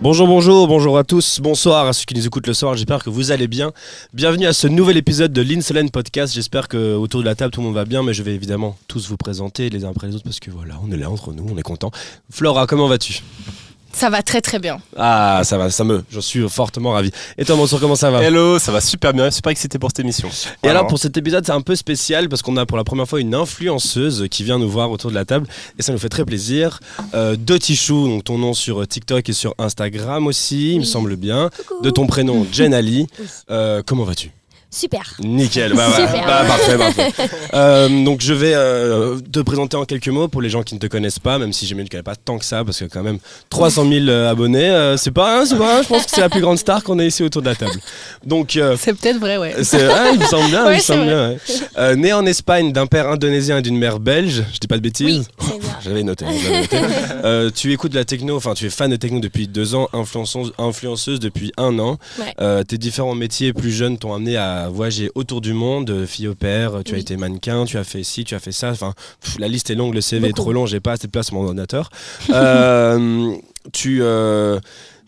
Bonjour, bonjour, bonjour à tous, bonsoir à ceux qui nous écoutent le soir, j'espère que vous allez bien. Bienvenue à ce nouvel épisode de l'Insolent Podcast, j'espère que autour de la table tout le monde va bien, mais je vais évidemment tous vous présenter les uns après les autres parce que voilà, on est là entre nous, on est content. Flora, comment vas-tu? Ça va très très bien. Ah, ça va, ça me, j'en suis fortement ravi. Et toi Mansour, comment ça va? Hello, ça va super bien, super excité pour cette émission. Et alors pour cet épisode c'est un peu spécial parce qu'on a pour la première fois une influenceuse qui vient nous voir autour de la table et ça nous fait très plaisir. Euh, de Tichou, donc ton nom sur TikTok et sur Instagram aussi, il me semble bien. De ton prénom Jen Ali. Euh, comment vas-tu? Super. Nickel, bah, voilà. Super. Bah, parfait, parfait. Euh, donc je vais euh, te présenter en quelques mots pour les gens qui ne te connaissent pas, même si j'imagine qu'il n'y a pas tant que ça, parce que quand même 300 000 euh, abonnés, euh, c'est pas, un, c'est pas, un, je pense que c'est la plus grande star qu'on ait ici autour de la table. Donc euh, C'est peut-être vrai, ouais. c'est, ah, il me semble bien, il me semble bien. ouais. Euh, né en Espagne d'un père indonésien et d'une mère belge, je dis pas de bêtises. Oui, c'est bien. J'avais noté. j'avais noté. Euh, tu écoutes de la techno, enfin tu es fan de techno depuis deux ans, influenceuse, influenceuse depuis un an. Ouais. Euh, tes différents métiers plus jeunes t'ont amené à autour du monde, euh, fille au père, tu as été mannequin, tu as fait ci, tu as fait ça. Enfin, pff, la liste est longue, le CV est trop long, j'ai pas assez de place sur mon ordinateur. Euh, tu euh,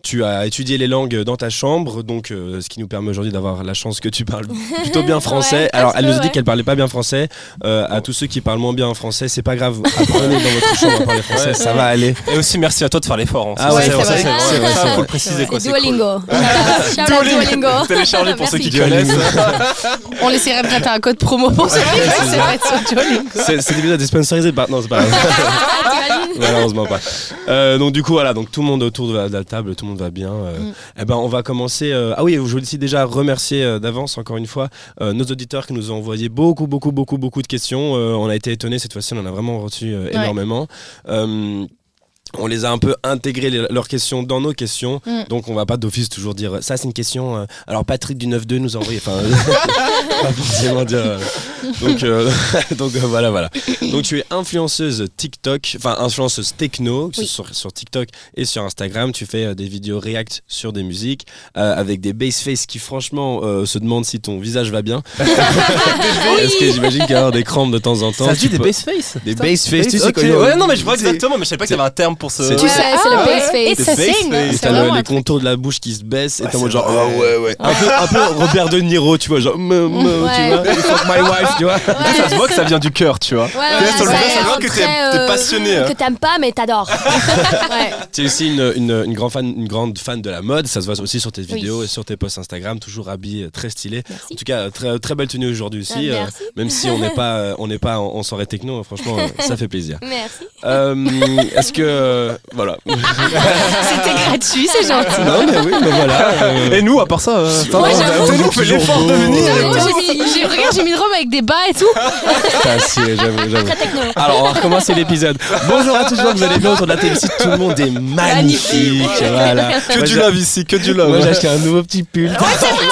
tu as étudié les langues dans ta chambre, donc euh, ce qui nous permet aujourd'hui d'avoir la chance que tu parles plutôt bien français. Ouais, Alors, elle nous a dit ouais. qu'elle parlait pas bien français. Euh, à tous ceux qui parlent moins bien français, c'est pas grave. Apprenez dans votre chambre à parler français, Ouais. ça va aller. Et aussi merci à toi de faire l'effort. hein. Ah ouais, c'est c'est vrai, vrai, c'est vrai. vrai, faut le préciser quoi. c'est Duolingo. cool. Duolingo. Téléchargez pour ceux qui connaissent. On laisserait peut-être un code promo pour ceux qui veulent, c'est vrai, sur Duolingo. C'est- Cet épisode est sponsorisé par. Non, c'est pas grave. Ah, Malheureusement pas. Euh, donc du coup voilà, donc tout le monde autour de la, de la table, tout le monde va bien. euh, Mm. Eh ben on va commencer. euh, Ah oui, je voulais aussi déjà remercier euh, d'avance encore une fois nos auditeurs qui nous ont envoyé beaucoup beaucoup beaucoup beaucoup de questions. On a été étonnés cette fois-ci, on en a vraiment reçu Ouais. Euh, on les a un peu intégré les- leurs questions dans nos questions, Mm. donc on va pas d'office toujours dire ça c'est une question. euh, alors Patrick du 9-2 nous a envoyé, enfin pas forcément dire. euh, donc euh, donc euh, voilà voilà. Donc tu es influenceuse TikTok, enfin influenceuse techno Oui. sur, sur TikTok et sur Instagram. Tu fais euh, des vidéos react sur des musiques euh, avec des bass face qui franchement euh, se demandent si ton visage va bien. Parce que j'imagine qu'il y a des crampes de temps en temps. Ça se dit des peux- bass face Des bass face, tu sais Ok, quoi Ouais, non, mais je vois exactement, mais je savais pas qu'il y avait un terme pour ce. C'est- Tu sais, Ah c'est le Et face. bass face. C'est T'as les contours de la bouche qui se baissent et t'es en mode genre ah ouais ouais un peu, un peu Robert De Niro tu vois genre me, me, Ouais. tu vois fuck my wife tu vois Ça se voit que ça vient du cœur, tu vois. Ça se voit que t'es- t'es euh, passionné. hein. Que t'aimes pas, mais t'adores. ouais. tu es aussi une, une, une, grande fan, une grande fan de la mode ça se voit aussi sur tes vidéos et sur tes posts Instagram toujours habillé euh, très stylé en tout cas très, très belle tenue aujourd'hui aussi Ah, euh, même si on n'est pas on n'est pas en, soirée techno franchement euh, ça fait plaisir Merci. Euh, est-ce que euh, voilà C'était gratuit, c'est gentil. non mais oui mais voilà euh, Et nous, à part ça, euh, Moi, enfin, j'avoue, c'est on nous qui fait toujours l'effort de beau. venir. J'ai mis- j'ai- Regarde, j'ai mis une robe avec des bas et tout. putain, stylé, j'avoue j'avoue Très techno. Alors, on va recommencer l'épisode. Bonjour à tous, j'espère que vous allez bien autour de la télé. Ici, tout le monde est magnifique. Voilà. Que Moi, du j'ai- love ici, que du love. Moi, j'ai acheté un nouveau petit pull.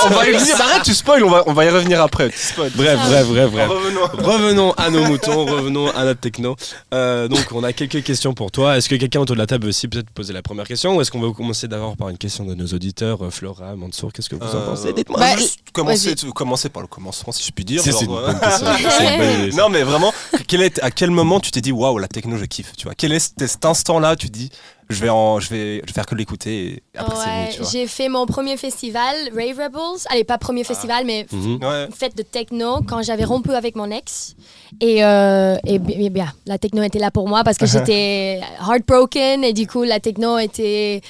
On va y revenir. Arrête, tu spoil, on va, on va y revenir après. Tu spoil. Bref, bref, bref, bref. Revenons. Revenons à nos moutons, revenons à notre techno. Euh, donc, on a quelques questions pour toi. Est-ce que quelqu'un autour de la table veut aussi peut-être poser la première question ou est-ce qu'on va commencer d'abord par une question de nos auditeurs Euh, Flora, Mansour, qu'est-ce que vous en Euh, pensez? Dites-moi. bah, commencer par le commencement, si je puis dire. C'est genre, c'est une bonne question. Une. Non, mais vraiment, quel est, à quel moment tu t'es dit waouh, la techno, je kiffe Tu vois, quel est cet- cet instant-là Tu dis, je vais, en, je vais, je vais faire que l'écouter et après c'est Ouais, vois. j'ai fait mon premier festival, Rave Rebels. Allez, pas premier festival, mais. Ouais. fête de techno quand j'avais rompu avec mon ex. Et, euh, et et bien, la techno était là pour moi parce que j'étais heartbroken et du coup, la techno était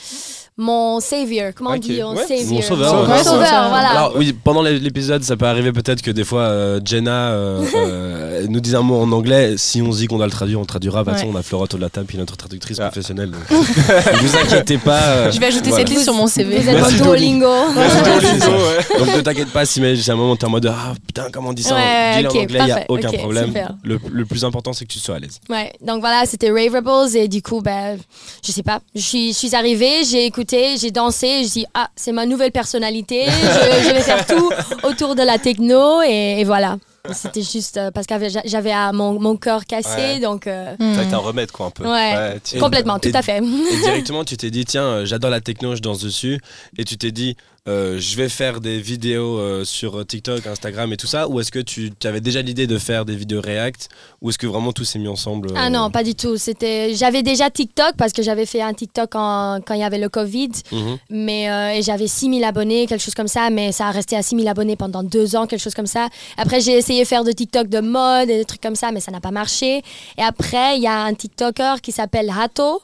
mon savior. Comment on dit mon ouais. savior? Mon sauveur, Mon sauveur, Sauveur. voilà. Alors oui, pendant l'é- l'épisode, ça peut arriver peut-être que des fois euh, Jenna euh, euh, nous dise un mot en anglais. Si on se dit qu'on doit le traduire, on le traduira. Bah, Ouais. de toute façon, on a Flora autour de la table, puis notre traductrice Ah. professionnelle. Donc, ne vous inquiétez pas. euh, Je vais ajouter voilà. cette liste sur mon CV. Vous êtes Merci, mon Duolingo. Merci, Duolingo, ouais. Donc ne t'inquiète pas si mais j'ai un moment t'es en mode ah putain comment on dit ça Ouais, Dis-le ok, en anglais, il y a parfait, aucun ok, problème. super. Le, le plus important c'est que tu sois à l'aise. Ouais, donc voilà, c'était Rave Rebels et du coup, ben, je sais pas, je suis, je suis arrivée, j'ai écouté, j'ai dansé, je dis ah c'est ma nouvelle personnalité, je, je vais faire tout autour de la techno et, et voilà. C'était juste euh, parce que j'avais euh, mon, mon cœur cassé, Ouais. donc euh, Ça a Hmm. été un remède, quoi, un peu. Ouais. complètement, tout à fait. Et directement, tu t'es dit, tiens, euh, j'adore la techno, je danse dessus. Et tu t'es dit, euh, je vais faire des vidéos euh, sur TikTok, Instagram et tout ça. Ou est-ce que tu avais déjà l'idée de faire des vidéos React Ou est-ce que vraiment tout s'est mis ensemble Ah euh, non, pas du tout. C'était, j'avais déjà TikTok parce que j'avais fait un TikTok en- quand il y avait le Covid, mhm. mais euh, et j'avais 6000 abonnés, quelque chose comme ça, mais ça a resté à 6000 abonnés pendant deux ans, quelque chose comme ça. Après, j'ai essayé de faire de TikTok de mode et des trucs comme ça, mais ça n'a pas marché. Et après, il y a un TikToker qui s'appelle Hato.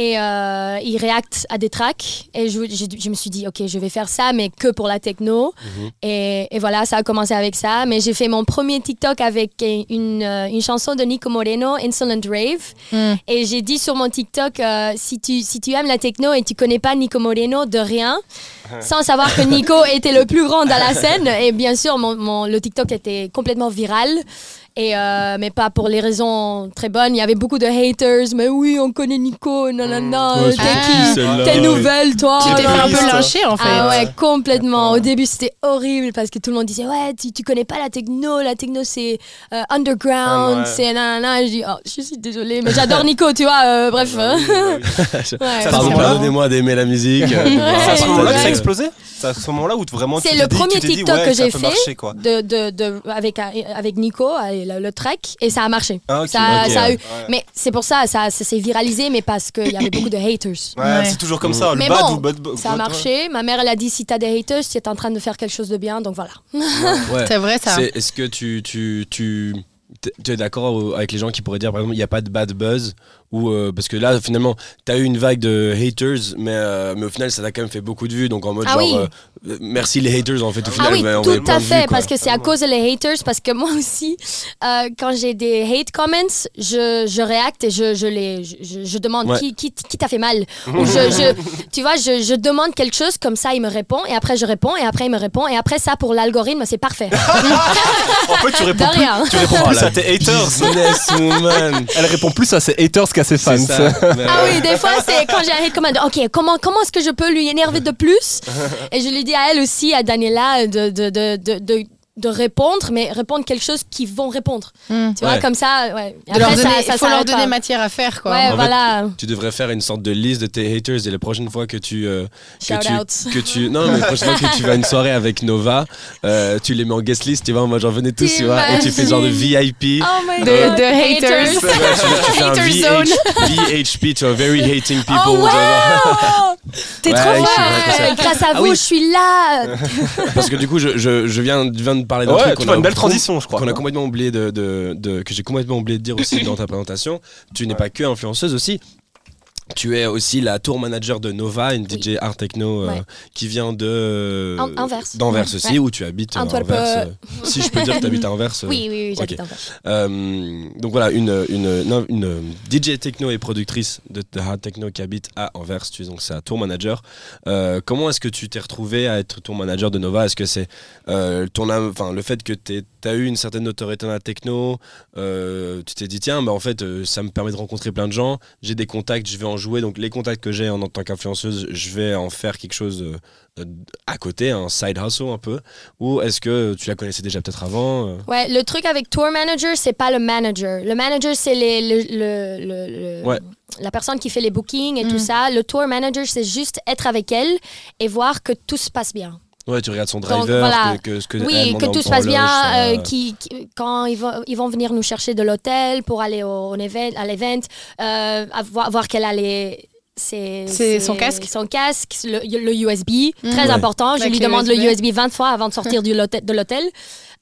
Et euh, il réacte à des tracks. Et je, je- je me suis dit, OK, je vais faire ça, mais que pour la techno. Mhm. Et, et voilà, ça a commencé avec ça. Mais j'ai fait mon premier TikTok avec une, euh, une chanson de Nico Moreno, Insolent Rave. Hmm. Et j'ai dit sur mon TikTok, euh, si, tu, si tu aimes la techno et tu connais pas Nico Moreno, de rien, sans savoir que Nico était le plus grand dans la scène. Et bien sûr, mon, mon- le TikTok était complètement viral. Et euh, mais pas pour les raisons très bonnes. Il y avait beaucoup de haters. Mais oui, on connaît Nico. Non, non, non. Ouais, T'es c'est Ah. qui T'es nouvelle, toi Tu t'es fait un peu lyncher en fait. ah ouais, complètement. Au début, c'était horrible parce que tout le monde disait Ouais, tu, tu connais pas la techno. La techno, c'est euh, underground. Ah ouais. C'est nanana. Je dis Oh, je suis désolée, mais j'adore Nico, tu vois. euh, bref. Ah. Ouais. Ça, Pardon, pardonnez-moi d'aimer la musique. que ça a explosé C'est à ce moment-là où vraiment tu C'est t'es le dit- premier tu t'es dit, TikTok ouais, que j'ai fait. marcher, quoi. de, de, de- avec, avec Nico, le, le track, et ça a marché. Ah, ok, ça, ok, ça a eu. ouais. Mais c'est pour ça, ça, ça s'est viralisé, mais parce qu'il y avait beaucoup de haters. Ouais, Ouais. c'est toujours comme ça, le Mais bad bon, ou bad. bad- Ça a marché. Ma mère, elle a dit si t'as des haters, tu es en train de faire quelque chose de bien, donc voilà. Ouais. C'est vrai ça. Est-ce que tu, tu, tu, tu es d'accord avec les gens qui pourraient dire, par exemple, il n'y a pas de bad buzz ou euh, Parce que là, finalement, tu as eu une vague de haters, mais, euh, mais au final, ça t'a quand même fait beaucoup de vues. Donc en mode, Ah genre, oui. euh, euh, merci les haters, en fait, au Ah final. oui, mais on tout à vues, fait, quoi. parce que c'est à cause des haters, parce que moi aussi, euh, quand j'ai des hate comments, je, je réacte et je, je, les, je, je- demande Ouais. qui, qui, qui t'a fait mal. Ou je, je- tu vois, je, je demande quelque chose, comme ça il me répond, et après je réponds, et après il me répond, et après ça pour l'algorithme, c'est parfait. En fait, tu réponds De plus, rien. tu réponds plus à tes haters. Elle répond plus à ses haters qu'à ses fans. Mais, Ah oui, des fois, c'est quand j'ai un hate comment, ok, comment, comment est-ce que je peux lui énerver de plus? Et je lui dis à elle aussi, à Daniela, de, de, de, de, de- répondre, mais répondre quelque chose qu'ils vont répondre. Hmm. Tu vois, Ouais. comme ça, ouais. Leur après, donner- ça, ça il faut leur donner pas. matière à faire quoi. Ouais, En fait, voilà. Tu devrais faire une sorte de liste de tes haters et la prochaine fois que tu euh, que Shout tu, out. que tu non mais la prochaine fois que tu vas à une soirée avec Nova, euh, tu les mets en guest list, tu vois, moi j'en venais tous, tu vois, et tu fais genre de VIP. Oh my De- god. de haters. Ouais, tu, tu fais un Hater VH, zone. VHP, tu vois, very hating people. Oh wow T'es Ouais, trop fort. Grâce à Ah vous, oui. je suis là. Parce que du coup, je, je, je viens de parler d'un Ouais, truc qu'on a une belle transition, je crois. qu'on a complètement oublié de, de, de- que j'ai complètement oublié de dire aussi dans ta présentation. Tu n'es pas que influenceuse aussi. Tu es aussi la tour manager de Nova, une DJ art techno euh, Ouais. qui vient de An- Anvers. d'Anvers Ouais. aussi, où tu habites Anvers. euh. si je peux dire que tu habites à Anvers. euh, Oui, oui, oui, j'habite ok. en Anvers. euh, donc voilà, une, une, non, une, DJ techno et productrice de, hard techno qui habite à Anvers, tu es donc sa tour manager. Comment est-ce que tu t'es retrouvé à être tour manager de Nova? Est-ce que c'est ton, enfin, le fait que tu as eu une certaine notoriété dans la techno, tu t'es dit tiens, bah, en fait, ça me permet de rencontrer plein de gens, j'ai des contacts, je vais en jouer, donc les contacts que j'ai en, en tant qu'influenceuse, je vais en faire quelque chose euh, à côté, un side hustle un peu Ou est-ce que tu la connaissais déjà peut-être avant euh? Ouais, le truc avec tour manager, c'est pas le manager. Le manager, c'est les, le, le- le- le- Ouais. la personne qui fait les bookings et Mm. tout ça. Le tour manager, c'est juste être avec elle et voir que tout se passe bien. Ouais, tu regardes son Donc, driver, voilà. que, que, ce que Oui, elle que demande tout en se passe bien. euh, qui, qui- quand ils vont, ils vont venir nous chercher de l'hôtel pour aller au, au event, à l'event, euh, voir, voir qu'elle a les. ses- C'est son casque Son casque, le, le USB, Mm. très Ouais. important. Je lui demande USB. le USB 20 fois avant de sortir du l'hôtel- de l'hôtel.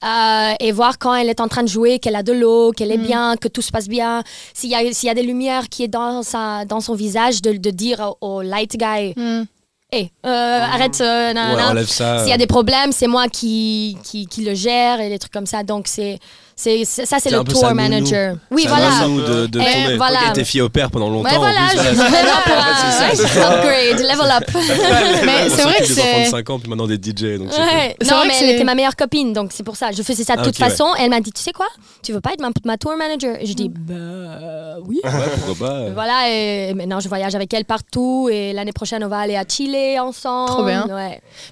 Euh, et voir quand elle est en train de jouer, qu'elle a de l'eau, qu'elle est Mm. bien, que tout se passe bien. S'il y a, s'il y a des lumières qui est dans, sa, dans son visage, de, de dire au, au light guy Hmm. Hey, euh, arrête, euh, nan, Ouais, nan. enlève ça. S'il y a des problèmes, c'est moi qui, qui, qui le gère et des trucs comme ça. Donc, c'est, C'est ça, c'est le tour nounou. manager. Oui, voilà. de, de tourner. voilà. Ok, t'es fille au père pendant longtemps. En voilà, plus, je voilà, pour un ouais, upgrade, level up. Mais c'est vrai que c'est. 5 ans, puis maintenant des DJ. Donc cool. Non, mais elle était ma meilleure copine, donc c'est pour ça. Je faisais ça de Ah, toute ok, ouais. façon. Elle m'a dit, tu sais quoi? Tu veux pas être ma, ma tour manager? Et je dis, bah oui. Ouais, pourquoi pas. euh. Voilà, et maintenant je voyage avec elle partout et l'année prochaine on va aller à Chile ensemble. Trop bien.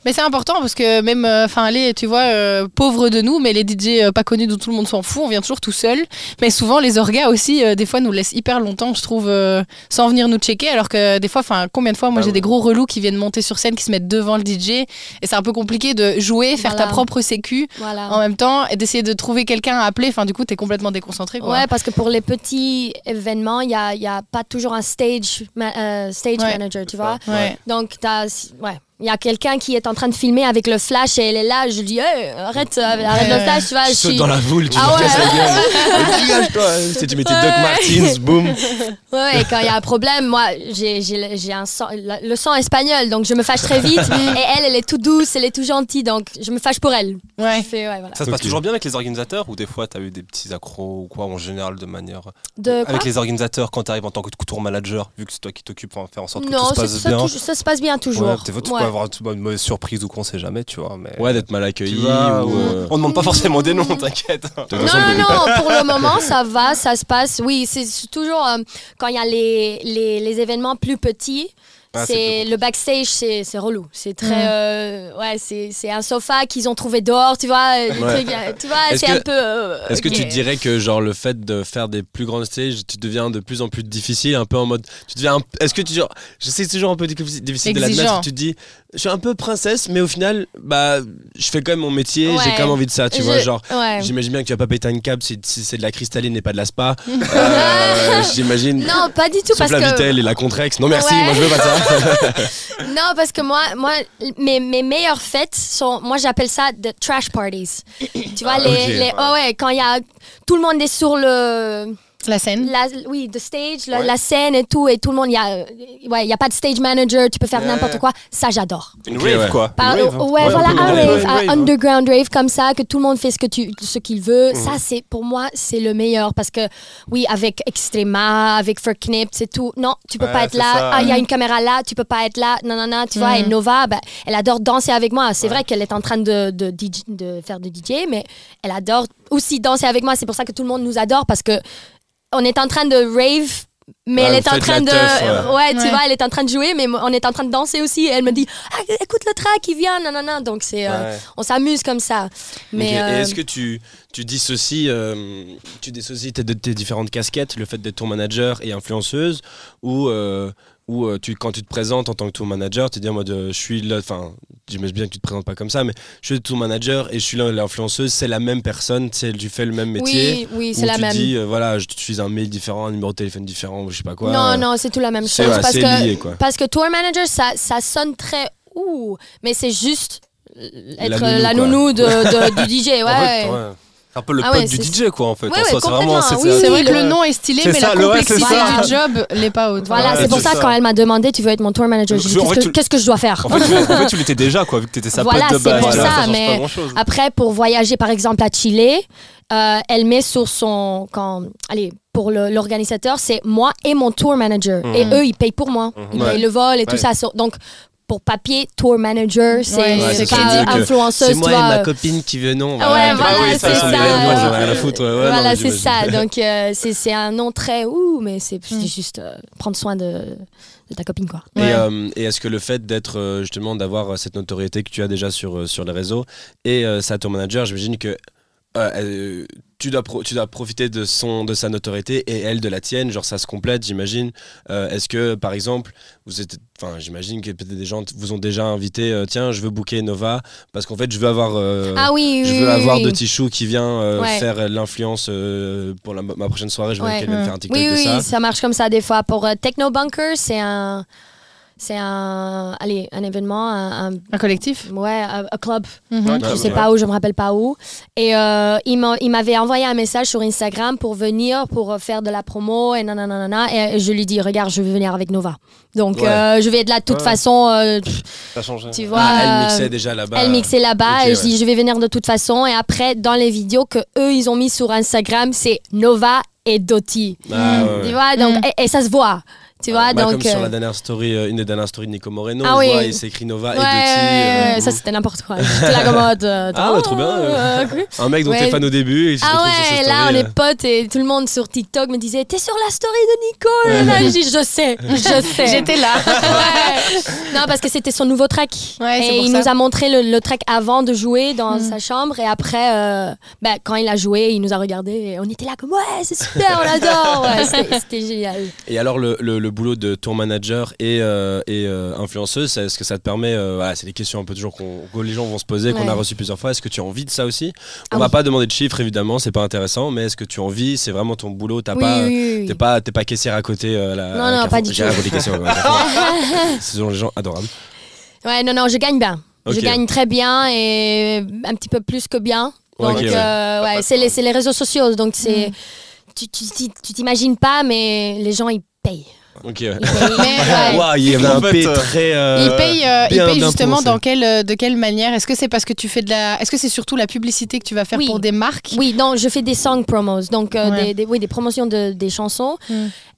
Mais c'est important parce que même, euh, enfin, allez, tu vois, euh, pauvres de nous, mais les DJ euh, pas connus dont tout le monde s'en fout, on vient toujours tout seul. Mais souvent, les orgas aussi, euh, des fois, nous laissent hyper longtemps, je trouve, euh, sans venir nous checker. Alors que des fois, enfin, combien de fois, moi, Ah j'ai des gros relous qui viennent monter sur scène, qui se mettent devant le DJ. Et c'est un peu compliqué de jouer, faire ta propre sécu Voilà. en même temps et d'essayer de trouver quelqu'un à appeler. Enfin, du coup, t'es complètement déconcentré, quoi. Ouais, parce que pour les petits événements, il n'y a, y a pas toujours un stage, ma- euh, stage Ouais. manager, tu vois. Ouais. Donc, t'as, ouais. Il y a quelqu'un qui est en train de filmer avec le flash et elle est là. Je dis, Hey, arrête, euh, arrête le flash, tu vois. Tu je sautes suis- dans la boule, tu Ah te ouais. casses la gueule. Dégage-toi. Tu sais, tu mettais Doc Martins, boum. Ouais, et quand il y a un problème, moi, j'ai, j'ai, j'ai un sang, le sang espagnol, donc je me fâche très vite. et elle, elle est tout douce, elle est tout gentille, donc je me fâche pour elle. Ouais. Fais, ouais, voilà. Ça se passe toujours bien avec les organisateurs ou des fois t'as eu des petits accros ou quoi en général de manière. De avec les organisateurs quand t'arrives en tant que tour manager, vu que c'est toi qui t'occupes, faire en sorte que Non, tout se passe ça, bien. tou- ça se passe bien toujours. Avoir une mauvaise surprise ou qu'on sait jamais, tu vois. Mais... Ouais, d'être mal accueilli. vois, ou, euh, On demande pas forcément des noms, t'inquiète. Non, non, non, pour le moment, ça va, ça se passe. Oui, c'est c'est toujours euh, quand il y a les, les, les événements plus petits. Ah, c'est le backstage, c'est relou. C'est très, Mm. euh, ouais, c'est c'est un sofa qu'ils ont trouvé dehors, tu vois. euh, Ouais. euh, tu vois, Est-ce c'est que- un peu. euh, Est-ce que tu dirais que genre le fait de faire des plus grandes stages, tu deviens de plus en plus difficile, un peu en mode, tu deviens, un- est-ce que tu genre, je sais que c'est toujours un peu difficile de l'admettre, tu te dis, je suis un peu princesse, mais au final, bah, je fais quand même mon métier, j'ai quand même envie de ça, tu Je- vois, genre. Ouais. J'imagine bien que tu vas pas péter un câble si, si c'est de la cristalline et pas de la spa. Euh, J'imagine. Non, pas du tout, Sauf parce la que. Vitelle et la Contrex. Non merci, Ouais. moi je veux pas ça. Non, parce que moi, moi mes, mes meilleures fêtes sont, moi j'appelle ça the trash parties. tu vois, les, ok. les- oh ouais, quand il y a, tout le monde est sur le, La scène? la, oui, the stage, la, Ouais. la scène et tout, et tout le monde, il y a, ouais, il y a pas de stage manager, tu peux faire n'importe quoi, ça j'adore. Une Ok, rave ouais. quoi. Par- Une rave, hein. ouais, voilà, un rave, un underground rave comme ça, que tout le monde fait ce que tu, ce qu'il veut. Mhm. Ça, c'est pour moi, c'est le meilleur parce que oui, avec Extrema, avec Verknipt, c'est tout. Non, tu peux Ouais, pas être là. ça. Ah, il y a une caméra là, tu peux pas être là. Non, non, non. Tu vois, Mhm. et Nova, ben, elle adore danser avec moi. C'est Ouais. vrai qu'elle est en train de, de faire de DJ, mais elle adore aussi danser avec moi. C'est pour ça que tout le monde nous adore parce que on est en train de rave. Mais Ouais, elle est en train de. teuf, ouais. ouais, tu Ouais. vois, elle est en train de jouer, mais on est en train de danser aussi. Et elle me dit ah, écoute le track, il vient, non, non, non. Donc, c'est, euh, on s'amuse comme ça. Mais Et euh, est-ce que tu, tu dissocies, euh, tu dissocies tes, tes différentes casquettes, le fait d'être tour manager et influenceuse, ou, ou euh, tu, quand tu te présentes en tant que tour manager, tu dis en mode euh, je suis là, enfin, j'imagine bien que tu te présentes pas comme ça, mais je suis le tour manager et je suis l'influenceuse, c'est la même personne, tu fais le même métier. oui, oui, ou c'est la tu même. dis, euh, voilà, je suis un mail différent, un numéro de téléphone différent, ou je sais pas quoi. non, euh, non, c'est tout la même chose. ouais, parce, que, lié, quoi. parce que tour manager, ça, ça sonne très ouh, mais c'est juste euh, être nounou, la nounou de, de- du DJ. Ouais, En fait, ouais. C'est un peu le Ah pote du DJ quoi en fait. Ouais, ouais, c'est vraiment c'est oui, ça. C'est vrai que le- nom est stylé, mais ça, la complexité ça. du job l'est pas haute. Voilà, Ouais, c'est pour ça, ça. quand elle m'a demandé tu veux être mon tour manager, j'ai dit qu'est-ce que, tu- qu'est-ce que je dois faire? En fait, tu, en fait, tu l'étais déjà quoi, vu que t'étais sa Voilà, pote de c'est base. pour tu ça, change mais. Après, pour voyager par exemple à Chile, euh, elle met sur son. Quand, allez, pour l'organisateur, c'est moi et mon tour manager. Mhm. Et eux, ils payent pour moi. Ils Ouais. payent le vol et tout ça. So- Donc, pour papier, tour manager, c'est Ouais, ça, pas ça influenceuse. C'est moi et ma euh, copine qui venons. Ah ouais, voilà, oui, c'est ça, sont les ça. mêmes, moi, j'en ai rien à foutre. ouais, voilà, c'est ça. Donc, euh, c'est c'est un nom très ouh, mais c'est c'est Mm. juste euh, prendre soin de, de ta copine, quoi. Et, Ouais. euh, et est-ce que le fait d'être justement d'avoir cette notoriété que tu as déjà sur, sur les réseaux et euh, sa tour manager, j'imagine que euh, tu, dois pro- tu dois profiter de, son, de sa notoriété et elle de la tienne, genre ça se complète, j'imagine. Euh, est-ce que par exemple, vous êtes, enfin j'imagine que peut-être des gens vous ont déjà invité, euh, tiens, je veux booker Nova parce qu'en fait je veux avoir, euh, ah oui, oui. je veux oui, avoir oui. de Tichou qui vient Ouais. faire l'influence pour la- ma prochaine soirée, je veux Ouais. qu'elle vienne faire un TikTok Oui, de oui, ça. ça marche comme ça des fois. Pour Techno Bunker, c'est un. C'est un, allez, un événement, un, un- Un collectif? Ouais, un, un club. Mhm. Ouais, Je sais pas où, je me rappelle pas où. Et euh, il m'a- il m'avait envoyé un message sur Instagram pour venir, pour faire de la promo et nanana. Et je lui dis, regarde, je vais venir avec Nova. Donc Ouais. euh, je vais être là de toute Ouais. façon. euh, Ça a changé. tu vois. Ah, elle euh, mixait déjà là-bas. elle mixait là-bas Ok, et je ouais. dis je vais venir de toute façon et après dans les vidéos que eux ils ont mis sur Instagram c'est Nova et Doty Ah, ouais, tu vois donc Mm. et, et ça se voit tu vois Bah, donc comme sur euh, la dernière story, euh, une des dernières stories de Nico Moreno, Ah oui. vois, il s'écrit Nova ouais, et Doty. euh, ça c'était n'importe quoi j'étais là comme mode euh, Ah, ouais, trop bien, euh, euh. un mec dont Ouais. t'es fan au début, et ah sur ouais, là on est potes et tout le monde sur TikTok me disait T'es sur la story de Nico? Là, là. Je dis Je sais, je sais. J'étais là. Ouais. Non, parce que c'était son nouveau track. Ouais, c'est et il ça. nous a montré le, le track avant de jouer dans Mm. sa chambre. Et après, euh, bah, quand il a joué, il nous a regardé et on était là comme Ouais, c'est super, on adore. Ouais, c'était- c'était génial. Et alors, le, le- le boulot de tour manager et, euh, et euh, influenceuse, est-ce que ça te permet, euh, voilà, c'est des questions un peu toujours qu'on- que les gens vont se poser, qu'on a reçues plusieurs fois, est-ce que tu as envie de ça aussi? On Ah va oui. pas demander de chiffres, évidemment, c'est pas intéressant, mais est-ce que tu as envie, c'est vraiment ton boulot, t'as Oui, pas... oui. T'es pas, t'es pas caissière à côté la, Non, non, pas du tout. les. Ce sont des gens adorables. Ouais, non, non, je gagne bien. Je gagne très bien et un petit peu plus que bien. Donc, ouais. euh, ouais, c'est les, c'est les réseaux sociaux. Donc, c'est. Tu- tu- tu t'imagines pas, mais les gens, ils payent. Ok, ouais. Il y avait un fait, P euh, très. euh, il paye, euh, il paye justement dans quelle, euh, de quelle manière? Est-ce que c'est parce que tu fais de la. Est-ce que c'est surtout la publicité que tu vas faire Oui. pour des marques? Oui, non, je fais des song promos, donc euh, Ouais. des, des- oui, des promotions de, des chansons. Mm.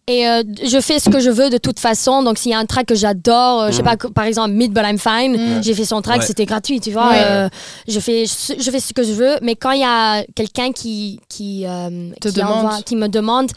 Et euh, je fais ce que je veux de toute façon. Donc, s'il y a un track que j'adore, euh, je sais pas, que- par exemple, Mid But I'm Fine, Mm. j'ai fait son track, Ouais. c'était gratuit, tu vois. Ouais. euh, je, fais, ce- je fais ce que je veux. Mais quand il y a quelqu'un qui, qui, euh, Te qui, demande. qui me demande,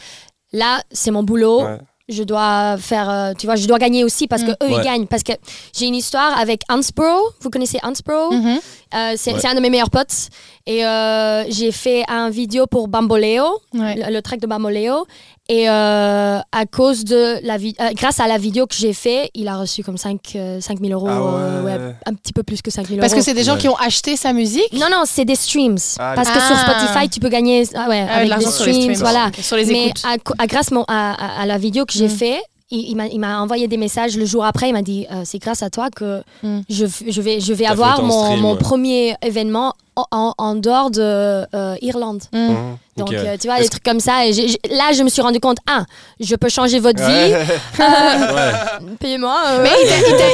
là, c'est mon boulot. Je dois faire, euh, tu vois, je dois gagner aussi parce que Mm. eux Ouais. ils gagnent. Parce que j'ai une histoire avec Hansbro. Vous connaissez Hansbro Mhm. euh, c'est Ouais. c'est un de mes meilleurs potes. Et euh, j'ai fait un vidéo pour Bamboleo, Ouais. le, le track de Bamboleo. Et euh, à cause de la euh, grâce à la vidéo que j'ai fait, il a reçu comme 5, 000 euros. Ah euh, ouais. ouais, un petit peu plus que 5 000 Parce euros. que c'est des gens Ouais. qui ont acheté sa musique? Non, non, c'est des streams. Ah, Parce que sur Ah. Spotify, tu peux gagner ah Ah, avec des l'argent sur les streams. streams. Voilà. Ok, Sur les Mais à, grâce mon- à, à- à la vidéo que j'ai Mm. fait, il, il m'a- il m'a envoyé des messages le jour après. Il m'a dit euh, c'est grâce à toi que Mm. je, je vais, je vais avoir mon, streams, mon ouais. premier événement en, dehors de euh, Irlande. Mm. Mhm. Donc, euh, tu vois, des trucs comme ça. Et là, je me suis rendu compte, ah, je peux changer votre Ouais. vie. Ouais. Payez-moi. euh. Mais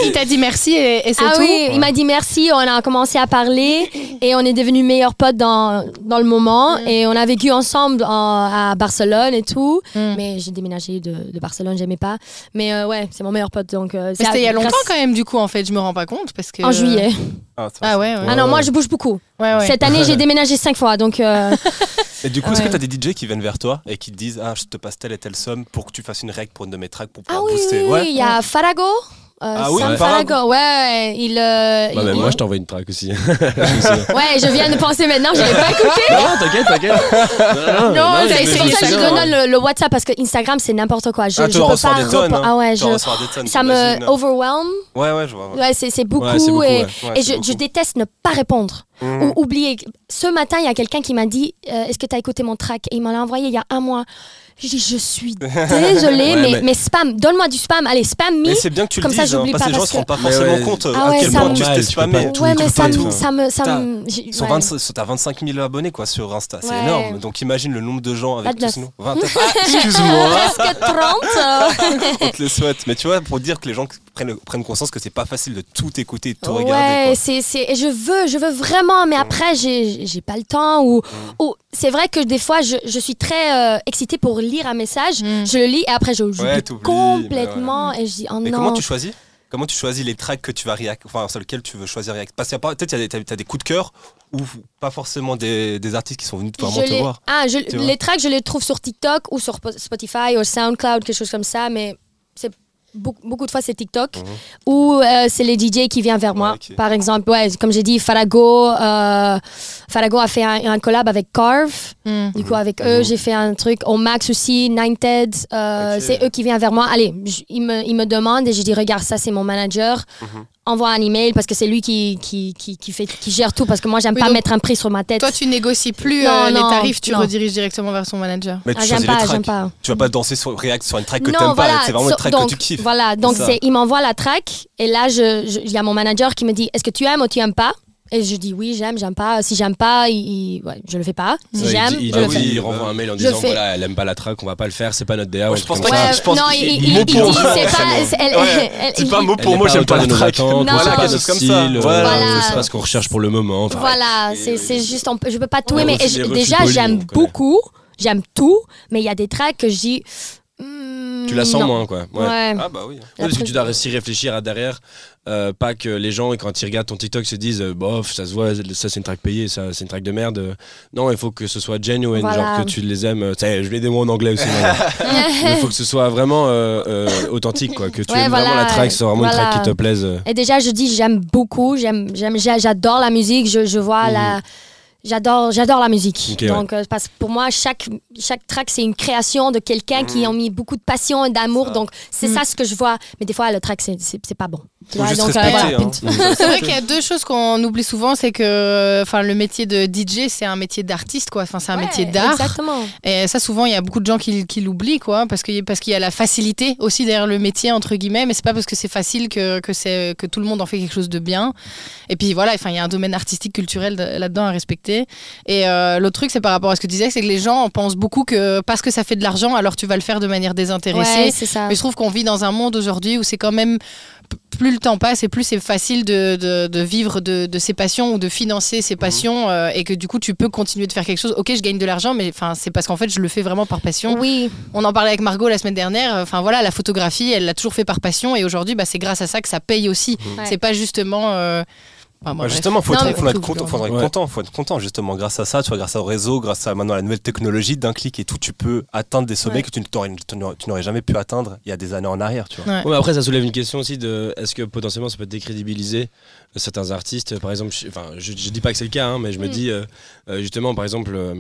il t'a- dit merci et, et c'est Ah tout. oui, il m'a dit merci, on a commencé à parler et on est devenus meilleurs potes dans, dans le moment Mm. et on a vécu ensemble en- à Barcelone et tout. Mm. Mais j'ai déménagé de, de Barcelone, j'aimais pas. Mais euh, ouais, c'est mon meilleur pote. Donc, euh, c'était il y a longtemps quand même, du coup, en fait. Je me rends pas compte. Parce que... En juillet. Ah, ça- Ah ouais, ouais. Ah non, moi je bouge beaucoup. ouais, ouais. Cette année, j'ai déménagé cinq fois. Donc, euh, Et du coup, Ah est-ce que ouais. tu as des DJ qui viennent vers toi et qui te disent Ah, je te passe telle et telle somme pour que tu fasses une règle pour une de mes tracks pour ah pouvoir oui, booster oui, il y a Farago. Euh, Ah oui, Sam ouais. Il. euh, Bah, il- même moi, je t'envoie une track aussi. non, Ouais, je viens de penser maintenant, je l'ai pas écouté. non, t'inquiète, t'inquiète. Non, Non, t'as gens C'est pour ça que je donne le, le WhatsApp parce que Instagram c'est n'importe quoi. Je, Ah, je tu peux reçois pas des tonnes. hein. Ah ouais, je- des tonnes, ça me t'imagines. overwhelm. Ouais, ouais, je vois. Ouais, c'est c'est beaucoup, Ouais, beaucoup, et, ouais. Ouais, et je, beaucoup. je déteste ne pas répondre Mhm. ou oublier. Ce matin, il y a quelqu'un qui m'a dit euh, Est-ce que tu as écouté mon track? Et il m'en a envoyé il y a un mois. J'ai dit Je suis désolée, Ouais, mais, mais- mais spam, donne-moi du spam. Allez, spam me. Mais c'est bien que tu le Comme ça, dises, hein, j'oublie parce que pas, les gens parce se rendent pas forcément Mais ouais. compte euh, Ah à ouais, quel ça point me- tu t'es spammé. pas tout ouais, mais ça me, ça me. Ça Putain, me j'ai- Sur ouais. 20 t'as 25 000 abonnés quoi, sur Insta, c'est Ouais. énorme. Donc imagine le nombre de gens avec 29. tous nous. 20 Ah, excuse-moi, Presque 30. on te le souhaite. Mais tu vois, pour dire que les gens prennent, conscience que c'est pas facile de tout écouter, de tout ouais, regarder. c'est c'est et je veux, je veux vraiment, mais après j'ai j'ai pas le temps ou, ou c'est vrai que des fois je, je suis très euh, excitée pour lire un message, Mm. je le lis et après je j'oublie Ouais, complètement et je dis oh Mais non. comment tu choisis? Comment tu choisis les tracks que tu vas react, enfin sur lesquels tu veux choisir react Parce qu'il y a pas, peut-être y a des, t'as des coups de cœur ou pas forcément des, des artistes qui sont venus vraiment Je te voir. Ah, je- les tracks, je les trouve sur TikTok ou sur Po- Spotify ou SoundCloud, quelque chose comme ça, mais c'est beaucoup, de fois c'est TikTok Mhm. ou euh, c'est les DJ qui viennent vers moi. Par exemple, ouais, comme j'ai dit, Farago, euh, Farago a fait un, un collab avec Carve. Mm. Du coup, avec eux, Mhm. j'ai fait un truc. Au Max aussi, Nine Ted, euh, Ok. c'est eux qui viennent vers moi. Allez, ils me, ils me demandent et je dis, regarde, ça, c'est mon manager. Mhm. envoie un email parce que c'est lui qui, qui, qui, qui fait, qui gère tout. Parce que moi, j'aime Oui, pas donc, mettre un prix sur ma tête. Toi, tu négocies plus Non, euh, les tarifs, tu non. rediriges directement vers son manager. Mais tu Ah, j'aime choisis les pas, tracks. j'aime pas. Tu vas pas danser sur React sur une track que t'aimes voilà. pas. C'est vraiment so- une track donc, que tu kiffes. Voilà, donc il m'envoie la track et là, je- je- il y a mon manager qui me dit est-ce que tu aimes ou tu aimes pas? Et je dis oui, j'aime, j'aime pas. Si j'aime pas, il, il- ouais, je le fais pas. Si Ouais, j'aime, il, dit- il je le dit- fais. il renvoie un mail en Je disant fais. voilà, elle aime pas la track, on va pas le faire, c'est pas notre DA. Ouais, ou un je truc pense comme pas ça. que- je pense non, qu'il- il, il- il- mot il pour dit mot. c'est pas. c'est- elle- Ouais. elle- C'est il- pas mot Elle pour n'est pas à j'aime pas de la nos track. attentes, Non. c'est pas Voilà, notre chose comme style, ça. euh, Voilà. c'est pas ce qu'on recherche pour le moment. enfin, Voilà, c'est c'est juste, on peut- je peux pas tout Ouais, aimer. refus- Et je- les refus déjà, j'aime on connaît. beaucoup, j'aime tout, mais il y a des tracks que je dis. Tu la sens non. moins, quoi. Ouais. Ouais. Ah bah oui. Ouais, parce que tu dois aussi réfléchir à derrière, euh, pas que les gens, quand ils regardent ton TikTok, se disent euh, bof, ça se voit, ça c'est une track payée, ça c'est une track de merde. Non, il faut que ce soit genuine, Voilà. genre que tu les aimes. Est, je mets des mots en anglais aussi. il faut que ce soit vraiment euh, euh, authentique, quoi. Que tu Ouais, aimes vraiment la track, c'est vraiment une track qui te plaise. Et déjà, je dis, j'aime beaucoup, j'aime, j'aime, j'a- j'adore la musique, je, je vois Mhm. la. J'adore, j'adore la musique. Donc, euh, parce que pour moi, chaque, chaque track, c'est une création de quelqu'un qui a mis beaucoup de passion et d'amour. Donc, c'est Mhm. ça ce que je vois. Mais des fois, le track, c'est pas bon. Tu Faut vois, juste donc, respecter. voilà. hein. C'est vrai qu'il y a deux choses qu'on oublie souvent, c'est que enfin le métier de DJ, c'est un métier d'artiste quoi. Enfin c'est un Ouais, métier d'art. Exactement. Et ça souvent il y a beaucoup de gens qui, qui l'oublient quoi, parce que parce qu'il y a la facilité aussi derrière le métier entre guillemets, mais c'est pas parce que c'est facile que que c'est que tout le monde en fait quelque chose de bien. Et puis voilà, enfin il y a un domaine artistique culturel de- là-dedans à respecter. Et euh, l'autre truc c'est par rapport à ce que tu disais, c'est que les gens pensent beaucoup que parce que ça fait de l'argent, alors tu vas le faire de manière désintéressée. Ouais, c'est ça. Mais je trouve qu'on vit dans un monde aujourd'hui où c'est quand même plus le temps passe et plus c'est facile de, de- de vivre de, de ses passions ou de financer ses passions euh, et que du coup tu peux continuer de faire quelque chose. Ok, je gagne de l'argent, mais enfin c'est parce qu'en fait je le fais vraiment par passion. Oui, On en parlait avec Margot la semaine dernière. Enfin voilà, la photographie, elle l'a toujours fait par passion et aujourd'hui bah, c'est grâce à ça que ça paye aussi. Ouais. C'est pas justement. euh, enfin, bon, Ouais, bref. justement, faut Non, être, faut être content, faudra être Ouais. content, faut être content justement. Grâce à ça, tu vois, grâce au réseau, grâce à maintenant la nouvelle technologie, d'un clic et tout, tu peux atteindre des sommets Ouais. que tu n'aurais- jamais pu atteindre il y a des années en arrière, tu vois. Ouais. Ouais, mais après, ça soulève une question aussi de est-ce que potentiellement ça peut décrédibiliser euh, certains artistes Par exemple, je, enfin, je, je dis pas que c'est le cas, hein, mais je me Mm. dis euh, euh, justement, par exemple, euh,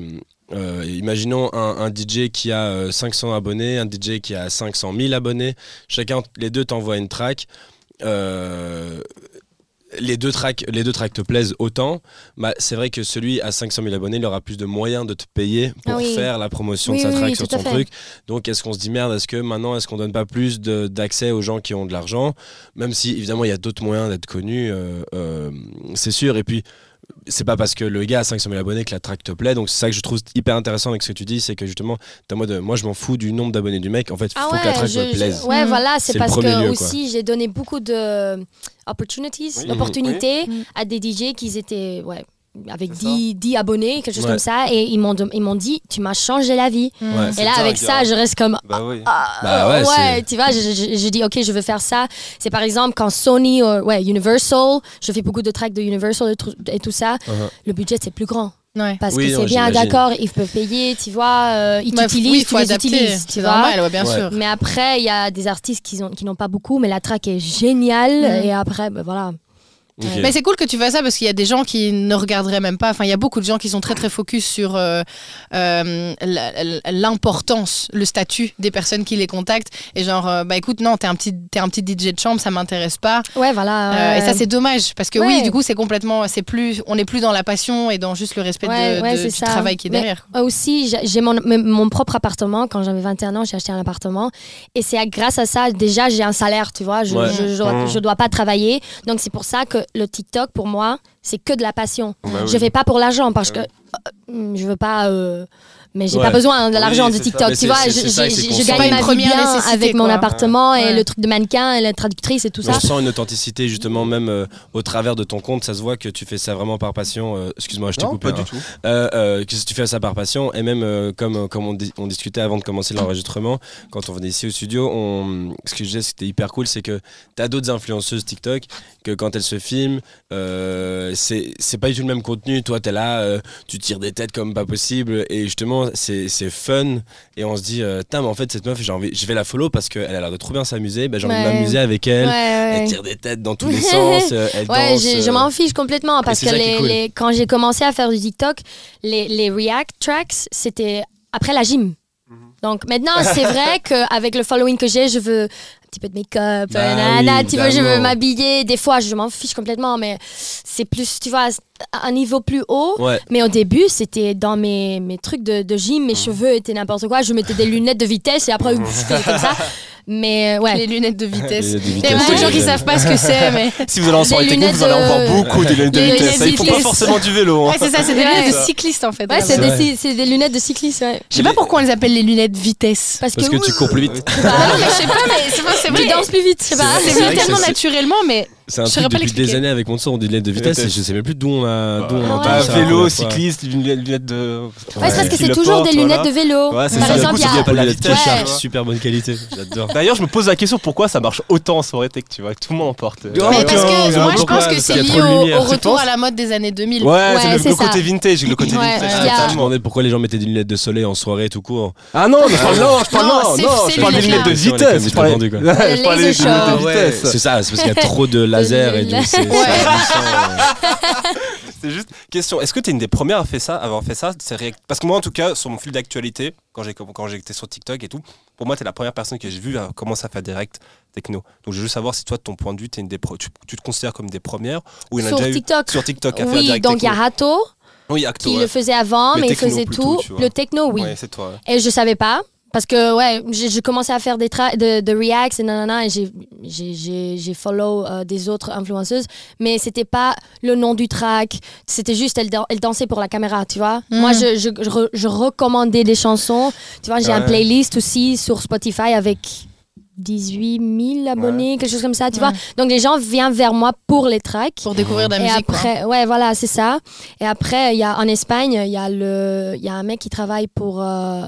euh, imaginons un, un DJ qui a euh, 500 abonnés, un DJ qui a 500 000 abonnés, chacun, les deux t'envoient une track. euh, les deux tracks, les deux tracks te plaisent autant, bah, c'est vrai que celui à 500 000 abonnés, il aura plus de moyens de te payer pour Ah oui. faire la promotion Oui, de sa track oui, sur son truc. Donc, est-ce qu'on se dit merde Est-ce que maintenant, est-ce qu'on donne pas plus d'accès aux gens qui ont de l'argent? Même si, évidemment, il y a d'autres moyens d'être connu, euh, euh, c'est sûr. Et puis, c'est pas parce que le gars a 500 000 abonnés que la track te plaît. Donc, c'est ça que je trouve hyper intéressant avec ce que tu dis c'est que justement, t'es en mode, euh, moi, je m'en fous du nombre d'abonnés du mec. En fait, il Ah faut que la track je- me je- plaise. ouais, Mm. voilà, C'est parce que lieu, aussi j'ai donné beaucoup de opportunities, Oui. d'opportunités Oui. à des DJ qui étaient ouais, avec C'est 10, 10 abonnés, quelque chose Ouais. comme ça, et ils m'ont de- ils m'ont dit tu m'as changé la vie. Mm. Ouais, Et là, avec ça, hein. je reste comme Bah oui. ah, Bah ouais, tu vois, je, je- je dis ok, je veux faire ça. C'est par exemple quand Sony ou ouais, Universal, je fais beaucoup de tracks de Universal et tout, et tout ça, Uh-huh. le budget c'est plus grand. Ouais. Parce Oui, que c'est bien, d'accord, ils peuvent payer, tu vois, euh, ils Bah, t'utilisent, oui, tu les utilises, tu C'est vois. normal, ouais, bien Ouais. sûr. Mais après, il y a des artistes qui n'ont qui n'ont pas beaucoup, mais la track est géniale. Mhm. Et après, ben voilà. Mais c'est cool que tu fasses ça parce qu'il y a des gens qui ne regarderaient même pas. Enfin, il y a beaucoup de gens qui sont très très focus sur euh, euh, l'importance, le statut des personnes qui les contactent. Et genre, euh, bah écoute, non, t'es un petit, t'es un petit DJ de chambre, ça m'intéresse pas. Ouais, voilà. Euh, et ça c'est dommage parce que Ouais. oui, du coup c'est complètement, c'est plus, on n'est plus dans la passion et dans juste le respect Ouais, de, ouais, de- c'est du ça. travail qui est Mais- derrière. aussi, j'ai- mon, propre appartement. Quand j'avais 21 ans, j'ai acheté un appartement. Et c'est grâce à ça, déjà, j'ai un salaire, tu vois. Je, Ouais. je, je dois, je dois pas travailler. Donc, c'est pour ça que le TikTok, pour moi, c'est que de la passion. Bah Je oui. fais pas pour l'argent parce Ah que euh, je veux pas. euh, mais j'ai Ouais. pas besoin de Oui, l'argent de. TikTok, tu vois. Je, ça, gagne ma vie première bien avec mon quoi. appartement et Ouais. le truc de mannequin et la traductrice et tout Mais ça. on sent une authenticité justement même euh, au travers de ton compte, ça se voit que tu fais ça vraiment par passion. euh, Excuse-moi, je t'ai coupé. pas hein. du tout. Euh, euh, que tu fais ça par passion et même euh, comme, comme on, di- on discutait avant de commencer l'enregistrement, quand on venait ici au studio, on, ce que je disais c'était hyper cool, c'est que tu as d'autres influenceuses TikTok que quand elles se filment, euh, c'est c'est pas du tout le même contenu. Toi, tu es là, euh, tu tires des têtes comme pas possible et justement, c'est c'est fun et on se dit, euh, mais en fait, cette meuf, j'ai envie, je vais la follow parce qu'elle a l'air de trop bien s'amuser, ben, j'ai envie de m'amuser avec elle. Ouais. Elle tire des têtes dans tous les sens, euh, elle Ouais, danse. je euh, m'en fiche complètement parce que cool. les- quand j'ai commencé à faire du TikTok, les, les React tracks, c'était après la gym. Donc maintenant, c'est vrai qu'avec le following que j'ai, je veux un petit peu de make-up, Bah nanana, oui, tu vois, je veux m'habiller. Des fois, je m'en fiche complètement, mais c'est plus, tu vois, un niveau plus haut. Ouais. Mais au début, c'était dans mes, mes trucs de, de gym, mes cheveux étaient n'importe quoi. Je mettais des lunettes de vitesse et après, comme ça. Mais euh, ouais. Les lunettes de vitesse. Il y a beaucoup de gens qui savent pas ce que c'est, mais. Si vous allez en soirée techno, vous allez en voir beaucoup des lunettes de Les vitesse. lunettes Il faut pas forcément du vélo. hein. Ouais, c'est ça, c'est des lunettes de cycliste en fait. Ouais, c'est vrai. des, lunettes de cycliste, ouais. Je sais pas pourquoi on les appelle les lunettes vitesse. Parce, Parce que tu cours plus vite. Non, mais je sais pas, mais c'est c'est Tu vrai. danses plus vite, je sais pas. vrai, C'est vrai que tellement naturellement, mais C'est un Je truc depuis des années avec mon son, on dit lunettes de vitesse et je sais même plus d'où on a. d'où on a Ah entendu ouais. Bah, la vélo, cycliste, lunettes lunettes de. Ouais, c'est parce que c'est toujours porte, des lunettes voilà. de vélo. Ouais, c'est Par ça. exemple, il y a. c'est pas t-shirt, Ouais. super bonne qualité, j'adore. D'ailleurs, je me pose la question pourquoi ça marche autant en soirée tech, tu vois, que tout le monde en porte. Oh, Mais parce que c'est moi je pense que c'est lié de au, retour à la mode des années 2000. Ouais, c'est le, côté vintage, le côté vintage. Ah, Je me totalement. demandais pourquoi les gens mettaient des lunettes de soleil en soirée tout court. Ah non, je parle non, je parle Non, non, c'est- non, c'est je parle des lunettes de vitesse. Je parlais des lunettes de vitesse. c'est ça, c'est parce qu'il y a trop de laser et donc c'est Ouais. juste question. Est-ce que tu es une des premières à faire ça, à avoir fait ça Parce que moi, en tout cas, sur mon fil d'actualité, quand j'étais sur TikTok et tout, pour moi, tu es la première personne que j'ai vue à commencer à faire direct techno. Donc, je veux juste savoir si toi, de ton point de vue, t'es une des tu, tu te considères comme des premières ou il y en a Sur déjà eu TikTok. sur TikTok à faire Oui, direct donc il y a. Hato Oui, Acto. qui ouais. le faisait avant, Mais mais il faisait plutôt, tout. Le techno, oui. Ouais, c'est toi. ouais. Et je savais pas. Parce que, ouais, j'ai commencé à faire des tra- de, de reacts et nanana, et j'ai- j'ai- j'ai j'ai follow euh, des autres influenceuses, mais c'était pas le nom du track, c'était juste, elle, elle dansait pour la caméra, tu vois. Mm. Moi, je, je, je re- je recommandais des chansons, tu vois, j'ai un Ouais. playlist aussi sur Spotify avec 18 000 abonnés, quelque chose comme ça, tu Ouais. vois. Donc, les gens viennent vers moi pour les tracks. Pour découvrir de la Et musique. quoi. après, ouais, voilà, c'est ça. Et après, il y a en Espagne, il y a le, il y a un mec qui travaille pour, euh,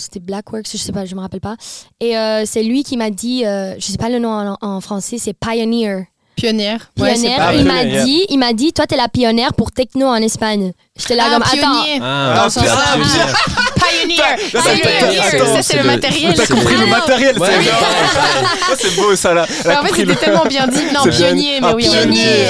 c'était Blackworks, je sais pas, je me rappelle pas. Et euh, c'est lui qui m'a dit, euh, je sais pas le nom en, en français, c'est Pioneer. Pionnière. Pionnière. il m'a pionnière. dit, il m'a dit, toi t'es la pionnière pour techno en Espagne. J'étais là Ah, comme, attends. pionnier. Ah, Ah, Dans ah, pionnière. Pioneer. Ça, c'est le matériel. T'as compris le matériel, c'est beau ça là. En fait, c'était le- tellement bien dit. Non, pionnier, mais Ah, oui. pionnier.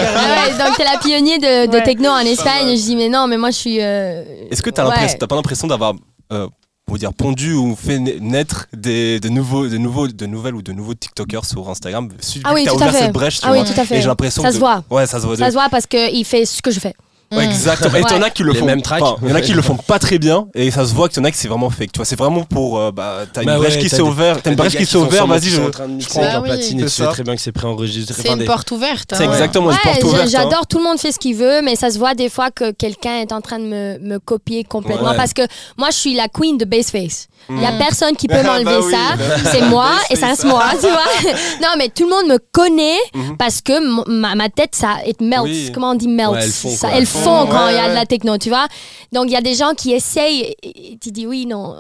donc t'es la pionnier de, techno en Espagne. Je dis, mais non, mais moi je suis. euh, Est-ce que t'as ouais. l'impression- t'as pas l'impression d'avoir euh, on va dire pondu ou fait na- naître des, de nouveaux de nouveaux de nouvelles ou de nouveaux TikTokers sur Instagram Ah oui, t'as tout à fait. cette brèche tu Ah oui, tout à fait. et j'ai l'impression Ça que se voit. ouais ça se voit de- Ça se voit parce qu'il fait ce que je fais. Ouais, exactement et t'en as qui le Les font mêmes tracks. enfin, il y en a qui le font pas très bien et ça se voit qu'il y en a qui c'est vraiment fake tu vois c'est vraiment pour euh, bah t'as une Bah brèche ouais, qui t'as s'est des- ouverte t'as une brèche qui s'est ouverte vas-y je sont en train de mixer prends. Ah leur oui. platine et tu C'est sais ça. très bien que c'est préenregistré. C'est Enfin, une des- porte ouverte. c'est hein. exactement une porte ouverte hein. j'adore, tout le monde fait ce qu'il veut, mais ça se voit des fois que quelqu'un est en train de me, me copier complètement Ouais. parce que moi, je suis la queen de Baseface. Il y a Mm. personne qui peut Ah, m'enlever bah oui, ça. bah- C'est moi et ça reste moi, tu vois. non, mais tout le monde me connaît Mhm. parce que ma, ma tête, ça, it melts. Oui. Comment on dit melts? Ouais, elle fond, Ça- quoi? Elle Elle fond fond, quand il y a ouais, de la techno, tu vois. Donc, il y a des gens qui essayent et- tu dis oui, non.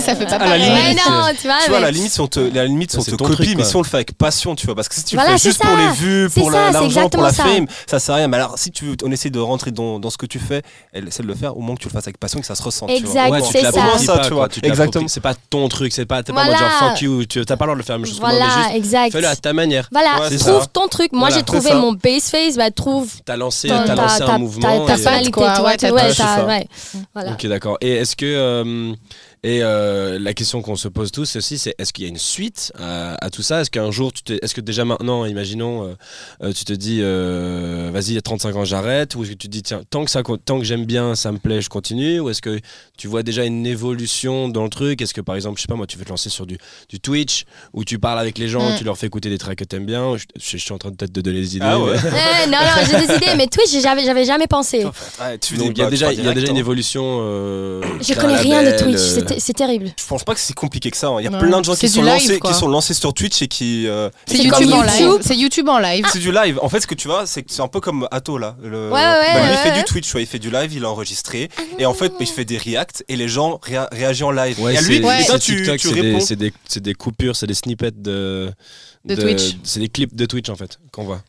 Ça fait pas À la pareil. limite, Ouais, non, tu vois. tu vois, à mais- la limite, si on te, la limite, on c'est te copie, truc, mais si on le fait avec passion, tu vois, parce que si tu Voilà, le fais c'est juste ça. pour les vues, pour la- l'argent, pour la exactement ça. fame, ça sert à rien. Mais alors, si tu on essaie de rentrer dans, dans ce que tu fais, elle essaie de le faire, au moins que tu le fasses avec passion, et que ça se ressente. Exact, Ouais, tu c'est ça. tu vois. tu Exactement. C'est pas ton truc, c'est pas, t'es pas Voilà. genre fuck you, tu t'as pas le droit de le faire, mais juste moi, mais Voilà, juste exact. fais-le à ta manière. Voilà, Ouais, trouve ça. ton truc. Moi, Voilà, j'ai trouvé mon base face, bah, trouve T'as lancé, ton- t'as lancé un mouvement. ta et- personnalité, ouais, ouais, ouais. Voilà. Ok, d'accord. Et est-ce que. Et euh, la question qu'on se pose tous aussi, c'est est-ce qu'il y a une suite à, à tout ça? Est-ce qu'un jour, tu est-ce que déjà maintenant, imaginons, euh, euh, tu te dis, euh, vas-y, à 35 ans, j'arrête? Ou est-ce que tu te dis, tiens, tant que, ça, tant que j'aime bien, ça me plaît, je continue? Ou est-ce que tu vois déjà une évolution dans le truc? Est-ce que par exemple, je sais pas moi, tu veux te lancer sur du, du Twitch, où tu parles avec les gens, Mm. tu leur fais écouter des tracks que t'aimes bien je, je- je suis en train de peut-être de donner des idées. Ah ouais. mais- Eh, non, non, j'ai des idées, mais Twitch, j'avais, j'avais jamais pensé. Ouais, tu fais Donc il y a déjà, il y a déjà une hein. évolution. euh, Je connais rien de Twitch, euh, c'est, c'est terrible. Je pense pas que c'est si compliqué que ça. hein. Il y a Ouais. plein de gens qui sont, live, lancés, qui sont lancés sur Twitch et qui. euh, C'est YouTube en YouTube. live. C'est YouTube en live. C'est du live. En fait, ce que tu vois, c'est un peu comme Atto là. Le... Ouais, ouais, Bah, lui, ouais, il fait ouais. du Twitch, tu vois, il fait du live, il a enregistré. Et en fait, il fait des reacts et les gens réa- réagissent en live. Ouais, et lui, Ouais. et toi, c'est tu, TikTok, tu c'est des- réponds. c'est des, c'est des coupures, c'est des snippets de, De Twitch. C'est des clips de Twitch en fait qu'on voit.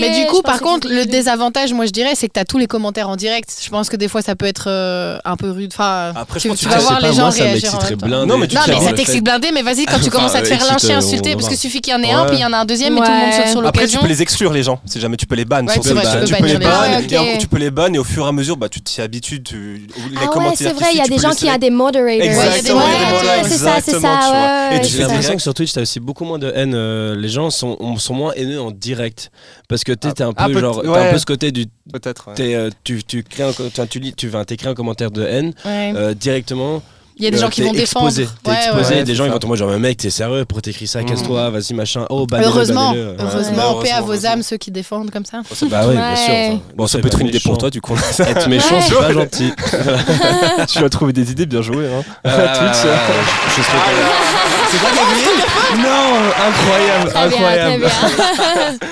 Mais du je coup, par contre, le désavantage, moi je dirais, c'est que tu as tous les commentaires en direct. Je pense que des fois ça peut être euh, un peu rude. Enfin, Après, je tu, pense tu que vas je voir les gens moi, réagir en même temps. Non, mais tu Non, mais ça t'excite blindé, mais vas-y, quand tu commences à te faire lyncher, insulter, on parce que suffit qu'il y en ait un, puis il y en a un deuxième, et tout le monde saute sur Après, tu l'occasion. peux les exclure, les gens. Si jamais tu peux les ban. Tu peux tu les ban. et ok. tu peux les ban et au fur et à mesure, bah, tu t'y habitues. Tu... Les Ah c'est vrai, il y a des tu gens qui ont des moderators. C'est ça, c'est ça, tu Et tu J'ai l'impression direct. que sur Twitch, t'as aussi beaucoup moins de haine. euh, les gens sont, on- sont moins haineux en direct. Parce que t'es t'es un Ah, peu peut- genre. T'as ouais. un peu ce côté du. Peut-être. ouais. euh, tu, tu crées un, tu, lis, tu vas t'écris un commentaire de haine Ouais. euh, directement. Il y a des euh, gens qui t'es vont défendre. exposé. T'es Ouais, exposé. ouais. ouais, des c'est gens ils vont te dire genre mec t'es sérieux pour t'écrire ça casse-toi vas-y machin oh bannez-le, Heureusement, heureusement, Ouais, paix à vos âmes, ceux qui défendent comme ça. Bah oui bien sûr Bon, ça c'est peut être une idée pour toi, du coup. être méchant c'est pas gentil tu as trouvé des idées bien jouées. Hein. Ah, Twitch je c'est pas gagné non incroyable Très bien, très incroyable bien.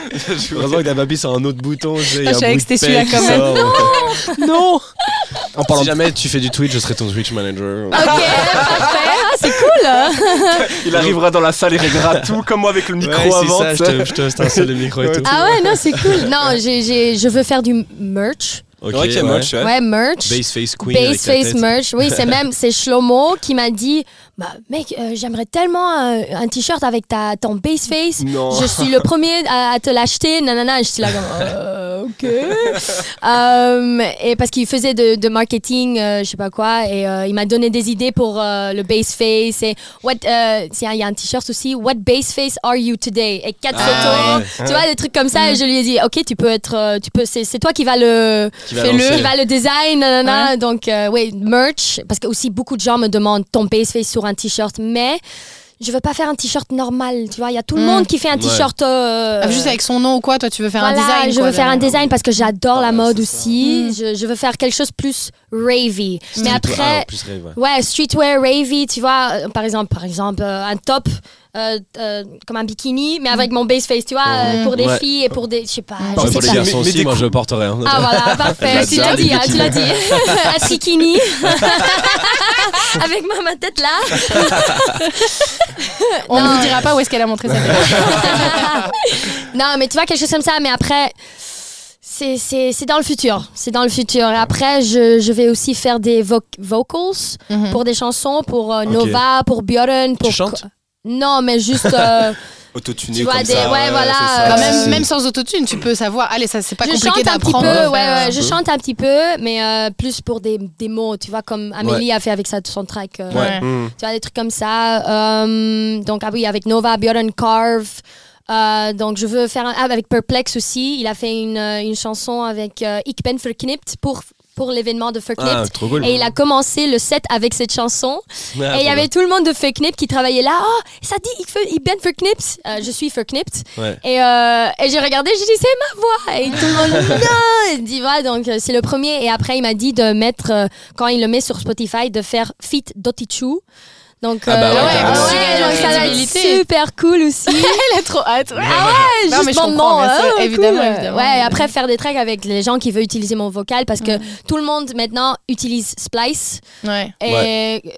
heureusement que pas appuyé sur un autre bouton tu sais, il y a je savais que c'était celui-là quand même. sort. Non En parlant si de... jamais tu fais du Twitch je serai ton Twitch manager Ok, parfait. Ah, c'est cool. Il arrivera dans la salle, il réglera tout, comme moi avec le micro Ouais, avant. ça, je te, je te le micro et Ouais, tout. Ah ouais, non, c'est cool. Non, j'ai- j'ai- je veux faire du merch. Ok, Ouais, qu'il y a ouais. merch, ouais. Ouais, merch. Base face queen. avec Base la Face tête. Merch. Oui, c'est même, c'est Shlomo qui m'a dit bah, Mec, euh, j'aimerais tellement un, un t-shirt avec ta, ton Base Face. Non. Je suis le premier à, à te l'acheter. Nanana, je suis là comme Euh, Ok. Euh, et parce qu'il faisait de, de marketing, euh, je sais pas quoi, et euh, il m'a donné des idées pour euh, le Base Face. Et what, euh, tiens, il y a un t-shirt aussi What Base Face are you today? Et quatre Ah, photos. Tu vois, des trucs comme ça. Et je lui ai dit Ok, tu peux être. tu peux, c'est, c'est toi qui va le. Qui va Fais-le, va le design, nanana. Donc, euh, oui, merch. Parce que aussi, beaucoup de gens me demandent ton base face sur un t-shirt, mais je veux pas faire un t-shirt normal. Tu vois, il y a tout le Mm. monde qui fait un Ouais. t-shirt. euh, Ah, Juste avec son nom ou quoi, toi tu veux faire voilà, un design je quoi, veux faire un design parce que j'adore Ah la ouais, mode aussi. Mm. Je, je veux faire quelque chose plus ravey. Mais après, ah, plus, ouais. ouais, streetwear ravey, tu vois, euh, par exemple, par exemple, euh, un top. Euh, euh, comme un bikini mais avec mon base face tu vois euh, Mm. pour des Ouais. filles et pour des je sais pas Mm. je Ouais, sais pour les garçons Mais- aussi, des moi coups- je porterai. hein. Ah voilà, parfait. tu J'adore l'as dit, hein, tu l'as dit. Un trikini. Avec ma, ma tête là. On ne vous dira pas où est-ce qu'elle a montré sa tête. non, mais tu vois, quelque chose comme ça. Mais après, c'est c'est- c'est dans le futur. C'est dans le futur. Et après, je, je vais aussi faire des vo- vocals Mhm. pour des chansons, pour euh. Nova, pour Björn. Pour chantes? Non, mais juste. euh, Autotuné Tu vois, comme des- ça. ouais, voilà, ça. euh, Bah, même, même sans autotune, tu peux savoir. Allez, ça c'est pas je compliqué chante un petit peu, d'apprendre. ouais, ouais, je chante un petit peu, mais euh, plus pour des, des mots, tu vois, comme Amélie a fait avec sa, son track. euh, Ouais. Hmm. Tu vois, des trucs comme ça. Euh, donc, ah oui, avec Nova, Björn Carve. Euh, donc, je veux faire un, ah, avec Perplex aussi. Il a fait une, une chanson avec euh, Ik ben verknipt pour, pour l'événement de Verknipt. Ah, cool. Et il a commencé le set avec cette chanson. Ah, et il y avait tout le monde de Verknipt qui travaillait là. Oh, ça dit Ik, Ver- ik ben verknipt. Euh, je suis bien. Ouais. Et, euh, et j'ai regardé, j'ai dit, c'est ma voix. Et tout le monde, non. Il dit, ouais, donc euh, c'est le premier. Et après, il m'a dit de mettre, euh, quand il le met sur Spotify, de faire Fit Dotichu. Donc, Ah bah euh, ouais, ouais, ouais, ça va être super cool aussi. Elle a trop hâte. ah ouais, Non, juste sûr. hein, Évidemment, cool. évidemment, Ouais, après faire des tracks avec les gens qui veulent utiliser mon vocal parce que tout le monde maintenant utilise Splice. Ouais. Et Ouais. euh,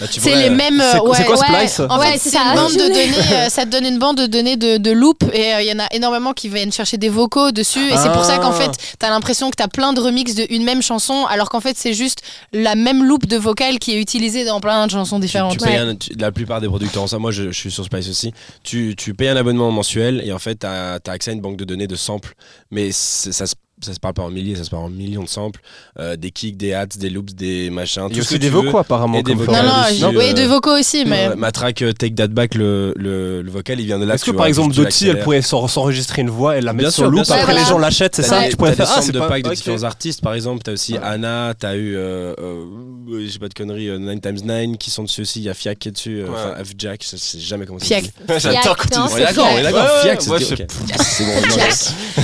Bah, C'est les euh, mêmes. c'est- quoi ouais. Splice Ouais. En Ouais, fait, c'est une bande de données. euh, ça te donne une bande de données de, de loop et euh, il y en a énormément qui viennent chercher des vocaux dessus. Et c'est pour ça qu'en Ah. fait, t'as l'impression que t'as plein de remixes d'une même chanson, alors qu'en fait, c'est juste la même loop de vocal qui est utilisée dans plein de chansons Tu, différentes. Tu payes Ouais. un- tu- la plupart des producteurs ça, moi je, je suis sur Spice aussi, tu, tu payes un abonnement mensuel et en fait tu as, accès à une banque de données de samples, mais ça se ça se parle pas en milliers, ça se parle en millions de samples, euh, des kicks, des hats, des loops, des machins. Il y a tout ce aussi des tu veux. vocaux apparemment. Et des comme vocaux. Non, non, je- oui, euh, de vocaux aussi, mais. Ouais, ma track euh, Take That Back, le, le, le vocal, il vient de là. Est-ce que vois, par exemple Doty, elle pourrait s'en- s'enregistrer une voix et la mettre sur loop, sûr. après Ouais, les voilà. gens l'achètent, c'est ça des- Tu pourrais faire? Des ah c'est de pas pack de différents artistes, par exemple, t'as aussi Ouais. Anna, t'as eu, euh, euh, euh, j'ai pas de conneries, euh, 9x9 qui sont dessus aussi, il y a Fiac qui est dessus, euh, enfin F-Jack, je sais jamais comment ça. J'adore quand tu dis On c'est est d'accord, on est Fiac. c'est je bon,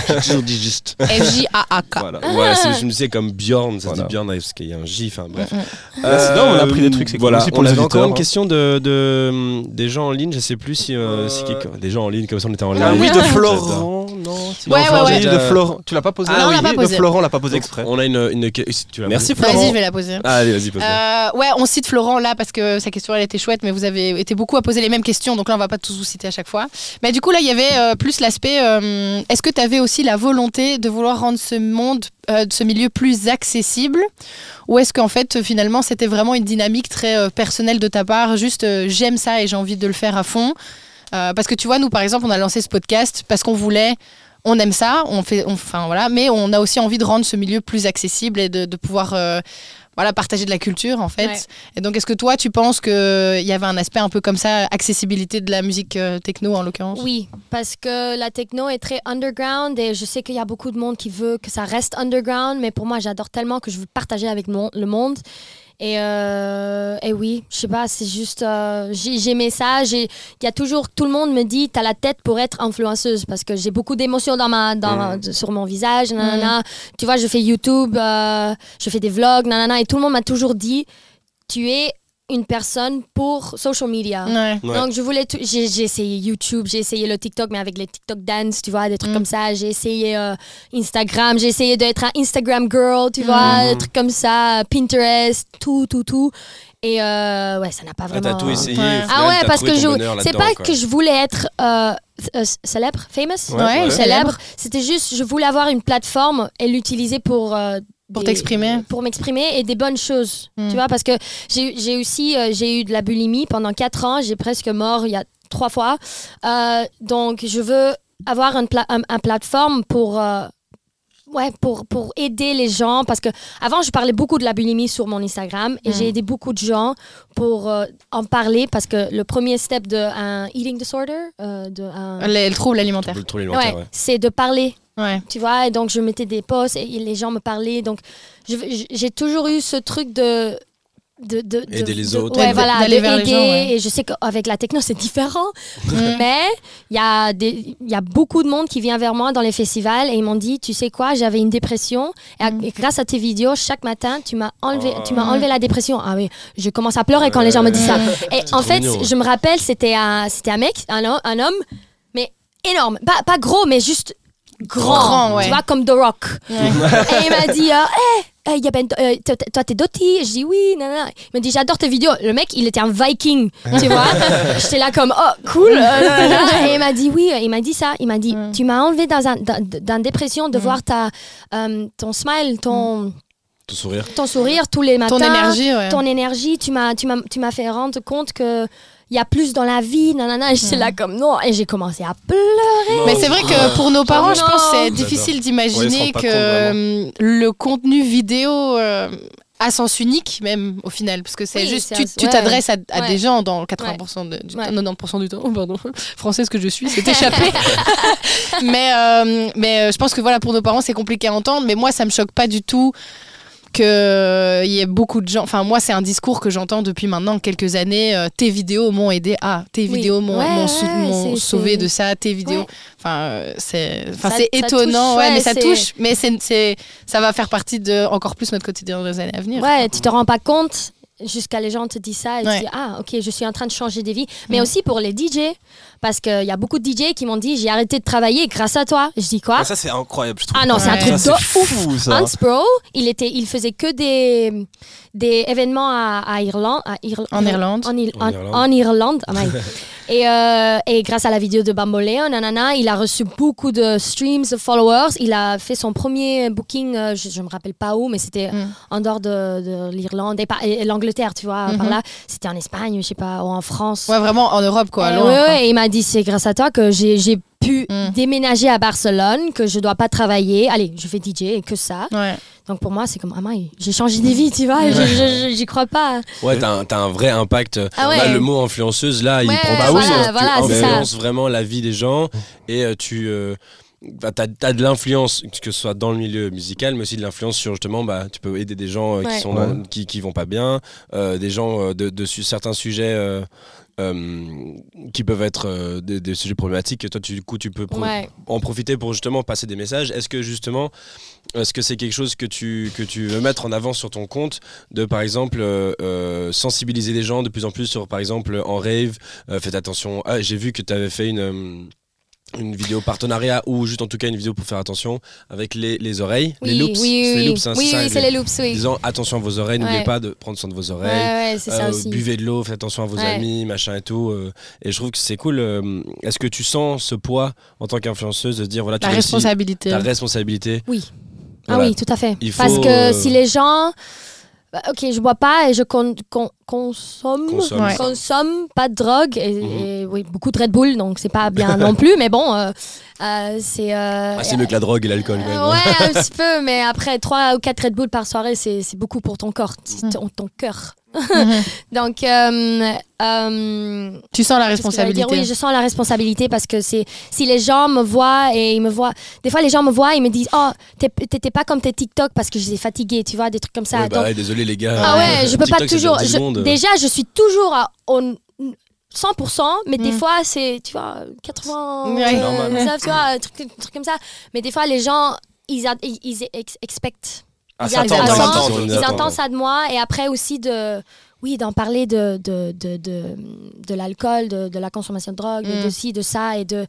j'ai toujours dit juste. FJ, J-A-A-K. Voilà. Voilà, c'est- je me disais comme Bjorn, ça se Voilà. dit Bjorn parce qu'il y a un J, enfin bref. Mm, mm. Euh, Non, on a appris des trucs, c'est cool voilà. aussi pour on les avait encore auditeurs, une hein. question de, de- des gens en ligne, je sais plus si, euh, Euh, si quelqu'un- des gens en ligne comme ça on était en live. Ah oui, de. Florent. Non, c'est- Ouais, Florent, ouais. de Florent. Tu l'as pas posé Ah Non, on l'a pas De posé. Florent l'a pas posé exprès. On a une, une tu l'as Merci. Florent. Vas-y, je vais la poser. Ah, allez, vas-y, pose-la. Euh, ouais, on cite Florent là parce que sa question elle était chouette, mais vous avez été beaucoup à poser les mêmes questions, donc là on va pas tous vous citer à chaque fois. Mais du coup là il y avait euh, plus l'aspect. euh, Est-ce que tu avais aussi la volonté de vouloir rendre ce monde, euh, ce milieu plus accessible, ou est-ce qu'en fait finalement c'était vraiment une dynamique très euh, personnelle de ta part, juste euh, j'aime ça et j'ai envie de le faire à fond? Euh, parce que tu vois nous par exemple on a lancé ce podcast parce qu'on voulait on aime ça, on fait, enfin voilà, mais on a aussi envie de rendre ce milieu plus accessible et de, pouvoir, euh, voilà, partager de la culture en fait. Ouais. Et donc, est-ce que toi, tu penses qu'il y avait un aspect un peu comme ça, accessibilité de la musique euh, techno en l'occurrence? Oui, parce que la techno est très underground et je sais qu'il y a beaucoup de monde qui veut que ça reste underground, mais pour moi, j'adore tellement que je veux partager avec mon- le monde. Et, euh, et oui, je sais pas, c'est juste. euh, j'ai- J'aimais ça. Il y a toujours. Tout le monde me dit t'as la tête pour être influenceuse parce que j'ai beaucoup d'émotions dans ma, dans ma- sur mon visage. nanana. Tu vois, je fais YouTube, euh, je fais des vlogs, nanana, et tout le monde m'a toujours dit tu es une personne pour social media. Ouais. Ouais. Donc je voulais tout- j'ai j'ai essayé YouTube, j'ai essayé le TikTok mais avec les TikTok dance, tu vois, des trucs Mm. comme ça, j'ai essayé euh, Instagram, j'ai essayé d'être un Instagram girl, tu vois, Mm. des trucs comme ça, Pinterest, tout tout tout. Et euh, ouais, ça n'a pas Ah, vraiment t'as tout essayé. Ouais. final, Ah ouais, t'as parce que je c'est pas quoi. que je voulais être euh, euh, célèbre, famous, Ouais, Ouais, ouais. célèbre, c'était juste je voulais avoir une plateforme et l'utiliser pour Pour t'exprimer. pour m'exprimer et des bonnes choses Mm. tu vois parce que j'ai j'ai aussi euh, j'ai eu de la bulimie pendant 4 ans j'ai presque mort il y a trois fois Euh, donc je veux avoir une, pla- un, un plateforme pour euh, ouais pour pour aider les gens parce que avant je parlais beaucoup de la bulimie sur mon Instagram et Mm. j'ai aidé beaucoup de gens pour euh, en parler parce que le premier step de un eating disorder euh, de un Les, le trouble alimentaire. Le trouble alimentaire, ouais, ouais. c'est de parler Ouais. tu vois et donc je mettais des posts et les gens me parlaient donc j'ai toujours eu ce truc de de, de, de- Aider les de- autres. ouais, voilà, d'aller de vers les aider. gens, ouais. et je sais qu'avec la techno c'est différent mais il y a des il y a beaucoup de monde qui vient vers moi dans les festivals et ils m'ont dit tu sais quoi j'avais une dépression et, à- Mm. et grâce à tes vidéos chaque matin tu m'as enlevé Oh. tu m'as enlevé la dépression ah oui je commence à pleurer quand les gens me disent ça et en fait mignon, je me rappelle c'était un c'était un mec un, un homme mais énorme pas, pas gros mais juste grand, Grand, ouais. tu vois comme The Rock Ouais. et il m'a dit euh, Hey, euh, y a ben- euh, toi, t'es Doty Je dis oui, nanana. Il m'a dit j'adore tes vidéos. Le mec, il était un Viking, tu vois. J'étais là comme oh cool. euh. Et il m'a dit oui, il m'a dit ça. Il m'a dit Mm. tu m'as enlevé dans un dans, dans une dépression de Mm. voir ta euh, ton smile, ton Ton sourire. ton sourire tous les matins, Ton énergie, ouais. ton énergie. Tu m'as tu m'as tu m'as fait rendre compte que il y a plus dans la vie, nanana. Et j'étais Mm. là comme non. Et j'ai commencé à pleurer. Mais c'est vrai que pour nos parents, je pense que c'est difficile d'imaginer que compte, euh, le contenu vidéo euh, a sens unique, même au final. Parce que c'est Oui, juste, c'est tu ouais. t'adresses à, à Ouais. des gens dans 80% de, du Ouais. temps- 90% du temps. Oh, pardon, française que je suis, c'est échappé. mais euh, mais euh, je pense que voilà, pour nos parents, c'est compliqué à entendre. Mais moi, ça me choque pas du tout qu'il y ait beaucoup de gens. Enfin, moi, c'est un discours que j'entends depuis maintenant quelques années. euh, tes vidéos m'ont aidé à. Tes Oui. vidéos m'ont Ouais, ouais, sauvé de ça. Tes vidéos. Ouais. Enfin, euh, c'est étonnant, touche, mais ça touche. Mais c'est c'est- ça va faire partie de encore plus notre quotidien dans les années à venir. Ouais, tu te rends pas compte jusqu'à les gens te disent ça et Ouais. tu dis ah ok je suis en train de changer des vies mais Mm. aussi pour les DJ parce qu'il y a beaucoup de DJ qui m'ont dit j'ai arrêté de travailler grâce à toi je dis quoi? Ah, ça, c'est incroyable, je trouve. ah non c'est un truc Ça, de ouf fou, ça. Hans Bro il était il faisait que des des événements à, à Irlande à Irl- En Irlande. en, Il- En en- Irlande. en Irlande ah, my. et, euh, et grâce à la vidéo de Bamboleo nanana il a reçu beaucoup de streams de followers il a fait son premier booking euh, je, je me rappelle pas où mais c'était Mm. en dehors de, de l'Irlande et, et l'Angleterre, tu vois, par Mhm. là. C'était en Espagne, je sais pas, ou en France. Ouais, vraiment en Europe, quoi. Et loin, ouais, quoi. ouais, et il m'a dit c'est grâce à toi que j'ai j'ai pu Mm. déménager à Barcelone, que je dois pas travailler. Allez, je fais DJ et que ça. Ouais. Donc pour moi, c'est comme, ah my, j'ai changé des vies, tu vois, j'y crois pas. Ouais, t'as un, t'as un vrai impact. Ah ouais. Là, le mot influenceuse, là, il prend voilà, pas oui, voilà, tu ça. influences vraiment la vie des gens et euh, tu. euh, bah, t'as as de l'influence, que ce soit dans le milieu musical, mais aussi de l'influence sur justement, bah, tu peux aider des gens euh, qui sont qui, qui vont pas bien, euh, des gens euh, de, de su- certains sujets. Euh, qui peuvent être euh, des, des sujets problématiques. Que toi tu, du coup tu peux pro- Ouais. en profiter pour justement passer des messages. Est-ce que justement est-ce que c'est quelque chose que tu, que tu veux mettre en avant sur ton compte de par exemple euh, sensibiliser les gens de plus en plus sur par exemple en rave faites attention. Ah, j'ai vu que tu avais fait une une vidéo partenariat ou juste en tout cas une vidéo pour faire attention avec les, les oreilles Oui, les loops oui, c'est oui, les loops hein, oui, ça, oui, c'est les loops, oui. disant attention à vos oreilles n'oubliez Ouais. pas de prendre soin de vos Ouais, oreilles ouais, c'est ça euh, aussi. buvez de l'eau, faites attention à vos Ouais. amis, machin et tout. euh, et je trouve que c'est cool. euh, Est-ce que tu sens ce poids en tant qu'influenceuse de se dire voilà, tu La réussis responsabilité. ta responsabilité? Oui. Voilà. Ah oui, tout à fait. Il Parce que euh, si les gens. Bah, Ok, je bois pas et je con- con- consomme, Consomme. Ouais. consomme pas de drogue et, Mhm. et oui, beaucoup de Red Bull, donc c'est pas bien non plus, mais bon, euh, euh, c'est. euh, Ah, c'est mieux que la drogue et l'alcool. quand même. euh, ouais, un petit peu, mais après 3 ou 4 Red Bull par soirée, c'est beaucoup pour ton corps, Mhm. ton, ton cœur. Mhm. Donc, euh, euh, Tu sens la dire? responsabilité. Oui, je sens la responsabilité parce que c'est si les gens me voient et ils me voient, des fois les gens me voient et ils me disent oh t'es- t'étais pas comme tes TikTok parce que je les ai fatigués, tu vois des trucs comme ça. Ouais, bah Donc- ouais, désolé les gars. ah ouais, je peux pas TikTok, ça toujours. dure 10 je- déjà, je suis toujours à au- 100%, mais des Mm. fois c'est tu vois 80, Ouais. 19, tu vois un truc, un truc comme ça. Mais des fois les gens ils ils, ils ex- expectent Ah, Ils attendent, ça attendent, attend. ils ils attendent. attendent ça de moi et après aussi de oui d'en parler de de, de, de, de l'alcool de, de la consommation de drogue Mm. de ci de ça et de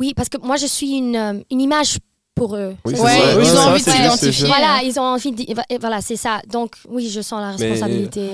oui parce que moi je suis une, euh, une image pour eux Oui, Ouais, ils ont envie de s'identifier. voilà ils ont envie de, voilà c'est ça donc oui je sens la responsabilité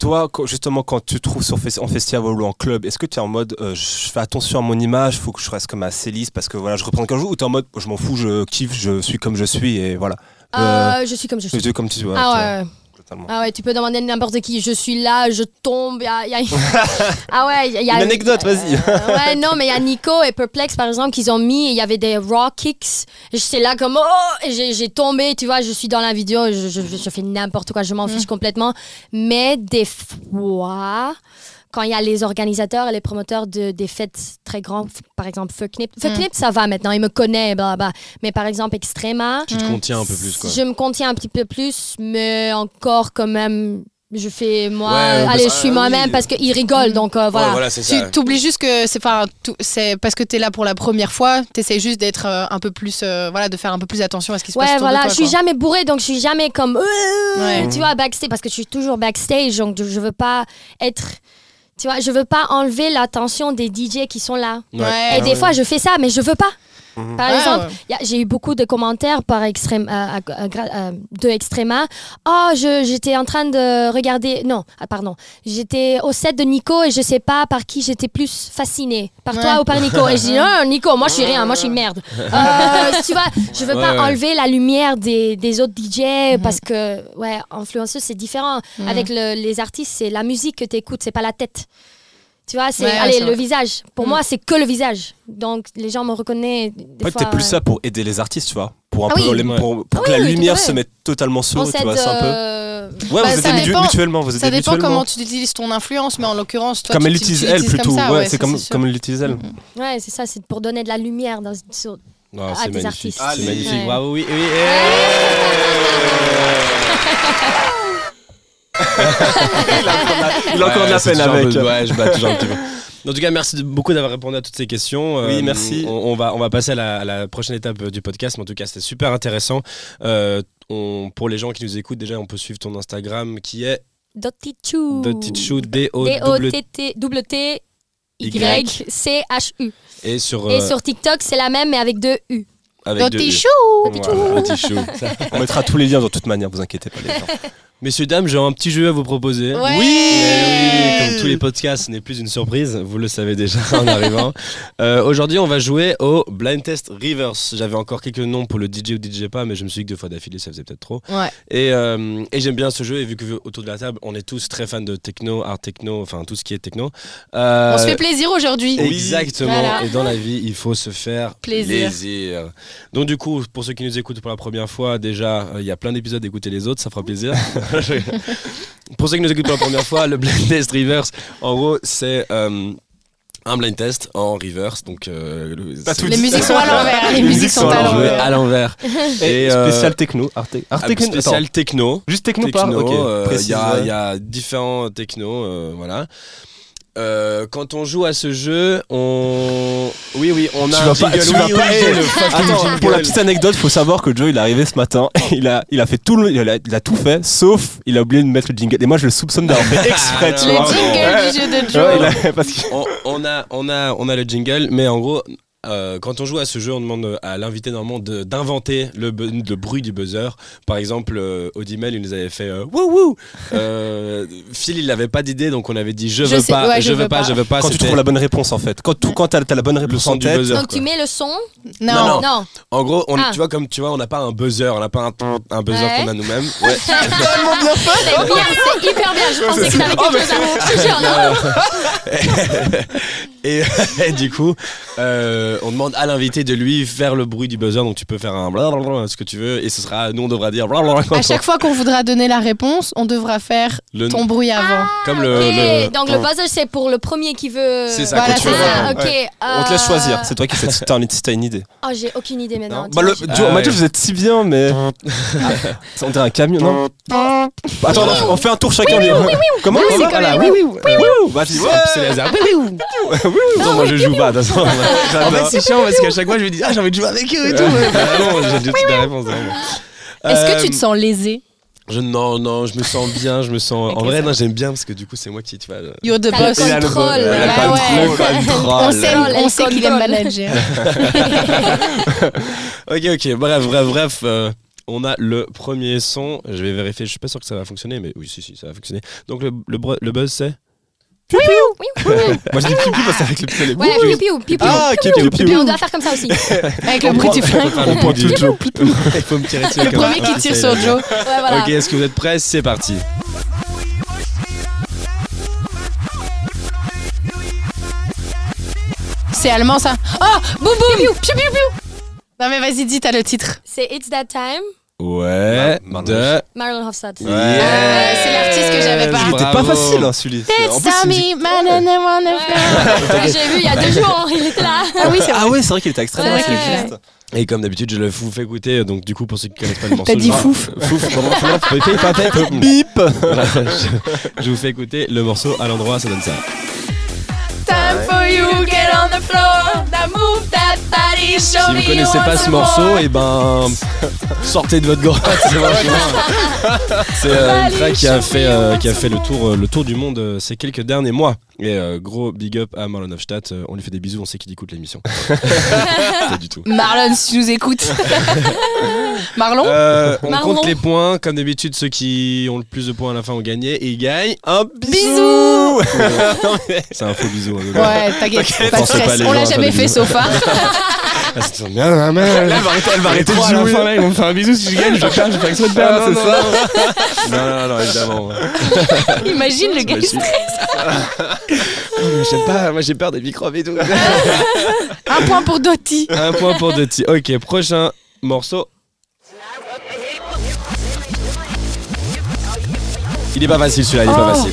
Toi, justement, quand tu te trouves sur fes- en festival ou en club, est-ce que tu es en mode euh, je fais attention à mon image, faut que je reste comme assez lisse parce que voilà, je reprends quand je joue ou tu es en mode je m'en fous, je kiffe, je suis comme je suis et voilà? Euh, je suis comme je Je suis comme tu vois. ah vois, ouais, ouais. totalement. Ah ouais, tu peux demander à n'importe qui. Je suis là, je tombe. y a- y a- ah ouais, il y a Une anecdote, vas-y. Euh, ouais, non, mais il y a Nico et Perplex, par exemple, qu'ils ont mis. Il y avait des raw kicks. J'étais là comme oh, j'ai tombé. Tu vois, je suis dans la vidéo. Je, je, je fais n'importe quoi. Je m'en fiche complètement. Mais des fois. Quand il y a les organisateurs et les promoteurs de, des fêtes très grandes, par exemple Fucknip. Fucknip, ça va maintenant, il me connaît, blablabla. Mais par exemple Extrema, Tu te contiens un peu plus quoi. je me contiens un petit peu plus, mais encore quand même, je fais moi. Ouais, allez, je suis ah, moi-même oui. parce qu'ils rigolent, donc euh, Ouais, voilà. voilà, c'est ça. Tu t'oublies juste que c'est enfin, c'est parce que tu es là pour la première fois, tu essaies juste d'être euh, un peu plus euh, voilà, de faire un peu plus attention à ce qui se passe Ouais, autour voilà, de toi. je suis quoi. jamais bourrée, donc je suis jamais comme. euh, Ouais. Tu vois, backstage, parce que je suis toujours backstage, donc je veux pas être. Tu vois, je veux pas enlever l'attention des DJ qui sont là. Ouais. Et des fois, je fais ça, mais je veux pas. Mhm. Par Ouais, exemple, ouais. j'ai eu beaucoup de commentaires par extrême, euh, à- à gra- euh, de Extrema. Oh, j'étais en train de regarder. Non, ah, pardon. J'étais au set de Nico et je sais pas par qui j'étais plus fascinée. Par Ouais. toi ou par Nico? Et je dis non, Nico, moi je suis rien, moi je suis une merde. Euh, tu vois, je veux Ouais, pas ouais. enlever la lumière des, des autres DJ parce que, ouais, influenceuse c'est différent. Mhm. Avec le- les artistes, c'est la musique que tu écoutes, c'est pas la tête. Tu vois, c'est Ouais, allez, c'est le visage. Pour Mhm. moi, c'est que le visage. Donc les gens me reconnaissent. Des En fait, t'es plus ouais. ça pour aider les artistes, tu vois. Pour un Ah peu oui. les- pour, pour Ah que oui, la oui, lumière se mette totalement sur On eux, tu vois, c'est un peu. euh, Ouais, Bah, vous ça aidez dépend- mutuellement, vous aidez Ça dépend mutuellement. comment tu utilises ton influence, mais en l'occurrence, toi, Comme elle l'utilise elle plutôt. comme ça, ouais, c'est ça, comme, elle l'utilise elle. Ouais, c'est ça, c'est pour donner de la lumière dans, sur- Ah, à c'est des magnifique. artistes. C'est Allez. magnifique. Ouais. Bravo, oui, oui. Il a encore de la- il a encore de Ouais, la c'est peine avec. peu- Ouais, je bats toujours un petit peu. En tout cas, merci beaucoup d'avoir répondu à toutes ces questions. Euh, Oui, merci. On, on va, on va passer à la, à la prochaine étape euh, du podcast. Mais en tout cas, c'était super intéressant. Euh, on- pour les gens qui nous écoutent, déjà, on peut suivre ton Instagram qui est Dotichou. Dotichou, D-O-W. D-O-T-T-W-T-Y-C-H-U. Et sur. Et euh, sur TikTok, c'est la même, mais avec deux U. avec. On mettra tous les liens de toute manière, vous inquiétez pas les gens. Messieurs, dames, j'ai un petit jeu à vous proposer. Ouais. Oui oui, Comme tous les podcasts, ce n'est plus une surprise, vous le savez déjà en arrivant. Euh, Aujourd'hui, on va jouer au Blind Test Reverse. J'avais encore quelques noms pour le DJ ou DJ pas, mais je me suis dit que deux fois d'affilée, ça faisait peut-être trop. Ouais. Et, euh, et j'aime bien ce jeu, et vu que autour de la table, on est tous très fans de techno, art techno, enfin tout ce qui est techno. Euh, On se fait plaisir aujourd'hui. Exactement. Voilà. Et dans la vie, il faut se faire Plaisir. plaisir. Donc du coup, pour ceux qui nous écoutent pour la première fois, déjà, euh, il y a plein d'épisodes d'écouter les autres, ça fera plaisir. pour ceux qui nous écoutent pour la première fois, le Blind Test Reverse, en gros, c'est euh, un blind test en reverse. Donc, euh, le- Pas c'est- tout Les musiques sont à l'envers. Les musiques sont à l'envers. à l'envers. Et Et, euh, spécial techno. Ah, spécial Attends, techno. Juste techno, par techno, Ok. euh, il y, a, ouais. il y a différents technos, euh, voilà. Euh, quand on joue à ce jeu, on. Oui, oui, on a Tu un vas pas- jingle. tu vas Oui, pas- oui, j'ai le Attends, jingle. pour la petite anecdote, faut savoir que Joe il est arrivé ce matin, il a, il a fait tout le, il a, il a tout fait, sauf il a oublié de mettre le jingle. Et moi je le soupçonne d'avoir fait exprès, tu Le vois. jingle du jeu de Joe. il a- parce que- on, on a, on, a, on a le jingle, mais en gros, euh, quand on joue à ce jeu, on demande à l'invité normalement d'inventer le, bruit du buzzer. Par exemple, euh, Audimel, il nous avait fait euh, wouh wouh. Euh, Phil, il n'avait pas d'idée, donc on avait dit je Je veux sais, pas, ouais, je, je veux veux pas, pas. je veux pas. quand tu trouves la bonne réponse en fait. Quand, tu, quand t'as la bonne réponse en tête, buzzer. Donc quoi. tu mets le son. Non. Non, Non. En gros, on, Ah. tu vois comme tu vois, on n'a pas un buzzer, on n'a pas un, un buzzer Ouais. qu'on a nous-mêmes. Ouais. C'est bien, c'est hyper bien. Je pensais que t'avais Oh, quelque chose à. Et, et du coup, euh, on demande à l'invité de lui faire le bruit du buzzer, donc tu peux faire un blablabla, ce que tu veux, et ce sera, nous on devra dire blablabla. À chaque fois qu'on voudra donner la réponse, on devra faire le, ton bruit avant. comme le, Ok, donc le buzzer c'est pour le premier qui veut. C'est ça, Voilà, quand tu veux répondre. Ok. Ouais. on te laisse euh, choisir. C'est toi qui fais si t'as, si t'as une idée. Oh, j'ai aucune idée maintenant. Bah, le, Joe, on m'a ouais. dit que vous êtes si bien, mais. Ah, on dirait un camion, non Attends, on fait un tour chacun. des- Comment Voilà, oui, oui, oui, oui. Vas-y, ouais. c'est les hasards. Oui, oui. Non, moi je joue pas, de toute façon. En fait, c'est chiant parce qu'à chaque fois je me dis, ah, j'ai envie de jouer avec eux et tout. Ah non, j'ai déjà toute la réponse. vraiment. Est-ce que Euh, tu te sens lésé? je, Non, non, je me sens bien, je me sens. En vrai, non, j'aime bien parce que du coup, c'est moi qui, tu vois. le- You're the T'as le boss. Le contrôle. a le Ouais, contrôle. On sait, on sait qu'il aime contrôle. manager. Ok, ok, bref, bref, bref. euh, on a le premier son. Je vais vérifier, je suis pas sûr que ça va fonctionner, mais oui, si, si, ça va fonctionner. Donc le, le, le buzz, c'est? Oui, oui. Moi, je dis pipi parce qu'avec le pipi, elle est Ouais, piou piou, piou piou. Ah, Piou, piou, piou. piou. On doit faire comme ça aussi. Avec le du flingue. le point du Joe. Il faut me tirer dessus. Le premier qui tire sur Joe. Ok, est-ce que vous êtes prêts? C'est parti. C'est allemand ça. Oh, boum boum. Piou piou piou. Non mais vas-y, dis, t'as le titre. C'est It's That Time, Ouais, Mar- de. Marlon Hofstad. Ouais. Euh, c'est l'artiste que j'avais pas. Il était pas facile, hein, plus, il me fly. Ouais. J'ai vu il y a deux jours, il était là. Ah oui, c'est vrai. Ah ouais, c'est vrai qu'il était extrêmement Ouais. Et comme d'habitude, je le vous fais écouter. Donc, du coup, pour ceux qui connaissent pas le morceau, T'as dit fouf. Fouf, comment papé, Bip Voilà, je, je vous fais écouter le morceau à l'endroit, ça donne ça. Time for you, get on the floor. Now move Si vous connaissez you pas ce morceau, et ben sortez de votre grotte. C'est euh, une track qui a fait euh, qui a fait le tour euh, le tour du monde ces quelques derniers mois. Et euh, gros big up à Marlon Hofstadt. Euh, on lui fait des bisous, on sait qu'il écoute l'émission. pas du tout. Marlon, si tu nous écoutes. Marlon Euh, on Marlon. compte les points, comme d'habitude, ceux qui ont le plus de points à la fin ont gagné et ils gagnent un Bisous C'est un faux bisou. hein, Ouais, t'inquiète, pas de On l'a gens, jamais fait sauf un. Ah, c'est bien, la mère. Elle va arrêter, elle va arrêter de à la jouer. fin, là, ils vont me faire un bisou si je gagne, je vais faire, je vais faire exprès de Ah, perdre. c'est non, ça. non, non, non, non, évidemment. Imagine le gars. Oh, mais J'aime pas, moi j'ai peur des microbes et tout. Un point pour Doty. Un point pour Doty. Ok, prochain morceau. Il est pas facile celui-là, il est pas Oh.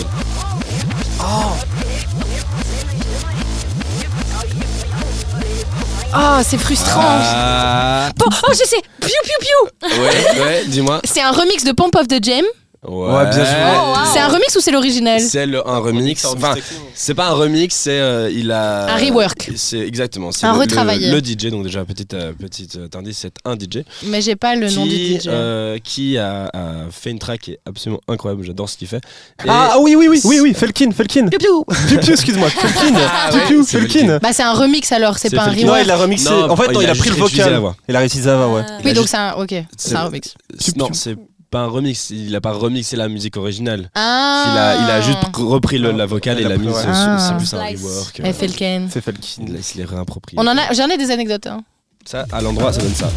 Facile. Oh, c'est frustrant. Ah, Oh, oh, je sais. Piu, piu, piu. ouais, ouais, dis-moi. C'est un remix de Pump of the Jam. Ouais, bien joué. Oh, wow. C'est un remix ou c'est l'original? C'est le- un remix. Enfin, c'est pas un remix, c'est euh, il a Un rework. C'est exactement. c'est Un le- retravaillé. Le, le DJ, donc déjà petit euh, petit euh, indice, c'est un DJ Mais j'ai pas le nom du DJ. euh, qui a, a fait une track qui est absolument incroyable. J'adore ce qu'il fait. Et- Ah ah oui, oui, oui, oui, oui, Felkin, Felkin. Piu, piu. Piu, piu, excuse-moi. Felkin. Ah Piu, ouais, piu, c'est Felkin. Bah, c'est un remix alors, c'est C'est pas un Felkin. Non, rework. il a remixé. Non, En fait, non, il il a a pris juste le réutilisé la vocal. voix. Il a réutilisé la voix, ouais. Oui, a donc juste- c'est un. Ok, c'est un remix. Non, c'est pas un remix. Il a pas remixé la musique originale. Ah Il a, il a juste repris le- la vocale et l'a mise. Ah. C'est plus un rework. Eh, Felken. C'est Felkin. Il l'est réapproprié. On en a, j'en ai des anecdotes. Hein. Ça, à l'endroit, ça donne ça.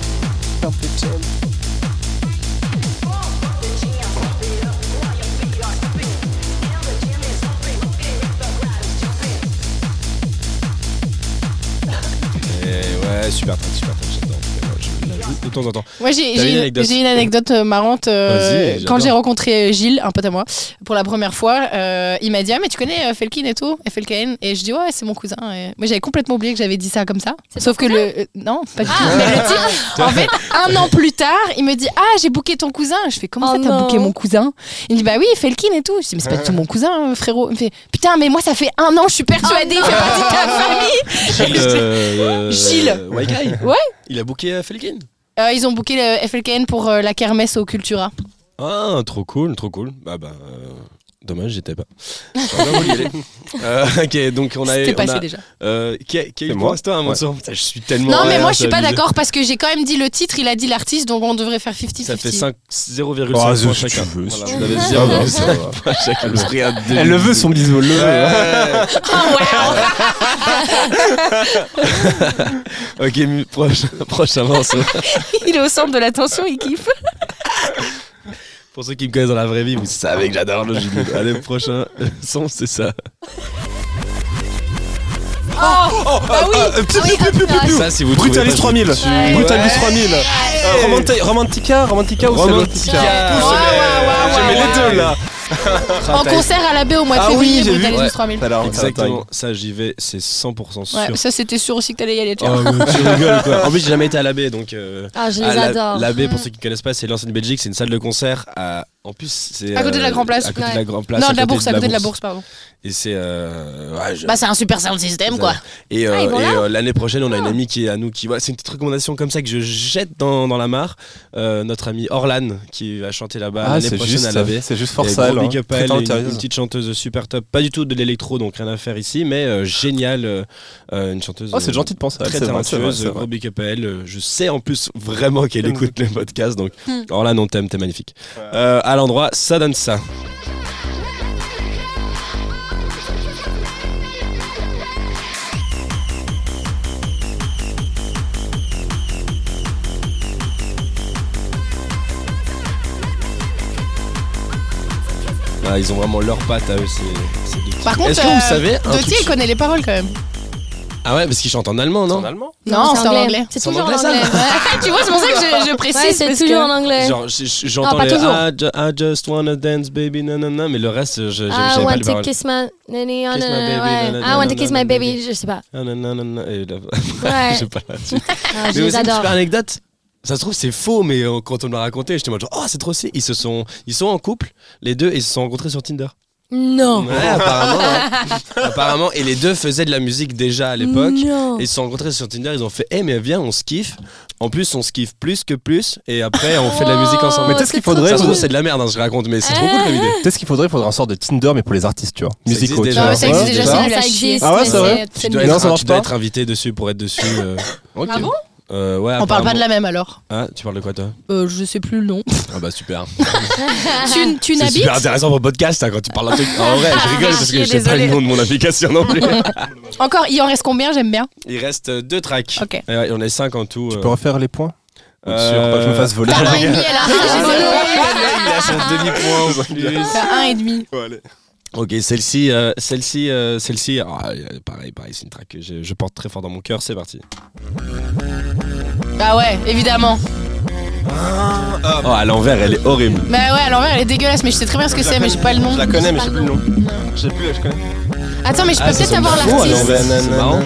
Et ouais, super track, de temps en temps. Moi, j'ai une une, anecdote j'ai une anecdote euh, marrante. euh, quand j'ai rencontré Gilles, un pote à moi, pour la première fois, euh, il m'a dit Ah, mais tu connais euh, Felkin et tout? FLKN Et je dis Ouais, c'est mon cousin. Et moi, j'avais complètement oublié que j'avais dit ça comme ça. Sauf que le. euh, non, pas du tout. Mais le type, en fait, un an plus tard, il me dit Ah, j'ai booké ton cousin. Je fais Comment Oh ça, t'as booké mon cousin? Il me dit Bah oui, Felkin et tout. Je dis Mais c'est pas du tout mon cousin, euh, frérot. Il me fait Putain, mais moi, ça fait un an, je suis persuadée, il fait partie de ta famille. Gilles. euh, Gilles. euh. Ouais. Il a booké euh, Felkin? Euh, ils ont booké le FLKN pour euh, la kermesse au Cultura. Ah, trop cool, trop cool. Bah, bah. euh, Dommage, j'étais pas. Y aller. Euh, ok, donc on a. On passé a- déjà. Euh, qui a, qui a eu C'est le moi. toi, hein, Ouais. Mansour Putain, Je suis tellement. Non, mais moi je suis pas d'accord parce que j'ai quand même dit le titre, il a dit l'artiste, donc on devrait faire 50-50. Ça fait 5, 0,5 Oh, si tu chacun. veux, si Voilà, tu veux. avez Ça va, 0,5 ça va. points chacun. Rien de- Elle le veut son bisou, le Ouais. Oh, ok, mu- prochain, prochain morceau. il est au centre de l'attention, il kiffe. Pour ceux qui me connaissent dans la vraie vie, vous savez que j'adore le judo. Allez, prochain son, c'est ça. Oh, bah oui Euh, plus, plus, plus, plus, plus, plus. Ça, si vous Brutalis trouvez 3000. pas, Ouais. Brutalis Ouais. 3000. Euh, Romanti- Romantica, Romantica ou Romantica. Ouais, ouais, ouais, J'ai mis ouais, les deux là. En concert à la baie au mois de Ah oui, février, j'ai vu. Brutalis Ouais. 3000. Alors, Exactement, ça j'y vais, c'est 100% sûr. Ouais, ça c'était sûr aussi que t'allais y aller, tu Oh, vois. mais tu rigoles quoi. En plus, j'ai jamais été à la baie donc. euh, Ah, je les la- adore. La baie, pour ceux qui connaissent pas, c'est l'ancienne Belgique, c'est une salle de concert. À... En plus, c'est. À côté de la euh, Grand Place. À côté de Ouais. la Grand Place. non, de la bourse, à côté de la bourse, pardon. Et c'est. euh, ouais, je- Bah, c'est un super sound system, quoi. Et, euh, Ah, et, euh, l'année prochaine, on a une Ah. amie qui est à nous qui. Voilà, c'est une petite recommandation comme ça que je jette dans, dans la mare. Euh, notre amie Orlan qui va chanter là-bas Ah, l'année c'est prochaine juste, à la c'est juste fort gros hein. big elle, une, une petite chanteuse super top. Pas du tout de l'électro, donc rien à faire ici, mais euh, géniale. une chanteuse. Oh, c'est euh, gentil de penser à elle. Très talentueuse, gros big up à elle. Je sais en plus vraiment qu'elle Elle écoute les podcasts, donc Hmm. Orlan, on t'aime, t'es magnifique. À l'endroit, ça donne ça. Ah, ils ont vraiment leur patte à eux, c'est Par contre, Est-ce que vous euh, savez un Doty, truc- il connaît les paroles quand même. Ah ouais, parce qu'ils chantent en allemand, C'est non en allemand Non, c'est en anglais. C'est toujours en anglais, ça anglais. Ouais. tu vois, c'est pour ça que je, je précise. Ouais, c'est toujours que- en anglais. Genre, j'entends pas les. I, ju- I just wanna dance, baby, nanana, mais le reste, je je- I j'avais pas want les to paroles. kiss my nanny on Kiss my a- baby, I want to kiss my baby, je sais pas. Ah, nanana, et là- Ouais. Je sais pas là-dessus. Ah, Mais aussi, super anecdote. Ça se trouve, c'est faux, mais euh, quand on me l'a raconté, j'étais en mode genre, oh, c'est trop si. Ils, se sont, ils sont en couple, les deux, et ils se sont rencontrés sur Tinder. Non. Ouais, apparemment. hein. apparemment. Et les deux faisaient de la musique déjà à l'époque. Non. Et ils se sont rencontrés sur Tinder, ils ont fait, eh, mais viens, on se kiffe. En plus, on se kiffe plus que plus. Et après, on fait de la musique ensemble. Mais Oh, qu'est-ce qu'il c'est trop faudrait Ça se trouve, pour- c'est de la merde, hein, je raconte, mais c'est trop cool comme idée. Peut-être ce qu'il faudrait, il faudrait un sort de Tinder, mais pour les artistes, tu vois. Ça existe Musicaux. tu déjà. vois. Non, ça existe déjà, c'est nul à chier. Ah ouais, c'est vrai Tu dois, Non, être, ça marche tu dois pas. être invité dessus pour être dessus. euh. Ok. Ah bon? Euh, ouais, On parle pas de la même alors. Ah, tu parles de quoi toi Euh, je sais plus le nom. Ah bah super. tu tu C'est n'habites super intéressant pour le podcast hein, quand tu parles d'un truc. En vrai, je rigole parce que je sais pas le désolé. nom de mon application non plus. Encore, il en reste combien J'aime bien. Il reste euh, deux tracks. Ok. Et ouais, on est cinq en tout. Tu euh. peux refaire les points Euh, Sûr, pas que je me fasse voler. T'as un et demi, elle a Ah. Il a son demi-point en plus. T'as un et demi. Ok, celle-ci, euh, celle-ci, euh, celle-ci. ah, euh, pareil, pareil, c'est une track que je, je porte très fort dans mon cœur. C'est parti. Bah ouais, évidemment. Oh, à l'envers, elle est horrible. Bah ouais, à l'envers, elle est dégueulasse, mais je sais très bien ce que c'est, mais j'ai pas le nom. Je la connais, mais je sais pas plus le nom. Je sais plus, je connais. Attends, mais je peux Ah, peut-être c'est une avoir faux à l'artiste. l'envers. C'est marrant. Ouais.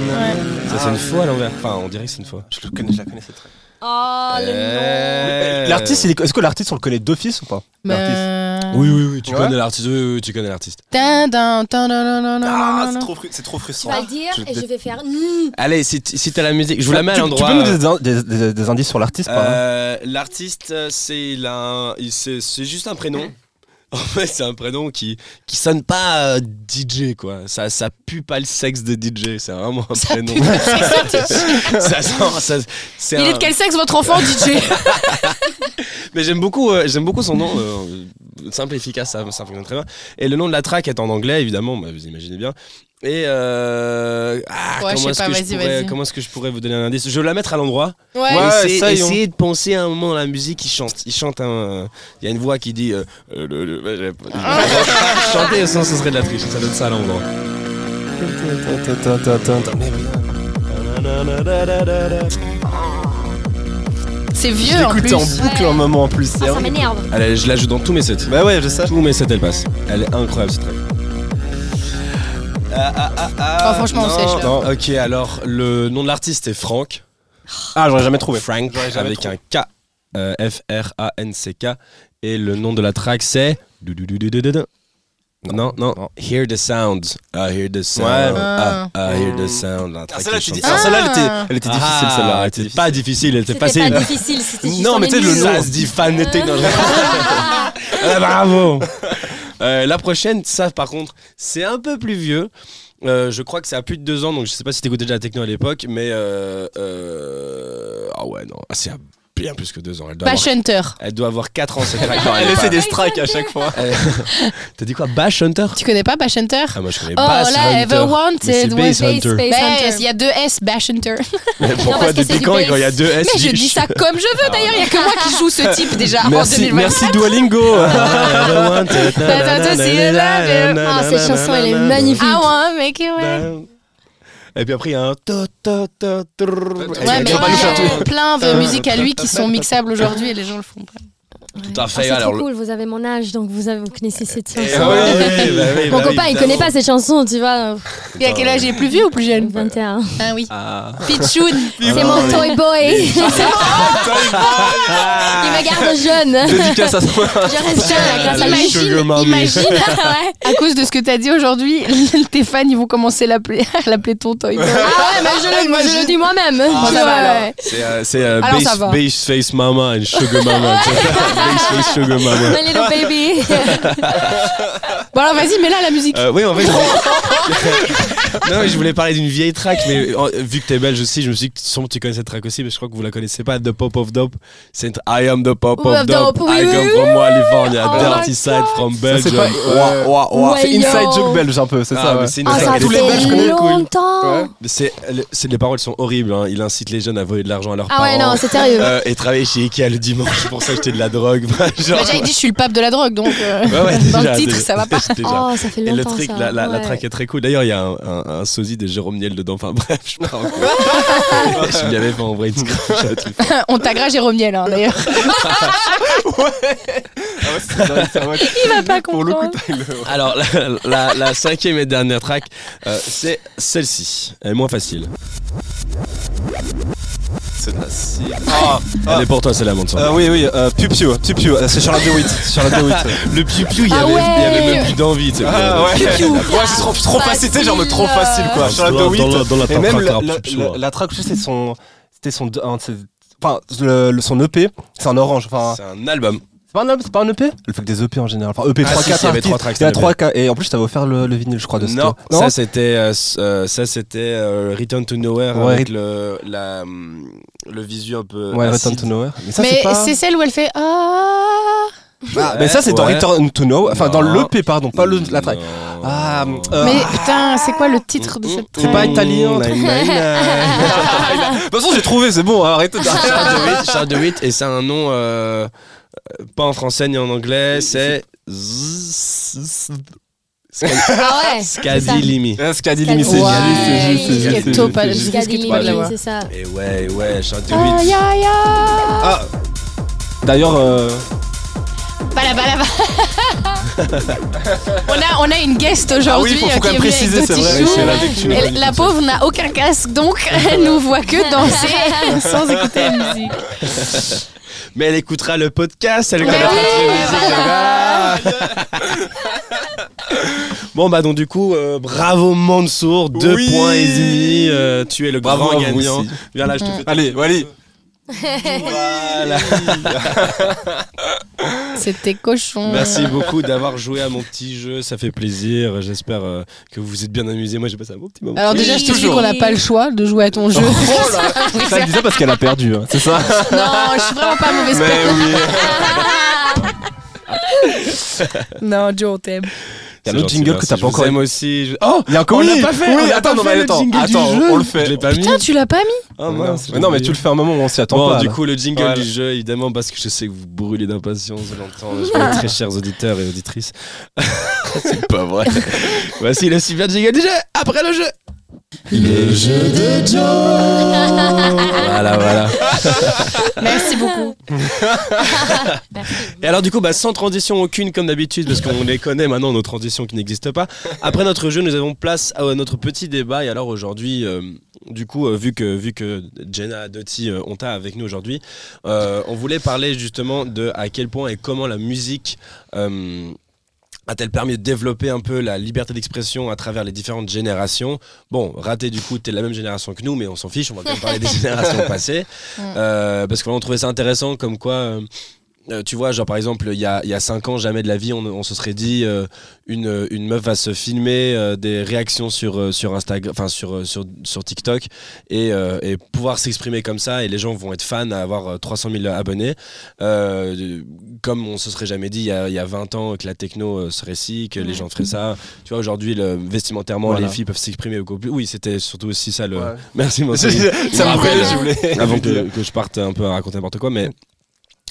Ça, c'est une faux à l'envers. Enfin, on dirait que c'est une faux. Je le connais, je la connais, c'est très. Oh, le nom. Euh, L'artiste, il est- est-ce que l'artiste, on le connaît d'office ou pas? L'artiste. Oui, oui, oui, tu Ouais. connais l'artiste. Oui, oui, oui, tu connais l'artiste. Ah, c'est trop, fru- c'est trop Tu frustrant. vas le dire Je- et je vais faire. Allez, si, t- si t'as la musique, je vous la mets à Tu- l'endroit. Tu peux nous donner des, des- des- des indices sur l'artiste Euh, L'artiste, c'est la- il- c'est c'est juste un prénom. En fait, c'est un prénom qui qui sonne pas euh, DJ quoi. Ça ça pue pas le sexe de DJ. C'est vraiment un Ça prénom. pue pas le sexe de DJ. ça sent. ça- c'est Il un- est de quel sexe votre enfant, DJ Mais j'aime beaucoup, euh, j'aime beaucoup son nom, euh, simple et efficace, ça, ça fonctionne très bien. Et le nom de la track est en anglais, évidemment, bah, vous imaginez bien. Et euh, ah, Ouais, comment est-ce que je pourrais, vas-y. comment est-ce que je pourrais vous donner un indice? Je vais la mettre à l'endroit. Ouais. Ouais. essayez, essayez de penser à un moment à la musique. Il chante, il chante un. Il y a une voix qui dit. euh, euh, le- le- j'ai- Chanter sans ce serait de la triche. Ça donne ça à l'endroit. c'est vieux en plus. J'écoutais en boucle Ouais. un moment en plus. Ah, ça m'énerve. Je la joue dans tous mes sets. Bah ouais, je sais. Tous mes sets, elle passe. Elle est incroyable cette track. Ah, ah, ah, ah, Oh, franchement, on non, sèche, là. non. Ok, alors le nom de l'artiste est Franck. Ah, j'aurais jamais trouvé. Frank J'aurais jamais avec trouvé. un K. euh, F-R-A-N-C-K. Et le nom de la track c'est. Doudoudoudoudoudou. Non, non, Non. Hear the sound. I hear the sound. Ouais. Ah. I hear the sound. La Ah, track celle-là, qui tu dis- chante alors, ça. celle-là, elle était, elle était Ah, difficile, celle-là. elle elle était pas difficile, elle était C'était facile. pas difficile, c'était juste Non, on mais tu sais, le nom. Ça se dit phonétique dans le Ah, Bravo Euh, La prochaine, ça par contre, c'est un peu plus vieux. Euh, je crois que c'est à plus de deux ans, donc je sais pas si t'écoutais déjà la techno à l'époque, mais euh, ah ouais non, Ah, c'est à bien plus que deux ans. Elle doit, Bash avoir, Hunter. elle doit avoir quatre ans cette. Non, elle pas- des strikes à chaque fois. elle- T'as dit quoi Bash Hunter Tu connais pas Bash Hunter Ah moi je connais Oh, Bass là, Hunter. Ever Wanted, Mais c'est ouais, Bass Space, Hunter. Space il y a deux S, Bash Hunter. Mais Pourquoi parce que c'est depuis du quand bass. quand il y a deux S Mais je dis ça comme je veux d'ailleurs, il y a que moi qui joue ce type déjà en Merci, 2020. merci Duolingo. Ah, Ah, cette chanson, elle est magnifique. I wanna make it right. Et puis après, il y a un. Ouais, mais faire ouais, tout. plein de musiques à lui qui sont mixables aujourd'hui et les gens le font pas. Tout à Ah, fait. c'est alors, trop cool, vous avez mon âge, donc vous, avez, vous connaissez cette Eh chanson. ouais, ouais, bah oui, Mon bah copain, il connaît pas cette chanson, tu vois. Et à quel âge il est plus vieux ou plus jeune? 21. Ah oui. Ah. Pichoun. C'est mon toy boy. il me garde jeune. Dédicace à toi. Je reste jeune Ah, grâce à Imagine, imagine Ouais. à cause de ce que t'as dit aujourd'hui, tes fans ils vont commencer à l'appeler à l'appeler ton toy boy. Ah ouais, mais je le, moi, je le dis moi-même. Ah. C'est euh, c'est, euh, face mama and sugar mama. Face sugar mama. My little baby. Bon alors vas-y, mets là la musique. Euh, oui, en fait. non, mais je voulais parler d'une vieille track, mais euh, vu que t'es belge aussi, je me suis dit que sûrement tu connais cette track aussi, mais je crois que vous la connaissez pas. The Pop of Dope. C'est I am the Pop Of of Dope. Dope, oui, I come from California, Oh dirty side from Belgium. ouah. Ouais, C'est inside joke belge un peu, c'est Ah, ça. ouais. c'est une Oh, track ça tous les Belges fait connaissent. cool. C'est, le- c'est- les paroles sont horribles. hein. Il incite les jeunes à voler de l'argent à leurs Ah parents. ouais, non, c'est sérieux. Euh, et travailler chez Ikea le dimanche pour s'acheter de la drogue. Genre- Bah, J'avais dit je suis le pape de la drogue donc euh, Ouais, dans déjà, le titre déjà, ça va pas. déjà. Oh, ça fait Et le truc, ça. la, la, la Ouais. track est très cool. D'ailleurs, il y a un, un, un sosie de Jérôme Niel dedans. Enfin bref, je pars en cours. Je lui avais fait envoyer une screenshot. une fois. On taguera Jérôme Niel hein, d'ailleurs. Ah ouais, vrai, vrai. Il va pas Pour le coup, comprendre. le- Alors, la, la, la cinquième et dernière track, euh, c'est celle-ci. Elle est moins facile. C'est de la cire. Ah, Elle est pour toi, c'est la montre. euh, oui, oui, euh, Pupio, Pupio, euh, c'est Charlotte DeWitt. Charlotte DeWitt. Le piou-piou, il y Ah avait, il y avait même plus d'envie. tu sais. Ah ouais, c'est trop, trop facile, sais, genre me trop facile quoi. Ah, Charlotte dans la- DeWitt. dans la- dans la Et même la, la, la, la track, c'est son. C'était son. un Enfin, le, le- son EP, c'est en orange. Enfin, C'est un album. C'est pas un album, c'est pas un EP Le fait que des EP en général. Enfin, EP Ah, 3 si, 4 si, il y avait trois tracks, Il y a c'était 3 4 Et en plus, je t'avais offert le, le vinyle, je crois, de Non, Sto. ça c'était euh, euh, ça c'était euh, Return to Nowhere Ouais, avec le la hum, le visu un peu Ouais, acide. Return to Nowhere. Mais ça, Mais c'est pas. c'est celle où elle fait ah. Ah, mais ça, c'est dans. Return to Nowhere. Enfin, dans Non. l'EP, pardon, pas le, la track. Non. Ah, euh, Mais putain, c'est quoi le titre de cette C'est pas track italien. Nine, nine, nine. De toute façon, j'ai trouvé, c'est bon, arrête de. Charles Charles DeWitt, et c'est un nom euh, pas en français ni en anglais, c'est Z- Ah ouais. Scadi Limi. Ah, Ce qu'a dit Limi, c'est Ouais, juste, c'est juste, c'est ça. Et ouais, ouais, Aïe, DeWitt. aïe, aïe. Ah D'ailleurs, euh, Bala, bala, bala. on, a, on a une guest Ah aujourd'hui oui, faut, faut euh, quand qui est préciser, avec c'est deux vrai. la ça. pauvre n'a aucun casque, donc elle nous voit que danser sans écouter la musique. Mais elle écoutera le podcast, elle connaîtra toutes les musiques, voilà. Bon bah donc du coup, euh, bravo Mansour, deux Oui. points et demi, euh, tu es le Bravo grand à vous gagnant. aussi. Viens là, je te fais. allez, allez. Voilà. C'était cochon. Merci beaucoup d'avoir joué à mon petit jeu, ça fait plaisir. J'espère euh, que vous vous êtes bien amusés. Moi j'ai passé un bon petit moment. Alors déjà, je te dis qu'on n'a pas le choix de jouer à ton jeu. Oh là Ça, elle disait parce qu'elle a perdu, hein, c'est ça non, je suis vraiment pas mauvaise Mais oui. Non, Joe, on t'aime. Il y a l'autre jingle que t'as pas encore aime aussi. je- Oh Il y a encore On l'a pas fait, oui, on l'a attends, pas non, mais attends, jingle du attends, jeu. on le fait. Je l'ai pas mis. Putain, tu l'as pas mis mince. Mais non, mais tu le fais un moment où on s'y attend Bon, pas. du là. coup, le jingle Voilà. du jeu, évidemment, parce que je sais que vous brûlez d'impatience, je l'entends. Je mes très chers auditeurs et auditrices. C'est pas vrai. Voici le super jingle du jeu, après le jeu. Le jeu de Joe. voilà, voilà. Merci beaucoup. Et alors du coup, bah, sans transition aucune comme d'habitude, parce qu'on les connaît maintenant, nos transitions qui n'existent pas. Après notre jeu, nous avons place à notre petit débat. Et alors aujourd'hui, euh, du coup, euh, vu que vu que Jenna Doty euh, ont avec nous aujourd'hui, euh, on voulait parler justement de à quel point et comment la musique euh, a-t-elle permis de développer un peu la liberté d'expression à travers les différentes générations? Bon, raté du coup, t'es de la même génération que nous, mais on s'en fiche, on va quand même parler des générations passées. Euh, parce qu'on trouvait ça intéressant, comme quoi, euh, euh, tu vois, genre par exemple, il y a, il y a cinq ans, jamais de la vie, on, on se serait dit, euh, une, une meuf va se filmer euh, des réactions sur, euh, sur Instagram, enfin sur, euh, sur, sur TikTok, et, euh, et pouvoir s'exprimer comme ça, et les gens vont être fans à avoir euh, 300 000 abonnés. Euh, comme on se serait jamais dit il y a, il y a 20 ans que la techno serait si, que les gens feraient ça. Tu vois, aujourd'hui, le- vestimentairement, Voilà. les filles peuvent s'exprimer beaucoup plus. Oui, c'était surtout aussi ça le. Ouais. Merci, mon ça me je voulais. avant que, que je parte un peu à raconter n'importe quoi, mais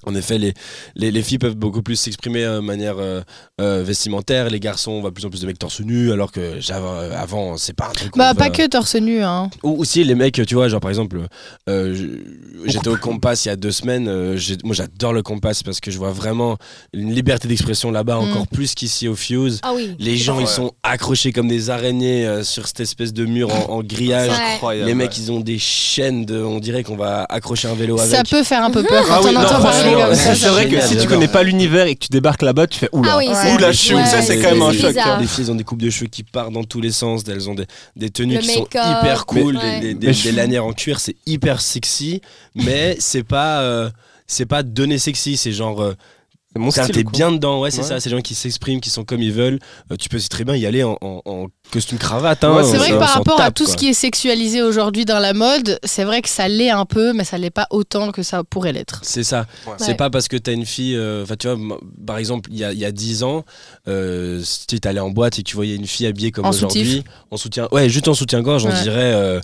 en effet, les, les, les filles peuvent beaucoup plus s'exprimer euh, de manière euh, euh, vestimentaire. Les garçons, on voit de plus en plus de mecs torse nu, alors que euh, avant, c'est pas un truc. Bah, va- pas que torse nu, hein. Ou aussi les mecs, tu vois, genre par exemple, euh, j'étais au Compass il y a deux semaines. euh, moi, j'adore le Compass parce que je vois vraiment une liberté d'expression là-bas, Mm. encore plus qu'ici au Fuse. Ah oui. Les gens, Ouais. ils sont accrochés comme des araignées euh, sur cette espèce de mur en, en grillage. Incroyable. Les mecs, ils ont des chaînes de. On dirait qu'on va accrocher un vélo avec. Ça peut faire un peu peur Ah quand oui, on non, entend parler comme ça. c'est vrai que si tu connais pas l'univers et que tu débarques là-bas, tu fais oula. Ah oui, Ouais. c'est Oula, chou, ouais, ça c'est quand même un choc. bizarre. Les filles, ont des coupes de cheveux qui partent dans tous les sens. Elles ont des, des tenues Le qui sont hyper cool, Mais- des, ouais. des- des- Mais des je- lanières en cuir, c'est hyper sexy. Mais c'est pas, euh, c'est pas donné sexy. C'est genre, euh, C'est mon style. t'es bien dedans. Ouais, c'est Ouais. ça. C'est des gens qui s'expriment, qui sont comme ils veulent. Euh, tu peux aussi très bien y aller en, en- en costume cravate. Hein, Ouais, C'est On vrai que par rapport à tout quoi. ce qui est sexualisé aujourd'hui dans la mode, c'est vrai que ça l'est un peu, mais ça l'est pas autant que ça pourrait l'être. C'est ça. Ouais. C'est Ouais. pas parce que t'as une fille. euh, Enfin, tu vois, par exemple, il y a, il y a 10 ans, euh, si tu allais en boîte et que tu voyais une fille habillée comme aujourd'hui, en soutien. Ouais, juste en soutien-gorge, on dirait. euh,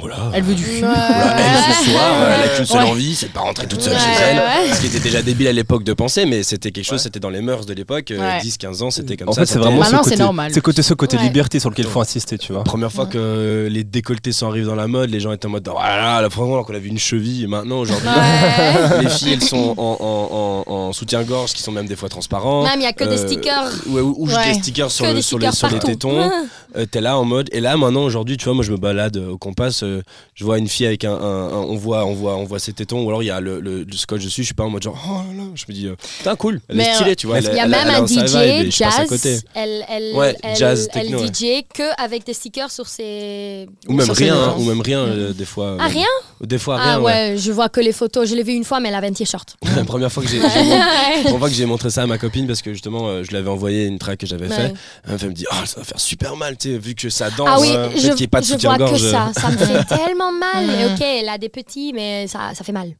oh là. Elle veut du cul. Oh là, elle, ce soir, euh, elle a qu'une seule Ouais. envie, c'est de pas rentrer toute seule Ouais, chez elle. ouais. Ce qui était déjà débile à l'époque de penser, mais c'était quelque chose, Ouais. c'était dans les mœurs de l'époque. euh, Ouais. 10-15 ans, c'était comme En ça. fait, c'est vraiment ce Maintenant, côté, normal. c'est côté, ce côté Ouais. liberté sur lequel il faut insister, tu vois. La première fois que les décolletés sont arrivés dans la mode, les gens étaient en mode voilà, la première fois qu'on a vu une cheville, et maintenant aujourd'hui, Ouais. les filles elles sont en, en- en- en soutien-gorge qui sont même des fois transparents. Même, il y a que des Euh, stickers. Ouais, ou, ou juste Ouais. des stickers sur, Que le- des sur les, sur tétons. Euh, T'es là en mode. Et là maintenant aujourd'hui, tu vois, moi je me balade euh, au Compass, euh, je vois une fille avec un, un- un- on voit, on voit, on voit ses tétons, ou alors il y a le, scotch dessus. Je suis pas en mode genre, oh là là, je me dis, euh, putain cool, elle Mais, est stylée, tu vois. Il y a même un DJ jazz. Elle, elle, Ouais, elle, jazz, elle techno, ouais. DJ que avec des stickers sur ses. Ou même rien, hein, ou même rien euh, des fois. Ah, euh, rien Des fois Ah rien, ouais. ouais, je vois que les photos. Je l'ai vu une fois, mais elle avait un t-shirt. La première fois que j'ai, que j'ai montré ça à ma copine parce que justement euh, je lui avais envoyé une track que j'avais fait. Elle me dit, oh ça va faire super mal, tu sais, vu que ça danse. Ah oui, euh, je, qu'il pas de je vois que ça. Ça me fait tellement mal. Ok, elle a des petits, mais ça, ça fait mal.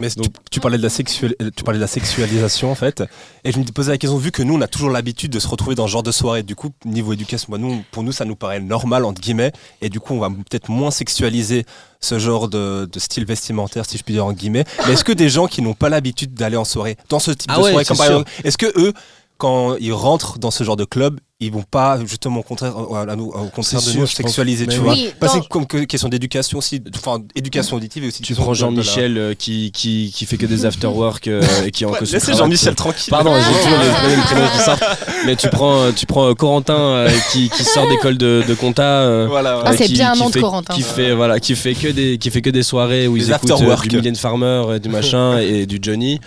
Mais tu, tu parlais de la sexual- euh, tu parlais de la sexualisation en fait, et je me posais la question vu que nous on a toujours l'habitude de se retrouver dans ce genre de soirée. Du coup, niveau éducation, nous, pour nous ça nous paraît normal entre guillemets, et du coup on va peut-être moins sexualiser ce genre de, de style vestimentaire, si je puis dire en guillemets. Mais est-ce que des gens qui n'ont pas l'habitude d'aller en soirée, dans ce type Ah de ouais, soirée, comme par exemple, est-ce que eux, quand ils rentrent dans ce genre de club, ils vont pas justement au contraire, à nous, au contraire de nous sexualiser, tu oui. vois Oui, dans- c'est comme que- question d'éducation aussi, enfin éducation auditive et aussi Tu prends Jean-Michel euh, qui, qui, qui fait que des after-work euh, et qui est en Ouais, costume Laissez. Jean-Michel tranquille. Pardon, j'ai toujours les mêmes prénoms qui sortent. Mais tu prends, euh, tu prends euh, Corentin euh, qui, qui sort d'école de, de compta. euh, Voilà, ouais. Ah, c'est bien un nom de Corentin. Qui fait, voilà, qui fait que des, qui fait que des soirées où Des ils écoutent euh, after-work. du Million Farmer, euh, du machin et du Johnny.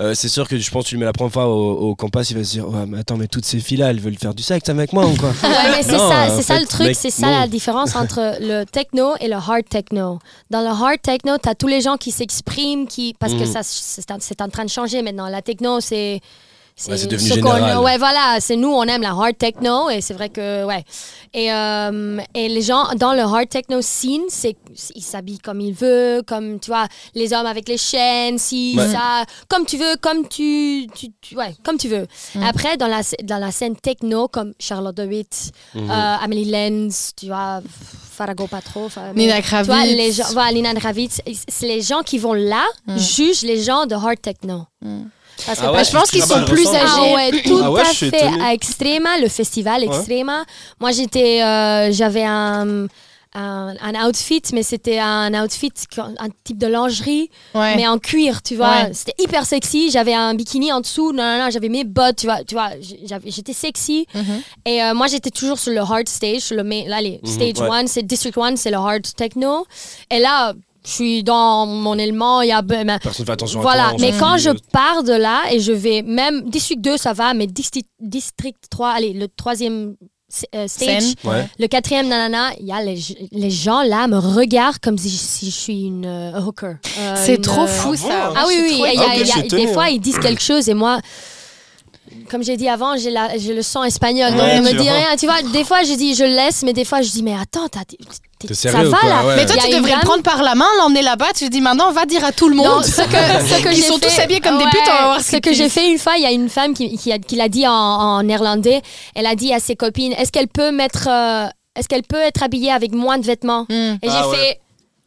Euh, c'est sûr que je pense que tu le mets la première fois au, au campus, il va se dire ouais, mais attends, mais toutes ces filles-là, elles veulent faire du sexe avec moi ou quoi Ouais, mais c'est ça, c'est ça le truc, c'est ça non. la différence entre le techno et le hard techno. Dans le hard techno, tu as tous les gens qui s'expriment, qui parce que Mhm. ça c'est en train de changer maintenant. La techno, c'est Ouais, c'est devenu ce général. Ouais, voilà, c'est nous, on aime la hard techno et c'est vrai que ouais. Et, euh, et les gens dans le hard techno scene, c'est ils s'habillent comme ils veulent, comme tu vois, les hommes avec les chaînes, si Ouais. ça, comme tu veux, comme tu, tu, tu- ouais, comme tu veux. Après dans la dans la scène techno comme Charlotte DeWitt, Mhm. euh, Amélie Lenz, tu vois, Farago Patro, Nina tu vois, Kravitz. les gens, voilà, Nina Kravitz, c'est les gens qui vont là Mm. jugent les gens de hard techno. Parce que Ah ouais, Bah, je pense qu'ils sont plus âgés. ah ouais, tout Ah ouais, à fait. étonné. À Extrema, le festival Extrema. Moi, j'étais, euh, j'avais un, un, un outfit, mais c'était un outfit, un type de lingerie, Ouais. mais en cuir, tu vois. Ouais. C'était hyper sexy. J'avais un bikini en dessous, non, non, non, j'avais mes bottes, tu vois. Tu vois j'étais sexy. Mhm. Et euh, moi, j'étais toujours sur le hard stage. Sur le main, là, les Mhm, stage ouais. 1, c'est District 1, c'est le hard techno. Et là, je suis dans mon élément. Il y a. ben, Personne fait attention à voilà, toi. on mais quand je pars de là et je vais même District 2, ça va, mais District, District 3, allez, le troisième euh, stage. Ouais. le quatrième, nanana, il y a les, les gens là me regardent comme si, si je suis une euh, hooker. Euh, C'est trop euh, fou Ah ça. Ah oui, oui, y a- Ah, y a- des fois hein. ils disent quelque chose et moi, comme j'ai dit avant, j'ai la- j'ai le sang espagnol, donc Ouais, ne me tu dis vois. rien. Tu vois, des fois je dis je laisse, mais des fois je dis mais attends, t'as- t'es- T'es ça sérieux ou va quoi? là Ouais. Mais toi, Il y tu une devrais le dame- prendre par la main, l'emmener là-bas. Tu te dis maintenant, va dire à tout le monde. Non, ce que, ce que Ils j'ai sont tous fait- habillés comme des putes, on va voir ce Ce qu'ils que j'ai disent. fait une fois, il y a une femme qui, qui, a- qui l'a dit en, en néerlandais. Elle a dit à ses copines est-ce qu'elle peut mettre. euh, est-ce qu'elle peut être habillée avec moins de vêtements? Hmm. Et Ah j'ai ouais. fait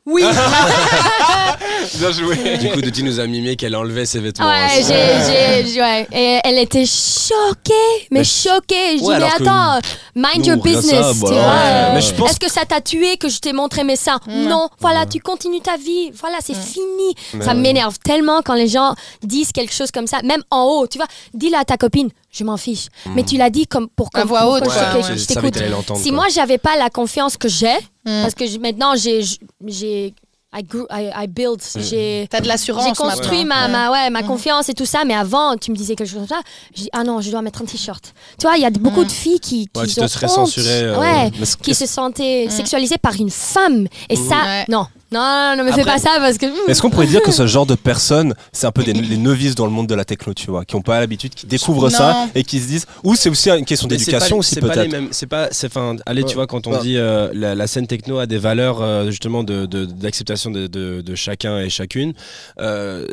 oui. Bien joué. Du coup, Duty nous a mimé qu'elle enlevait ses vêtements. Ouais, hein. j'ai, j'ai, j'ai- ouais. Et elle était choquée, mais, Mais- choquée. Je dis, Ouais, mais alors que attends, mind nous, your business. ça, tu voilà. vois, Ouais, euh, mais je pense- Est-ce que ça t'a tué que je t'ai montré mes seins. Non, voilà, tu continues ta vie. Voilà, c'est fini. Mais ça m'énerve tellement quand les gens disent quelque chose comme ça, même en haut. Tu vois, dis-le à ta copine, je m'en fiche. Mais tu l'as dit comme pour À comme voix haute, que ouais, ouais. je t'écoute. Si quoi. moi j'avais pas la confiance que j'ai, Hmm. parce que je- maintenant j'ai, j'ai, I, grew, I, I build, j'ai. T'as de l'assurance. J'ai construit ma, ma, ouais, ma confiance et tout ça, mais avant, tu me disais quelque chose comme ça. Je dis, ah non, je dois mettre un t-shirt. Tu vois, il y a beaucoup de filles qui, qui Ouais, te honte, censuré, euh, ouais, qui se sentaient sexualisées par une femme. Et ça, Ouais. non. Non, non, non, me fais pas ça parce que. Est-ce qu'on pourrait dire que ce genre de personnes, c'est un peu des, les novices dans le monde de la techno, tu vois, qui n'ont pas l'habitude, qui découvrent Non. ça et qui se disent, ou c'est aussi une question Mais d'éducation aussi c'est pas les peut-être. mêmes- C'est pas, c'est enfin, allez, Ouais. tu vois, quand on Ouais. dit euh, la, la scène techno a des valeurs euh, justement de de- d'acceptation de, de, de chacun et chacune. Euh,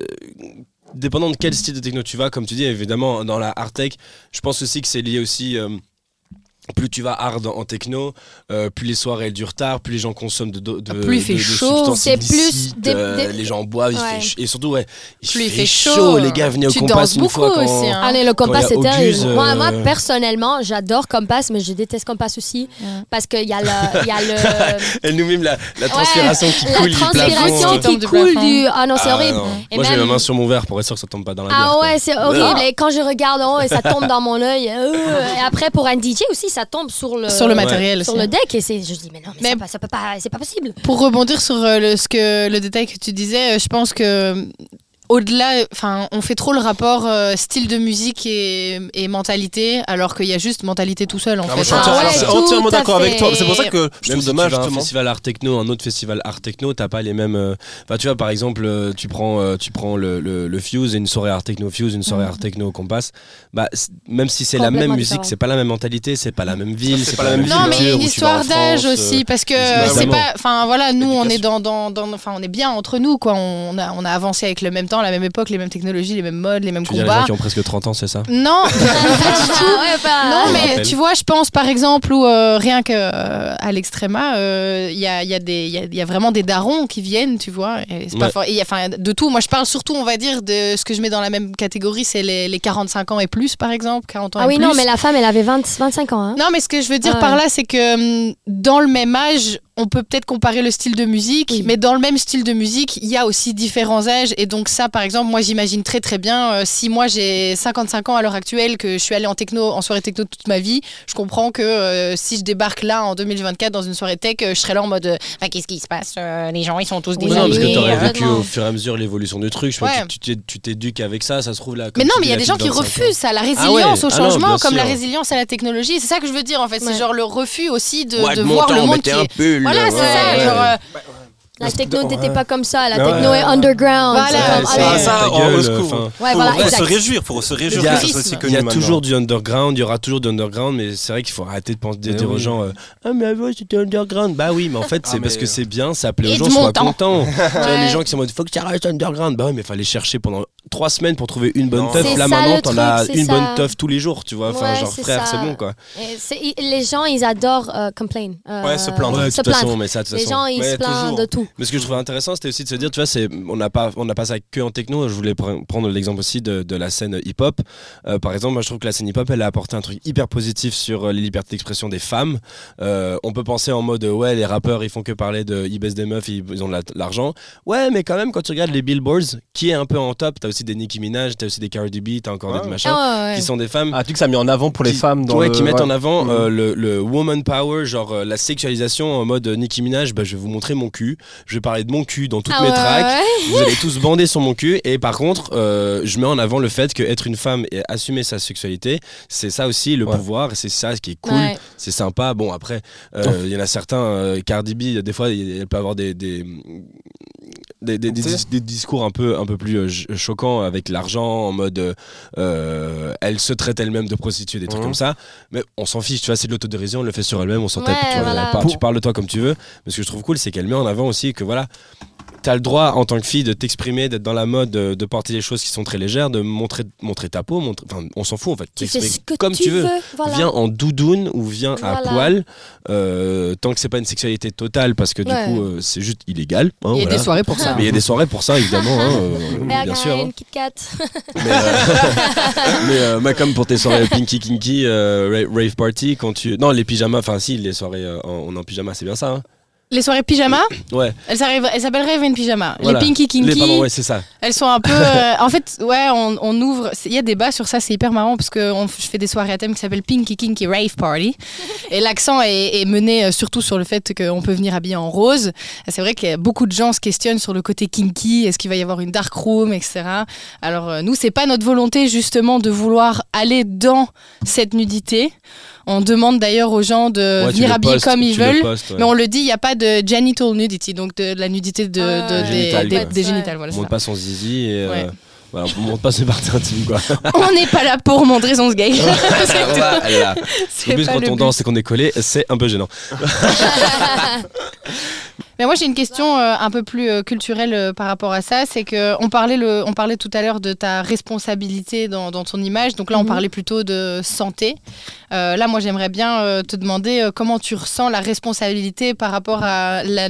dépendant de quel style de techno tu vas, comme tu dis, évidemment, dans la hard tech, je pense aussi que c'est lié aussi. Plus tu vas hard en techno, euh, plus les soirées elles durent tard, plus les gens consomment de, de, de- Plus il fait de- de chaud, c'est plus des- euh, des- les gens boivent, il fait Ouais. ch- et surtout ouais, il Plus il fait fait chaud, chaud, les gars venez au tu Compass danses une fois quand aussi, hein. Allez, le Compass, a c'est terrible. Auguste, Moi, euh, moi, personnellement, j'adore Compass, mais je déteste Compass aussi. Ouais. Parce qu'il y a le. il Y a le Elle nous mime la, la transpiration qui la coule du plafond. transpiration Qui qui coule du. Ah non, c'est Ah, horrible. non. Et Moi j'ai ma main sur mon verre pour être sûr que ça tombe pas dans la. Ah ouais, c'est horrible. Et quand je regarde en haut et ça tombe dans mon œil. et après, pour un DJ aussi, ça tombe sur le, Sur le matériel sur aussi. le deck. Et c'est, je dis, mais non, mais, Mais- ça, peut- ça peut pas, c'est pas possible. Pour rebondir sur euh, le, ce que, le détail que tu disais, euh, je pense que au-delà, enfin, on fait trop le rapport euh, style de musique et, et mentalité, alors qu'il y a juste mentalité tout seul en Ah, moi, je suis fait. Ah ouais, je suis tout entièrement à d'accord avec toi. C'est pour ça que je Même trouve si dommage tu vas à un festival art techno, un autre festival art techno, t'as pas les mêmes. euh, Enfin, tu vois, par exemple, euh, tu prends, euh, tu prends le, le, le Fuse et une soirée art techno Fuse, une soirée Mhm. art techno au Compass. Bah, même si c'est la même musique, c'est pas la même mentalité, c'est pas la même ville, c'est pas la même Non, mais il y a culture, une histoire d'âge aussi, parce que c'est pas. Enfin voilà, nous on est Éducation. dans, dans, dans- enfin on est bien entre nous quoi. On a, on a avancé avec le même temps, la même époque, les mêmes technologies, les mêmes modes, les mêmes Tu veux dire les gens combats. qui ont presque 30 ans, c'est ça? Non, pas du tout. Ah ouais, pas- Non, mais tu vois, je pense par exemple où euh, rien que euh, à l'extréma, euh, il y, a, il y, a des- il y a- il y a vraiment des darons qui viennent, tu vois. Et c'est pas Ouais. for- et il y a- enfin, de tout. Moi, je parle surtout, on va dire, de ce que je mets dans la même catégorie, c'est les, les 45 ans et plus, par exemple, 40 ans Ah et oui, plus. non, mais la femme, elle avait 20, 25 ans. Hein. Non, mais ce que je veux dire Ah par là, c'est que hum, dans le même âge, on peut peut-être comparer le style de musique, Oui. mais dans le même style de musique, il y a aussi différents âges. Et donc ça, par exemple, moi, j'imagine très très bien, euh, si moi j'ai 55 ans à l'heure actuelle, que je suis allée en techno, en soirée techno toute ma vie, je comprends que euh, si je débarque là en 2024 dans une soirée tech, euh, je serais là en mode, Enfin, qu'est-ce qui se passe Euh, Les gens, ils sont tous Ouais, non, parce que t'aurais vécu au fur et à mesure l'évolution du truc. Je pense Ouais. que tu- tu t'é- tu t'éduques avec ça, ça se trouve là. Mais non, mais il y a des gens qui fille de 25 ans. refusent ça, la Ah ouais. résilience au Ah non, changement, comme la résilience à la technologie. C'est ça que je veux dire en fait. Ouais. C'est genre le refus aussi de, Ouais, de mon voir temps, le on monde qui pull. Voilà, c'est ouais, ça. ouais. Genre, euh, La techno Ouais. n'était pas comme ça. La Ouais. techno est underground. Voilà, C'est c'est allez. ça. Faut se réjouir, faut se réjouir Il y a- toujours du underground, il y aura toujours du underground, mais c'est vrai qu'il faut arrêter de penser de Mais dire aux gens euh, Ah, mais avant c'était underground. Bah oui, mais en fait, c'est Ah, parce mais- que c'est bien, ça plaît aux gens, de sois mon temps. content. Tu vois, Ouais. les gens qui sont en mode Faut que tu restes underground. Bah oui, mais il fallait chercher pendant trois semaines pour trouver une bonne teuf. C'est Là maintenant, t'en as c'est une bonne teuf tous les jours, tu vois. Enfin, genre, c'est frère, c'est bon quoi. C'est- les gens, ils adorent euh, complain. Euh, Ouais, se plaindre. Les gens, ils se plaignent de tout. Mais ce que je trouvais intéressant, c'était aussi de se dire, tu vois, c'est, on n'a pas, on n'a pas ça que en techno. Je voulais pr- prendre l'exemple aussi de, de la scène hip-hop. Euh, par exemple, moi, je trouve que la scène hip-hop, elle a apporté un truc hyper positif sur euh, les libertés d'expression des femmes. Euh, on peut penser en mode, ouais, les rappeurs, ils font que parler de, ils baissent des meufs, ils, ils ont de la- de l'argent. Ouais, mais quand même, quand tu regardes les billboards, qui est un peu en top, t'as aussi des Nicki Minaj, t'as aussi des Cardi B, t'as encore Ouais. des machins, Ah, ouais, qui sont des femmes Ah, tu sais que ça a mis en avant pour les qui- femmes dans ouais, le- qui mettent ouais. en avant euh, le, le woman power, genre euh, la sexualisation en mode Nicki Minaj, bah, je vais vous montrer mon cul, je vais parler de mon cul dans toutes Ah mes ouais, tracks, ouais. vous allez tous bander sur mon cul, et par contre, euh, je mets en avant le fait que être une femme et assumer sa sexualité, c'est ça aussi le Ouais. pouvoir, et c'est ça ce qui est cool, Ouais. c'est sympa. Bon, après, euh, il y en a certains, euh, Cardi B, des fois, elle peut avoir des. des des, des- des Tu sais. dis- des discours un peu, un peu plus euh, ch- choquants avec l'argent, en mode euh, euh, elle se traite elle-même de prostituée, des trucs Mhm. comme ça. Mais on s'en fiche, tu vois, c'est de l'autodérision, elle le fait sur elle-même, on s'en tape. Tu, vois, voilà. par- tu parles de toi comme tu veux. Mais ce que je trouve cool, c'est qu'elle met en avant aussi que voilà, t'as le droit en tant que fille de t'exprimer, d'être dans la mode, de, de porter des choses qui sont très légères, de montrer, montrer ta peau, montrer, enfin, on s'en fout en fait. Tu fais ce que comme tu, tu veux. Voilà. Viens en doudoune ou viens à poil, euh, tant que c'est pas une sexualité totale, parce que du Ouais. coup euh, c'est juste illégal. hein, Il y a voilà. des soirées pour ça. Mais il y a des soirées pour ça, évidemment, hein, euh, bien sûr. hein. Kit Kat. Mais, euh, euh, comme pour tes soirées Pinky Kinky, euh, ra- rave party, quand tu. Non, les pyjamas, enfin, si, les soirées, euh, en- on est en pyjama, c'est bien ça. Les soirées pyjama, ouais. elles s'appellent Raven Pyjama. voilà. Les Pinky Kinky, Les, pardon, ouais, c'est ça. elles sont un peu. euh, en fait, ouais, on, on ouvre. Il y a débat sur ça, c'est hyper marrant parce que on- je fais des soirées à thème qui s'appellent Pinky Kinky Rave Party. Et l'accent est, est mené euh, surtout sur le fait qu'on peut venir habillé en rose. C'est vrai que beaucoup de gens se questionnent sur le côté kinky. Est-ce qu'il va y avoir une dark room, etc. Alors, euh, nous, c'est pas notre volonté justement de vouloir aller dans cette nudité. On demande d'ailleurs aux gens de Ouais, venir postes, comme ils veulent. postes, ouais. Mais on le dit, il n'y a pas de genital nudity, donc de, la nudité de, des, Génitales, des- quoi. des Ouais. génitales. Voilà, On monte pas son zizi et. euh, voilà, on monte pas ses parties intimes, quoi. On n'est pas là pour montrer son gay. Voilà. Plus, quand on danse et qu'on est collé, c'est un peu gênant. Mais moi j'ai une question euh, un peu plus euh, culturelle euh, par rapport à ça, c'est que on parlait le, on parlait tout à l'heure de ta responsabilité dans, dans ton image, donc là on Mhm. parlait plutôt de santé. Là moi j'aimerais bien te demander comment tu ressens la responsabilité par rapport à la-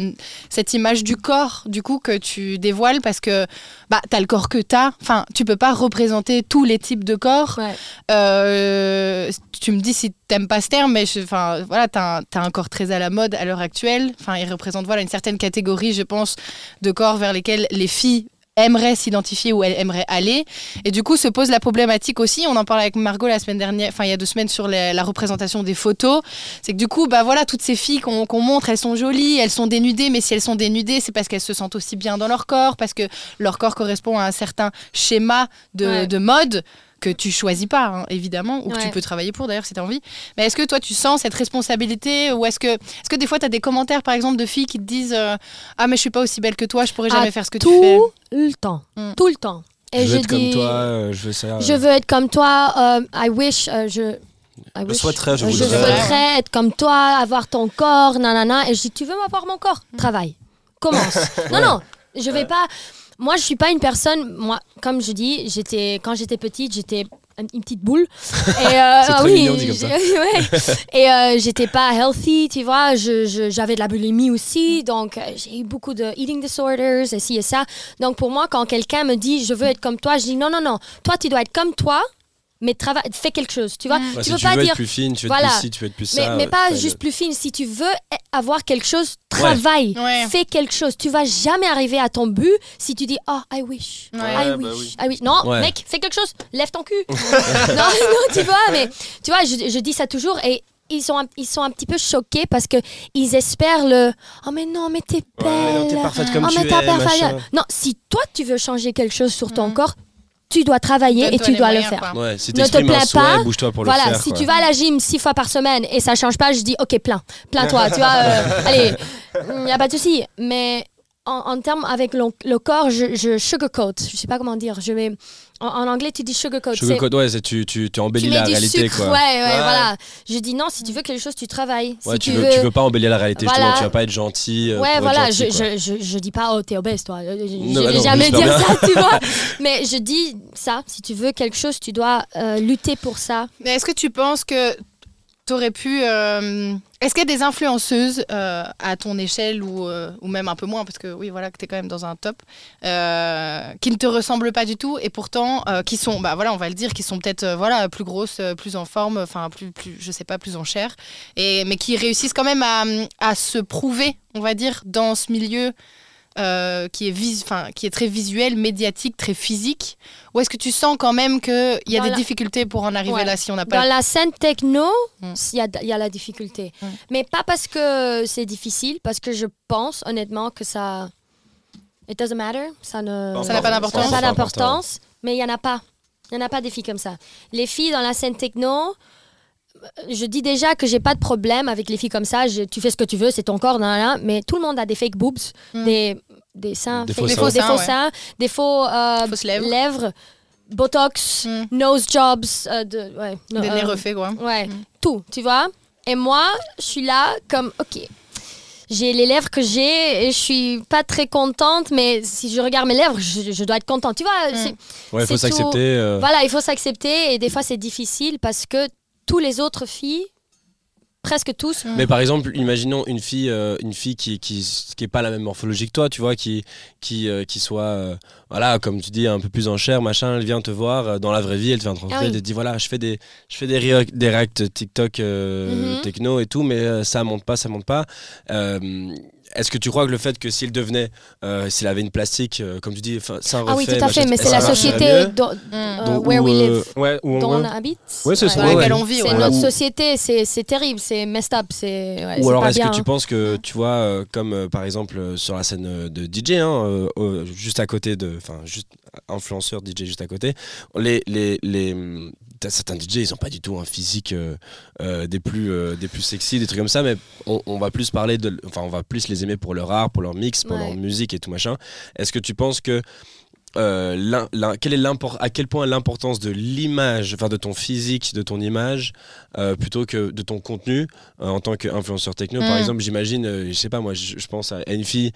cette image du corps du coup que tu dévoiles parce que bah t'as le corps que t'as, enfin tu peux pas représenter tous les types de corps. Ouais. Euh, tu me dis si t'aimes pas ce terme, mais je- enfin voilà, t'as un, t'as un corps très à la mode à l'heure actuelle. Enfin, il représente voilà une certaine catégorie, je pense, de corps vers lesquels les filles aimeraient s'identifier ou elles aimeraient aller. Et du coup, se pose la problématique aussi. On en parlait avec Margot la semaine dernière, enfin il y a deux semaines sur la, la représentation des photos. C'est que du coup, bah voilà, toutes ces filles qu'on montre, elles sont jolies, elles sont dénudées, mais si elles sont dénudées, c'est parce qu'elles se sentent aussi bien dans leur corps, parce que leur corps correspond à un certain schéma de, Ouais. de mode que tu choisis pas, hein, évidemment, ou que tu peux travailler pour d'ailleurs si tu as envie. Mais est-ce que toi, tu sens cette responsabilité ou est-ce que, est que des fois, tu as des commentaires, par exemple, de filles qui te disent euh, Ah, mais je suis pas aussi belle que toi, je pourrais jamais Ah, faire ce que tu fais Tout le temps. Mm. Tout le temps. Et je veux être dis, comme toi, euh, je veux ça. Je veux être comme toi. euh, I wish. euh, je. I wish, souhaiterais, je euh, voudrais. souhaiterais être comme toi, avoir ton corps, nanana. Et je dis, tu veux m'avoir mon corps? Mm. Travaille. Commence. non, non, je vais pas. Moi, je suis pas une personne. Moi, comme je dis, j'étais quand j'étais petite, j'étais une petite boule. Et euh, oui, mignon dit comme ça. ouais. Et euh, j'étais pas healthy, tu vois. J'avais de la boulimie aussi, donc euh, j'ai eu beaucoup de eating disorders, et ci et ça. Donc pour moi, quand quelqu'un me dit je veux être comme toi, je dis non, non, non. Toi, tu dois être comme toi, mais travaille, fais quelque chose, tu vois. Mm. Ouais, tu si peux tu pas veux dire être plus fine, tu veux Voilà. être plus ci, tu veux être plus mais, ça. mais ouais, pas ouais, juste plus fine. Si tu veux avoir quelque chose, travaille. Ouais. Fais quelque chose. Tu vas jamais arriver à ton but si tu dis Oh, I wish. Ouais. I wish. bah oui. I wish. Non, Ouais. mec, fais quelque chose. Lève ton cul. non, non, tu vois, mais tu vois, je, je dis ça toujours et. Ils sont, un, ils sont un petit peu choqués parce que ils espèrent le oh mais non mais t'es belle Ouais, non, t'es parfaite comme oh tu mais es, t'as parfait. machin. non si toi tu veux changer quelque chose sur ton Mhm. corps tu dois travailler et tu dois le faire quoi. Ouais, si Ne te plains pas. pour voilà, le faire. si quoi. tu vas à la gym six fois par semaine et ça change pas, je dis ok, plein, plains-toi, tu vois. euh, allez, il n'y a pas de souci. Mais en, en termes avec le, le corps, je, je sugarcoat. Je sais pas comment dire. Je vais, en, en anglais, tu dis sugarcoat. Sugarcoat, ouais, c'est tu, tu, tu tu embellis mets la du réalité, sucre, quoi. ouais, ouais, Ouais. voilà. Je dis non, si tu veux quelque chose, tu travailles. Ouais, si tu, tu, veux, tu veux pas embellir la réalité, Voilà. justement, tu vas pas être gentil. euh, Ouais, pour être voilà, gentil, je, je, je, je dis pas, oh, t'es obèse, toi. Je, je- Non, je bah vais non, jamais dire bien. ça, tu vois. Mais je dis ça, si tu veux quelque chose, tu dois euh, lutter pour ça. Mais est-ce que tu penses que t'aurais pu. euh, Est-ce qu'il y a des influenceuses euh, à ton échelle ou, euh, ou même un peu moins, parce que oui, voilà, que tu es quand même dans un top, qui ne te ressemblent pas du tout et pourtant qui sont, bah voilà, on va le dire, qui sont peut-être voilà, plus grosses, plus en forme, enfin, plus, plus, je sais pas, plus en chair, et, mais qui réussissent quand même à, à se prouver, on va dire, dans ce milieu. Euh, qui, est vis- qui est très visuel, médiatique, très physique Ou est-ce que tu sens quand même qu'il y a Dans des la- difficultés pour en arriver Ouais. là si on n'a pas Dans la scène techno, Mm. il y, a, il y a la difficulté. Mm. Mais pas parce que c'est difficile, parce que je pense honnêtement que ça. It doesn't matter. Ça ne- Ça n'a pas d'importance. Ça n'a pas important. d'importance. Mais il n'y en a pas. Il n'y en a pas des filles comme ça. Les filles dans la scène techno, euh, je dis déjà que j'ai pas de problème avec les filles comme ça. Je- tu fais ce que tu veux, c'est ton corps, nan, nan, nan. mais tout le monde a des fake boobs, Mm. des, des seins, Des faux des seins. Des faux seins, seins, des faux euh, lèvres. lèvres, botox, Mm. nose jobs, euh, de, ouais, no- des nez euh, refaits quoi Ouais, Mm. tout, tu vois. Et moi, je suis là comme, ok, j'ai les lèvres que j'ai et je suis pas très contente, mais si je regarde mes lèvres, je, je dois être contente. Tu vois, c'est- Ouais, il faut s'accepter. euh, voilà, il faut s'accepter et des fois c'est difficile parce que tous les autres filles, presque tous, Mais par exemple, imaginons une fille, euh, une fille qui, qui, qui est pas la même morphologie que toi, tu vois, qui, qui, euh, qui soit, euh, voilà, comme tu dis, un peu plus en chair, machin, elle vient te voir dans la vraie vie, elle te vient te rencontrer, Ah oui. elle te dit, voilà, je fais des, je fais des, des reacts TikTok Mhm. techno et tout, mais ça monte pas, ça monte pas. Est-ce que tu crois que le fait que s'il devenait, euh, s'il avait une plastique, euh, comme tu dis, ça ah oui, tout à fait, mais c'est la société dont- euh, where où, we live. ouais, où on- dont on ouais. habite. Ouais, c'est ouais, on vit, C'est ouais. notre société, c'est c'est terrible, c'est messed up, Ou alors est-ce que tu penses que tu vois euh, comme euh, par exemple euh, sur la scène de DJ hein, euh, euh, juste à côté de enfin juste influenceur DJ juste à côté les les les certains DJ ils ont pas du tout un physique euh, euh, des plus euh, des plus sexy des trucs comme ça mais on, on va plus parler de enfin on va plus les aimer pour leur art pour leur mix pour Ouais. leur musique et tout machin est-ce que tu penses que euh, quel est à quel point l'importance de l'image, enfin de ton physique, de ton image, euh, plutôt que de ton contenu euh, en tant qu'influenceur techno. Par Mm. exemple, j'imagine, je sais pas moi, je, pense à une fille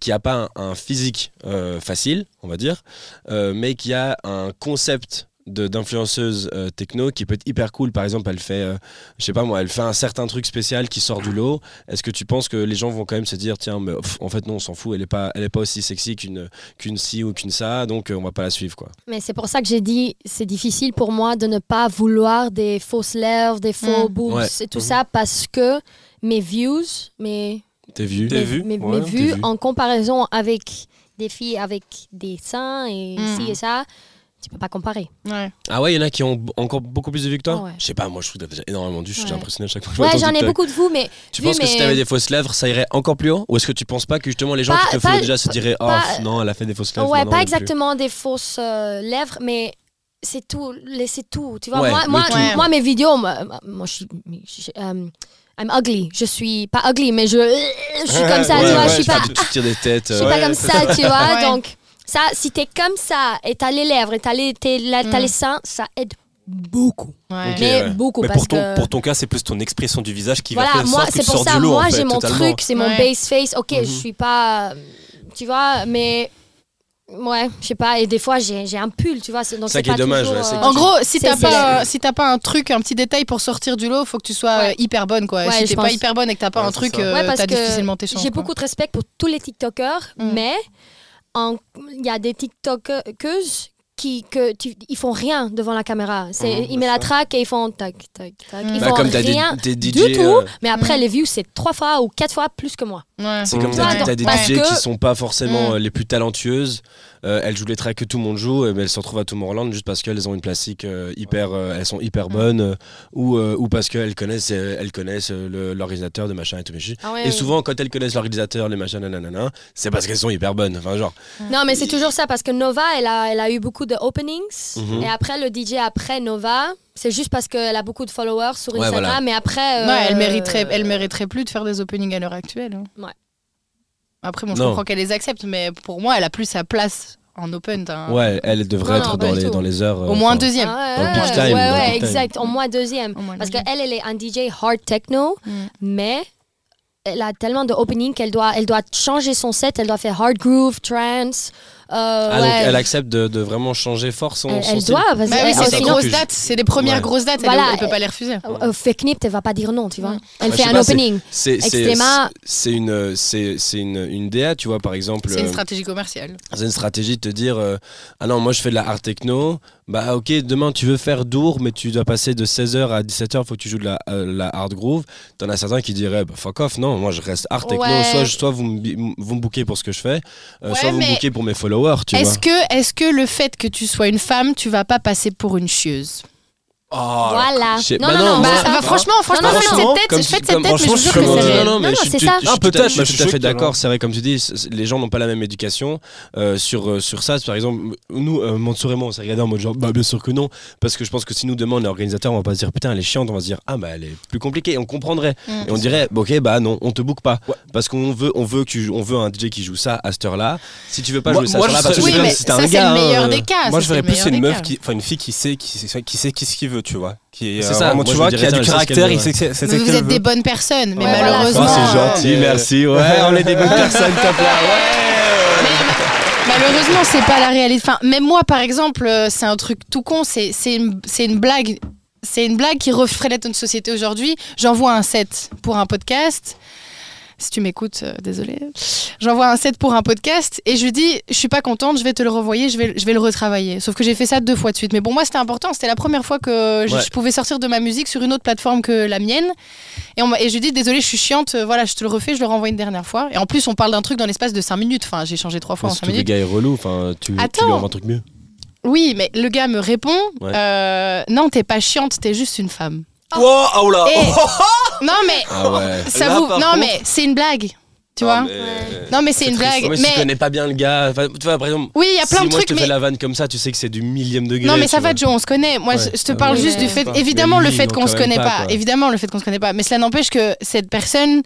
qui a pas un, un physique facile, on va dire, mais qui a un concept d'influenceuse euh, techno qui peut être hyper cool par exemple elle fait euh, je sais pas moi elle fait un certain truc spécial qui sort du lot est-ce que tu penses que les gens vont quand même se dire tiens mais, pff, en fait non on s'en fout elle est pas elle est pas aussi sexy qu'une qu'une ci ou qu'une ça donc euh, on va pas la suivre quoi Mais c'est pour ça que j'ai dit c'est difficile pour moi de ne pas vouloir des fausses lèvres, des faux Mm. boobs Ouais. et tout Mhm. ça parce que mes views, mes, t'es vu Tes mes, vues, mes- ouais, mes tes vues vues. en comparaison avec des filles avec des seins et Mm. ci et ça, tu peux pas comparer. Ouais. ah ouais il y en a qui ont encore beaucoup plus de vues que toi Ah ouais. je sais pas moi je trouve que t'as déjà énormément vues je suis Ouais. impressionné à chaque fois que je vois Ouais, j'en ai beaucoup de vous, mais tu vu penses que si t'avais des fausses lèvres ça irait encore plus haut? Ou est-ce que tu penses pas que justement les gens Pas- qui te pas- déjà se diraient oh pas- non elle a fait des fausses lèvres ouais, pas plus. exactement des fausses euh, lèvres, mais c'est tout, c'est tout. Tu vois, Ouais, moi, moi, tout. Ouais. moi, mes vidéos, moi, moi, je suis, euh, I'm ugly. Je suis pas ugly, mais je, je suis comme ça, Ouais, tu vois. ouais, je suis pas, tu tires des têtes je suis euh, pas Ouais, comme ça, tu vois. Ouais. Donc, ça, si t'es comme ça et t'as les lèvres et t'as les, t'es- la- t'as Mm. les seins, ça aide beaucoup. Ouais. Mais ouais. beaucoup Mais parce pour ton, que. pour ton cas, c'est plus ton expression du visage qui voilà, va faire moi, c'est tu pour sors ça. du lot. moi, en fait, j'ai mon totalement. truc, c'est mon Ouais. base face. Ok, Mhm. je suis pas. euh, Tu vois, mais. Ouais, je sais pas. Et des fois, j'ai j'ai un pull, tu vois. c'est- Donc Ça c'est qui est dommage, toujours, ouais, c'est euh, En gros, si t'as pas, si t'as pas un truc, un petit détail pour sortir du lot, faut que tu sois Ouais. euh, hyper bonne quoi. Ouais, si t'es pas hyper bonne et que t'as pas Ouais, un truc, ça. euh, t'as difficilement tes chances. J'ai beaucoup de respect pour tous les TikTokers, Mm. mais il y a des TikTokeuses qui que tu- ils font rien devant la caméra. C'est Mhm, ils mettent la ça. track et ils font tac tac tac. Ils Bah, font comme t'as des, rien des du DJ tout. euh, Mais après Mm. les views c'est trois fois ou quatre fois plus que moi. Ouais. C'est comme Mm. t'as t'as des DJ que- qui sont pas forcément euh, les plus talentueuses. Euh, elles jouent les tracks que tout le monde joue, mais elles se retrouvent à Tomorrowland juste parce qu'elles ont une plastique euh, hyper, euh, elles sont hyper bonnes, euh, ou, euh, ou parce qu'elles connaissent, elles connaissent le- l'organisateur de machin et tout. machin. Ah ouais, Et souvent, quand elles connaissent l'organisateur, les machins, nanana, c'est parce qu'elles sont hyper bonnes. Enfin, genre. Non, mais c'est toujours ça parce que Nova, elle a, elle a eu beaucoup de openings. Mhm. Et après, le DJ après Nova, c'est juste parce qu'elle a beaucoup de followers sur Ouais, Instagram. voilà. Mais après. euh, Ouais, elle mériterait, elle mériterait plus de faire des openings à l'heure actuelle. hein. Ouais. Après, bon, je Non. comprends qu'elle les accepte, mais pour moi, elle a plus sa place en open. Ouais, elle devrait Non, être non, dans, les, dans les heures. euh, Au moins enfin, deuxième. Ah Dans le ouais, time, time. exact. Au moins deuxième. Au moins Parce qu'elle, elle est un DJ hard techno, Mm. mais elle a tellement de openings qu'elle doit, elle doit changer son set. Elle doit faire hard groove, trance, Euh, Ah, donc elle accepte de, de vraiment changer fort son, Elle- son elle style. doit, parce Bah que oui, euh, c'est des grosses dates, c'est les premières Ouais. grosses dates, elle, Voilà. elle peut pas les refuser. euh, fake nip, elle va pas dire non, tu vois. Elle Bah, fait un pas, opening. C'est une c'est c'est une, une DA, tu vois par exemple. C'est une euh, stratégie commerciale. C'est une stratégie de te dire euh, ah non moi je fais de la hard techno bah ok demain tu veux faire Dour mais tu dois passer de 16h à 17h faut que tu joues de la, euh, la hard groove t'en as certains qui diraient bah fuck off non moi je reste hard techno Ouais. soit, je- soit vous me, bi- vous me bookez pour ce que je fais euh, Ouais, soit vous me mais bookez pour mes followers tu vois. Est-ce que, est que le fait que tu sois une femme, tu vas pas passer pour une chieuse? Voilà. je sais- Non, bah non, non, non, Bah, ça- bah, franchement, franchement, faites cette tête, comme je tu- fais comme- cette tête, mais je vous jure que c'est non, non, c'est ça. je suis Ah, tout à- peut-être, je suis tout à fait d'accord. C'est vrai, comme tu dis, les gens n'ont pas la même éducation euh, sur, euh, sur ça. Par exemple, nous, euh, Mansour et moi, on s'est regardé en mode genre, bah bien sûr que non. Parce que je pense que si nous demain on est organisateur, on va pas se dire putain, elle est chiante, on va se dire ah bah elle est plus compliquée. On comprendrait. Mm. Et on dirait, ok, bah non, on te book pas. Parce qu'on veut, on veut, on veut un DJ qui joue ça à cette heure-là. Si tu veux pas jouer ça à cette heure-là, je parce que c'est un c'est gars, le meilleur hein, des cas. Moi, je verrais plus une meuf enfin une fille qui sait, qui sait, qui sait, qui sait, qui ce qu'il veut, tu vois, qui est C'est ça, vraiment, moi, tu je vois, dirais, qui a du caractère, il sait, que c'est- Mais vous êtes des bonnes personnes, mais Ouais, voilà. malheureusement. Oh, c'est euh, gentil, merci. Ouais, on est des bonnes personnes, top là. Ouais. mais Malheureusement, c'est pas la réalité. Enfin, même moi, par exemple, euh, c'est un truc tout con. C'est c'est une, c'est une blague. C'est une blague qui reflète notre société aujourd'hui. J'envoie un set pour un podcast. Si tu m'écoutes, euh, désolé. J'envoie un set pour un podcast et je lui dis, je suis pas contente, je vais te le revoyer, je vais, je vais le retravailler. Sauf que j'ai fait ça deux fois de suite. Mais pour moi, c'était important. C'était la première fois que je, Ouais. je pouvais sortir de ma musique sur une autre plateforme que la mienne. Et, on m'a- et je lui dis, désolé, je suis chiante, euh, voilà, je te le refais, je le renvoie une dernière fois. Et en plus, on parle d'un truc dans l'espace de 5 minutes. Enfin, j'ai changé trois fois en 5 Surtout le minutes. gars est relou, enfin, tu, tu lui envoies un truc mieux. Oui, mais le gars me répond, Ouais. euh, non, t'es pas chiante, t'es juste une femme. Wow, oh là. Et- non, mais Ah ouais. ça Là, vous, par non, contre- mais c'est une blague, tu Ah, vois. mais- Non, mais c'est une triste. blague. Ouais, mais tu connais pas bien le gars, enfin, tu vois, par exemple, oui, il y a plein si de moi trucs, je te mais fais la vanne comme ça, tu sais que c'est du millième degré. Non mais ça va. Joe, on se connaît. Moi Ouais. je, je te Ah parle juste du fait Mais évidemment le lui, fait non, qu'on quand se même connaît pas, pas, quoi. évidemment le fait qu'on se connaît pas, mais cela n'empêche que cette personne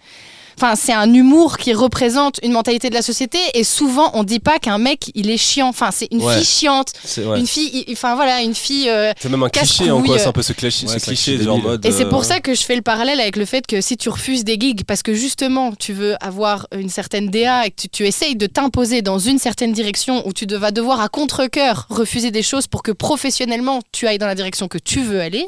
Enfin, c'est un humour qui représente une mentalité de la société et souvent on dit pas qu'un mec il est chiant. Enfin, c'est une Ouais. fille chiante, ouais. une fille, il- enfin voilà, une fille. euh, C'est même un cliché en quoi, c'est un peu ce cliché, Ouais, ce cliché genre mode. Et c'est pour euh, ça que je fais le parallèle avec le fait que si tu refuses des gigs parce que justement tu veux avoir une certaine DA et que tu, tu essayes de t'imposer dans une certaine direction où tu vas devoir à contre-coeur refuser des choses pour que professionnellement tu ailles dans la direction que tu veux aller,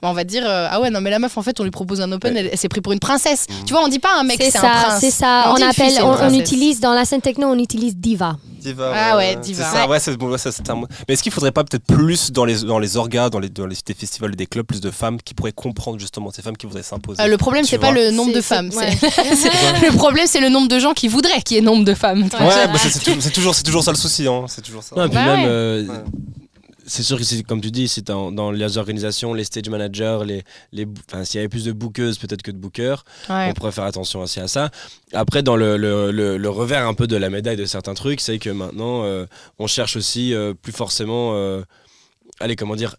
bah, on va dire euh, ah ouais non mais la meuf en fait on lui propose un open, elle, elle s'est pris pour une princesse. Tu vois on dit pas un mec C'est ça, prince. c'est ça. On fille, appelle, on, utilise dans la scène techno, on utilise diva. Diva, Ah ouais, diva. C'est ça, ouais, c'est bon, ouais, ça, c'est un mot. Mais est-ce qu'il faudrait pas peut-être plus dans les, dans les orgas, dans les, dans les des festivals et des clubs, plus de femmes qui pourraient comprendre justement ces femmes qui voudraient s'imposer Euh, le problème c'est pas le nombre de femmes, c'est- c'est- c'est- le problème c'est le nombre de gens qui voudraient qu'il y ait nombre de femmes. Ouais, bah, c'est- c'est toujours, c'est toujours, c'est toujours ça le souci, hein. C'est toujours ça. C'est sûr que c'est comme tu dis, c'est dans, dans les organisations, les stage managers, les, les, s'il y avait plus de bookeuses peut-être que de bookers, Ouais. on pourrait faire attention aussi à ça. Après, dans le, le, le- le revers un peu de la médaille de certains trucs, c'est que maintenant, euh, on cherche aussi euh, plus forcément. euh, allez, comment dire,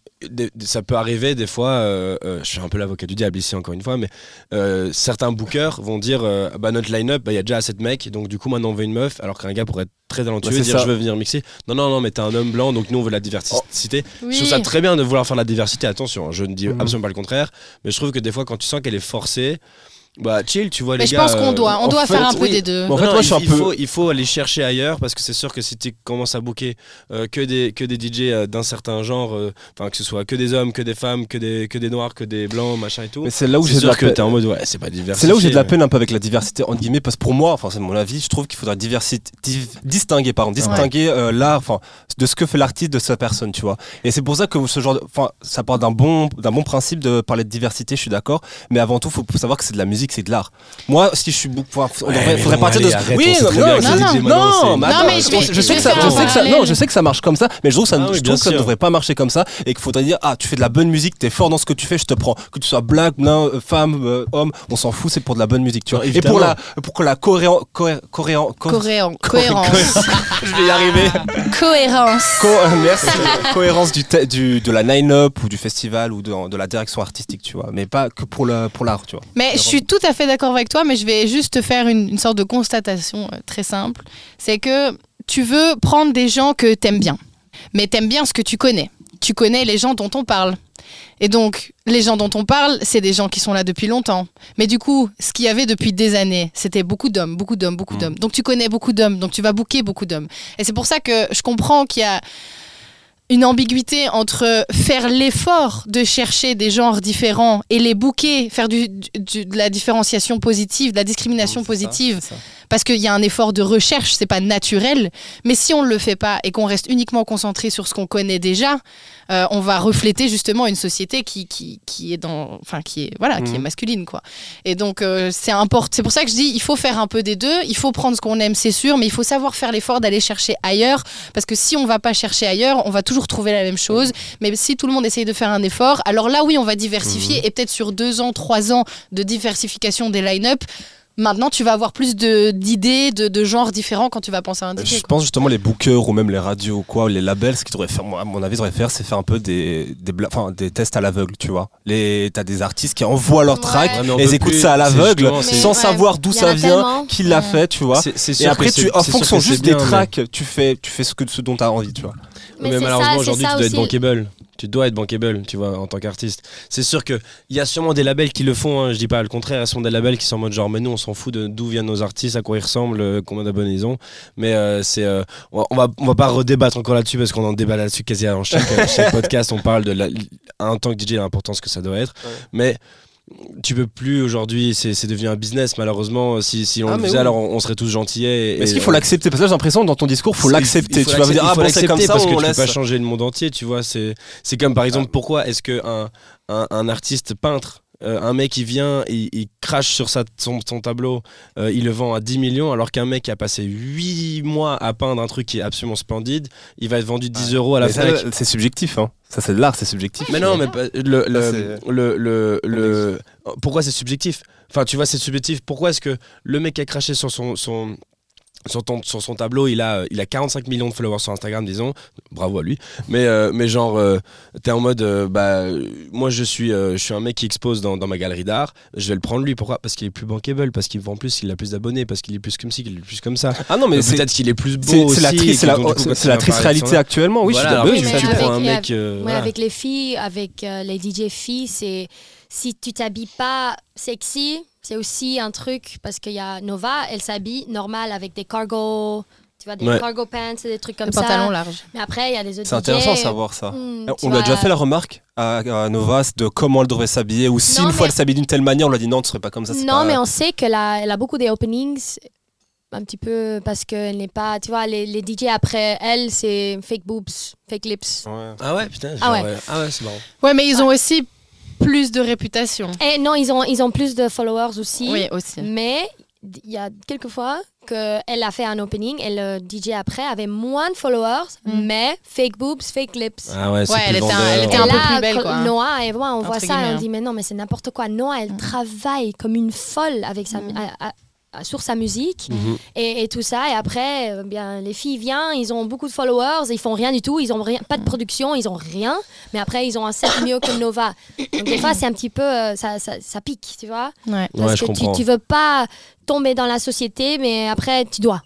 ça peut arriver des fois, euh, euh, je suis un peu l'avocat du diable ici encore une fois, mais euh, certains bookers vont dire euh, bah, notre line-up, bah, il y a déjà assez de mecs, donc du coup maintenant on veut une meuf, alors qu'un gars pourrait être très talentueux Bah, et c'est dire ça. je veux venir mixer. Non, non, non, mais t'es un homme blanc, donc nous on veut la diversité. Oui. Je trouve ça très bien de vouloir faire la diversité, attention, hein, je ne dis Mhm. absolument pas le contraire, mais je trouve que des fois quand tu sens qu'elle est forcée, bah chill, tu vois Mais les je gars. pense qu'on euh, doit, on doit fait, faire un peu oui. des deux. Bon, en fait, non, moi, il, je suis un il peu- faut, il faut aller chercher ailleurs parce que c'est sûr que si tu commences à booker euh, que, des, que des DJ euh, d'un certain genre, euh, enfin que ce soit que des hommes, que des femmes, que des, que des noirs, que des blancs, machin et tout, Mais c'est là où j'ai de la peine. en mode ouais, c'est pas. C'est là où j'ai de la peine un peu avec la diversité entre guillemets parce que pour moi, enfin c'est mon avis, je trouve qu'il faudrait diversité, div- distinguer pardon, distinguer euh, l'art, enfin de ce que fait l'artiste de sa personne, tu vois. Et c'est pour ça que ce genre, de- enfin ça part d'un bon d'un bon principe de parler de diversité, je suis d'accord. Mais avant tout, faut savoir que c'est de la musique, c'est de l'art. Moi, si je suis enfin, on Ouais, devrait, faudrait partir allez, de. arrête, oui, non, non, mais je sais que ça, non, je sais que ça marche comme ça, mais je trouve que ça, Ah je bien trouve que ça ne devrait pas marcher comme ça et qu'il faudrait dire ah tu fais de la bonne musique, t'es fort dans ce que tu fais, je te prends. Que tu sois black, nain, euh, femme, euh, homme, on s'en fout, c'est pour de la bonne musique, tu vois. Et pour la, pour que la coréan, cohé- coréan, co- Coréen- cohérence. je vais y arriver. cohérence. Co- euh, merci. cohérence du, de la line-up ou du festival ou de, de la direction artistique, tu vois. Mais pas que pour le pour l'art, tu vois. Mais je suis tout à fait d'accord avec toi, mais je vais juste te faire une, une sorte de constatation euh, très simple. C'est que tu veux prendre des gens que t'aimes bien, mais t'aimes bien ce que tu connais. tu connais les gens dont on parle. Et donc, les gens dont on parle, c'est des gens qui sont là depuis longtemps. Mais du coup, ce qu'il y avait depuis des années, c'était beaucoup d'hommes, beaucoup d'hommes, beaucoup Mm. d'hommes. Donc, tu connais beaucoup d'hommes, donc tu vas booker beaucoup d'hommes. Et c'est pour ça que je comprends qu'il y a une ambiguïté entre faire l'effort de chercher des genres différents et les booker, faire du, du- de la différenciation positive, de la discrimination positive, ça. Parce qu'il y a un effort de recherche, c'est pas naturel. Mais si on ne le fait pas et qu'on reste uniquement concentré sur ce qu'on connaît déjà, euh, on va refléter justement une société qui, qui, qui est dans, enfin qui est voilà, qui Mhm. est masculine quoi. Et donc euh, c'est important. C'est pour ça que je dis, il faut faire un peu des deux. Il faut prendre ce qu'on aime, c'est sûr, mais il faut savoir faire l'effort d'aller chercher ailleurs, parce que si on va pas chercher ailleurs, on va toujours trouver la même chose. Mais si tout le monde essaye de faire un effort, alors là oui, on va diversifier et peut-être sur deux ans, trois ans de diversification des line-up. Maintenant, tu vas avoir plus de- d'idées, de, de genres différents quand tu vas penser à un DJ. Je quoi. pense justement les bookers ou même les radios ou quoi, ou les labels, ce qu'ils devraient faire, moi, à mon avis, devraient faire, c'est faire un peu des, des, bla- enfin, des tests à l'aveugle, tu vois. Les, t'as des artistes qui envoient leur Ouais. track Ouais, mais on et ils écoutent plus, ça à l'aveugle sans ouais, savoir d'où ça vient, tellement. qui l'a Ouais. fait, tu vois. Et sûr après, tu, en fonction juste des mais- tracks, tu fais, tu fais ce, que, ce dont tu as envie, tu vois. Mais malheureusement, aujourd'hui, tu dois être bankable. Tu dois être bankable, tu vois, en tant qu'artiste. C'est sûr qu'il y a sûrement des labels qui le font, hein, je dis pas le contraire. Il y a sûrement des labels qui sont en mode genre, mais nous, on s'en fout de d'où viennent nos artistes, à quoi ils ressemblent, euh, combien d'abonnés ils ont. Mais euh, c'est, euh, on, va- on va, on va pas redébattre encore là-dessus parce qu'on en débat là-dessus quasi à chaque, chaque podcast. On parle de la, en tant que DJ l'importance que ça doit être. Ouais. Mais tu peux plus aujourd'hui, c'est devenu un business malheureusement. Si, si on Ah, le faisait, oui. alors on, on serait tous gentillets. et- Mais est-ce qu'il faut l'accepter? Parce que j'ai l'impression, dans ton discours, faut l'accepter. Tu vas me dire, ah bon, c'est comme ça, parce que tu peux pas changer le monde entier, tu vois. C'est c'est comme par exemple, pourquoi est-ce que un, un, un artiste peintre, euh, un mec qui vient, il, il crache sur sa, son, son tableau, euh, il le vend à 10 millions, alors qu'un mec qui a passé 8 mois à peindre un truc qui est absolument splendide, il va être vendu 10 euros à la Fnac. C'est subjectif, hein. Ça, c'est de l'art, c'est subjectif. Mais non, mais le, le, le, le- pourquoi c'est subjectif? Enfin, tu vois, c'est subjectif. Pourquoi est-ce que le mec qui a craché sur son, son, sur, ton- sur son tableau, il a, il a 45 millions de followers sur Instagram, disons, bravo à lui. Mais, euh, mais genre, euh, t'es en mode, euh, bah, euh, moi je suis, euh, je suis un mec qui expose dans, dans ma galerie d'art, je vais le prendre lui. Pourquoi? Parce qu'il est plus bankable, parce qu'il vend plus, il a plus d'abonnés, parce qu'il est plus comme ci, qu'il est plus comme ça. Ah non, mais Euh, c'est Peut-être qu'il est plus beau c'est- aussi. c'est la et triste, la, donc, coup, la réalité actuellement. Oui, Voilà, je suis d'accord. oui, tu avec- prends un et mec. euh, Ouais, voilà. avec les filles, avec euh, les DJ filles, c'est si tu t'habilles pas sexy, c'est aussi un truc parce qu'il y a Nova, elle s'habille normal avec des cargo, tu vois, des Ouais. cargo pants, et des trucs comme Le ça. pantalon large. Mais après, il y a les autres C'est intéressant de savoir ça. hmm, On tu lui a déjà fait la remarque à, à Novas de comment elle devrait s'habiller ou si Non, une fois elle s'habille d'une telle manière, on lui a dit non, tu serais pas comme ça. Non, pas- mais on sait qu'elle a, elle a beaucoup des openings, un petit peu parce qu'elle n'est pas, tu vois, les, les DJ après elle, c'est fake boobs, fake lips. Ouais. Ah ouais, putain. Ah ouais. euh, Ah ouais, c'est marrant. Ouais, mais ils ont aussi plus de réputation. Et non, ils ont, ils ont plus de followers aussi. Oui, aussi. Mais il y a quelques fois qu'elle a fait un opening et le DJ après avait moins de followers, Mm. mais fake boobs, fake lips. Ah ouais, c'est Ouais, plus elle était un- elle était Et un peu là, plus belle, quoi. Noah et moi, on Entre voit ça et on dit mais non, mais c'est n'importe quoi. Noah, elle Mm. travaille comme une folle avec sa, Mm. à- à- à- sur sa musique Mhm. et, et tout ça. Et après, euh, bien, les filles viennent, ils ont beaucoup de followers, ils font rien du tout, ils ont rien, pas de production, ils ont rien. Mais après, ils ont un set mieux que Nova. Donc des fois, c'est un petit peu, euh, ça, ça, ça pique, tu vois. Ouais. Parce que tu, tu veux pas tomber dans la société, mais après, tu dois.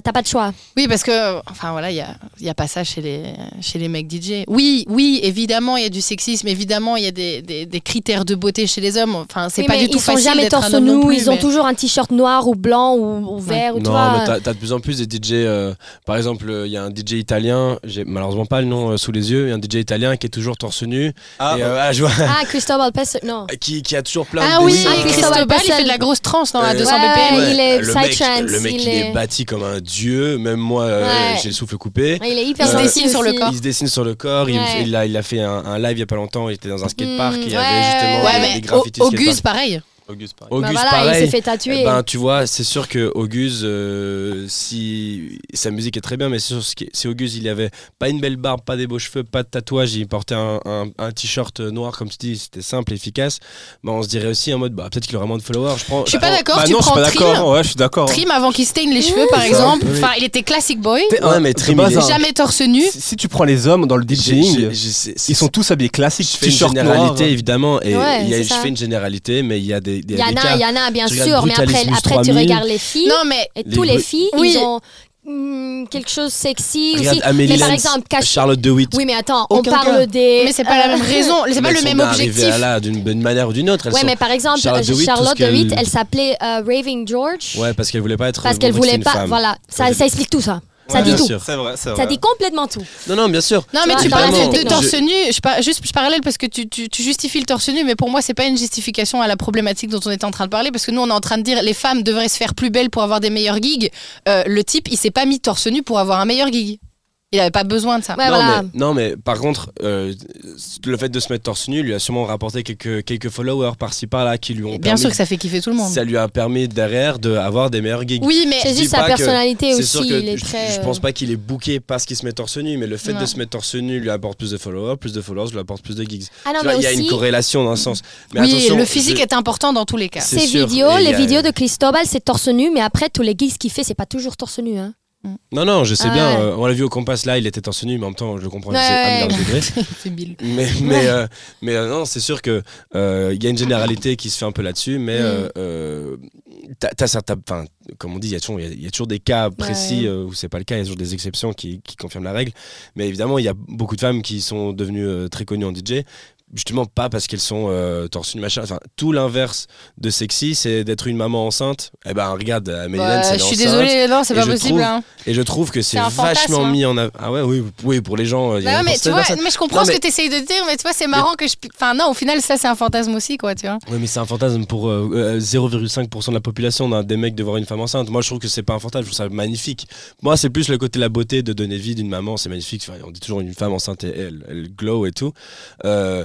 T'as pas de choix. Oui, parce que, enfin voilà, il n'y a, il y a pas ça chez les, chez les mecs DJ. Oui, oui, évidemment, il y a du sexisme, évidemment, il y a des, des, des critères de beauté chez les hommes. Enfin, c'est Oui, pas du tout ils sont facile jamais torse non nu, ils ont toujours un t-shirt noir ou blanc ou, ou vert. ou tu Non, vois. mais t'as t'as de plus en plus des DJ. euh, par exemple, euh, il y a un DJ italien, j'ai malheureusement pas le nom euh, sous les yeux, il y a un DJ italien qui est toujours torse nu. Ah, et, euh, ah, je vois- Ah, Cristobal non. qui, qui a toujours plein Ah de oui, dessins. Ah, Cristobal il fait de la grosse trance dans la Euh, 200 ouais, BPM. il est le mec, psytrance, le mec il est- bâti comme un dieu, même moi euh, Ouais. j'ai le souffle coupé. Il est hyper Il se dessine sur le corps. Il se dessine sur le corps, il, Ouais. il a, il a fait un, un live il y a pas longtemps, il était dans un skatepark, Mm, il y ouais, avait justement Ouais, des, mais des graffitis Au- Auguste, pareil. Auguste, pareil. Bah Auguste, voilà, pareil. il s'est fait tatouer. Eh ben, tu vois, c'est sûr que Auguste, euh, si sa musique est très bien, mais c'est sûr que si Auguste il avait pas une belle barbe, pas des beaux cheveux, pas de tatouage, il portait un, un- un t-shirt noir comme tu dis, c'était simple, efficace, bah, on se dirait aussi en mode bah peut-être qu'il aurait moins de followers. Je prends. Je suis pas prends- d'accord, Bah tu non, je suis prends pas d'accord. Ouais, je suis d'accord. Trim avant qu'il stain les cheveux, par exemple. oui. Enfin, il était classic boy. T'es- Ouais, mais Trim, il est Jamais torse nu. Si, si tu prends les hommes dans le DJing, ils sont tous habillés classiques, je fais une généralité évidemment et Ouais, je fais une généralité mais il y a des, des Il y en a, cas. il y en a bien sûr, mais après, tu 3000. regardes les filles Non, mais et Les tous les filles, Oui. ils ont hmm, quelque chose sexy Regarde aussi. Amélie mais par exemple, cache- Charlotte DeWitt. Oui, mais attends, Aucun on parle cas. des. Mais c'est pas la euh, même raison, c'est pas Mais le même objectif. là d'une bonne manière ou d'une autre. Elles Ouais, sont- mais par exemple, Charlotte Charlotte, DeWitt, qu'elle- elle s'appelait euh, Raving George. Ouais, parce qu'elle voulait pas être. Parce qu'elle voulait pas. femme. Voilà, ça explique tout ça. Ça Ouais, dit tout. sûr. C'est vrai, c'est vrai. Ça dit complètement tout. Non, non, bien sûr. Non, mais Tu parles de torse nu. Je, par- juste je parallèle parce que tu, tu- tu justifies le torse nu, mais pour moi, c'est pas une justification à la problématique dont on est en train de parler. Parce que nous, on est en train de dire les femmes devraient se faire plus belles pour avoir des meilleurs gigs. Euh, le type, il s'est pas mis torse nu pour avoir un meilleur gig. Il avait pas besoin de ça. Ouais, non, voilà. mais, non, mais par contre, euh, le fait de se mettre torse nu lui a sûrement rapporté quelques, quelques followers par-ci par-là qui lui ont Bien permis. sûr que ça fait kiffer tout le monde. ça lui a permis derrière d'avoir des meilleurs gigs. Oui, mais C'est dis juste sa personnalité C'est sûr aussi. que il est je, très. je euh, pense pas qu'il est booké parce qu'il se met torse nu, mais le fait Non. de se mettre torse nu lui apporte plus de followers, plus de followers lui apporte plus de gigs. Ah il y a une aussi. corrélation dans un sens. Mais oui, attention, le physique je- est important dans tous les cas. C'est Ces sûr, vidéos, les vidéos de Cristobal, c'est torse nu, mais après, tous les gigs qu'il fait, c'est pas toujours torse nu. Hein. Non, non, je sais Ah bien. ouais. euh, on l'a vu au compas là, il était torse nu, mais en même temps, je le comprends. Ouais, c'est un ouais. C'est. Mais, mais, euh, mais euh, non, c'est sûr que euh, il y a une généralité qui se fait un peu là-dessus, mais Mm. comme on dit, il y, a toujours- y a- des cas précis où c'est pas le cas, il y a toujours des exceptions qui, qui confirment la règle. Mais évidemment, il y a beaucoup de femmes qui sont devenues très connues en DJ. Justement, pas parce qu'elles sont euh, torse nu, machin. Enfin, tout l'inverse de sexy, c'est d'être une maman enceinte. Eh ben, regarde, Amélie Bah, Lenz, elle est je suis désolée, non, c'est Et pas possible. trouve- hein. Et je trouve que c'est C'est vachement hein. mis en avant. Ah ouais, oui, oui, pour les gens. euh, y a Bah mais tu certaine vois, personne- mais je comprends Non, ce que tu essayes de dire, mais tu vois, c'est marrant que je. Enfin, non, au final, ça, c'est un fantasme aussi, quoi, tu vois. Oui, mais c'est un fantasme pour euh, euh, 0,5% de la population, on a des mecs de voir une femme enceinte. Moi, je trouve que c'est pas un fantasme, je trouve ça magnifique. Moi, c'est plus le côté de la beauté de donner vie d'une maman, c'est magnifique. Enfin, on dit toujours une femme enceinte, et elle, elle glow et tout. Euh,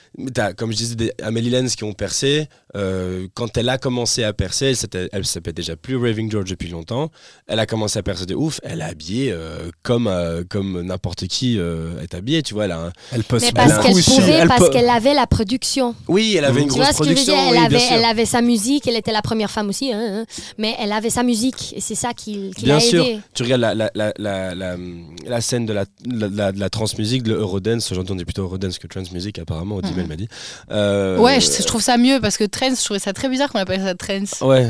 comme je disais, des Amélie Lenz qui ont percé. Euh, quand elle a commencé à percer, elle, s'appelait déjà plus Raving George depuis longtemps. Elle a commencé à percer de ouf. Elle est habillée euh, comme, euh, comme n'importe qui euh, est habillé, tu vois. Elle a un- Elle poste Mais elle parce a- qu'elle pouvait, elle parce qu'elle avait la production. Oui, elle avait une Tu grosse vois ce que je veux production. dire elle, oui, bien avait, sûr. elle avait sa musique, elle était la première femme aussi, hein, hein, mais elle avait sa musique et c'est ça qui, qui Bien l'a sûr. aidé. Tu regardes la, la, la, la, la, la scène de la, la, la, de la trance musique, de Eurodance, j'entendais plutôt Eurodance que trance music apparemment, M'a dit. Euh, Ouais, je, je trouve ça mieux parce que trance, je trouvais ça très bizarre qu'on appelle ça trance. Ouais,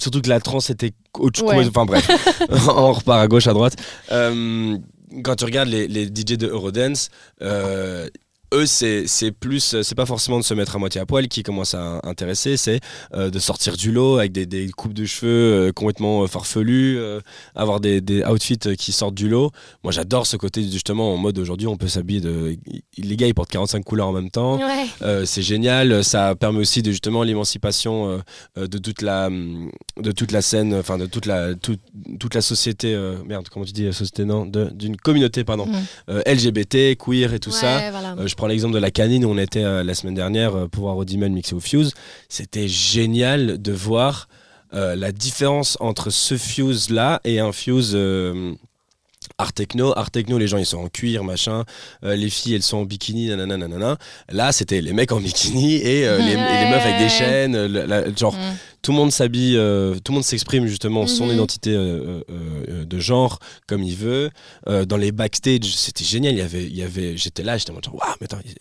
surtout que la trance était autre Ouais. Enfin bref, on repart à gauche, à droite. Euh, quand tu regardes les, les DJ de Eurodance, euh, eux, c'est c'est plus, c'est pas forcément de se mettre à moitié à poil qui commence à intéresser, c'est euh, de sortir du lot avec des, des coupes de cheveux euh, complètement euh, farfelues, euh, avoir des, des outfits qui sortent du lot. Moi, j'adore ce côté justement en mode aujourd'hui, on peut s'habiller de. Les gars, ils portent 45 couleurs en même temps. Ouais. C'est génial, ça permet aussi de justement l'émancipation de toute la hum, de toute la scène, enfin de toute la toute, toute la société merde comment tu dis la société non de- d'une communauté pardon Mm. LGBT queer et tout ça. Ouais, voilà. Je prends l'exemple de la canine où on était euh, la semaine dernière euh, pour voir Audiman mixé au Fuse. C'était génial de voir euh, la différence entre ce Fuse là et un Fuse art techno. Art techno, les gens ils sont en cuir, machin. Euh, les filles elles sont en bikini, nanana, nanana. Là, c'était les mecs en bikini et, euh, les, et les meufs avec des chaînes. euh, la- genre, Mm. Tout le monde s'habille, euh, tout le monde s'exprime justement son Mhm. identité euh, euh, de genre comme il veut. Dans les backstage, c'était génial. Il y avait, il y avait, j'étais là, j'étais en mode waouh, mais attends, il-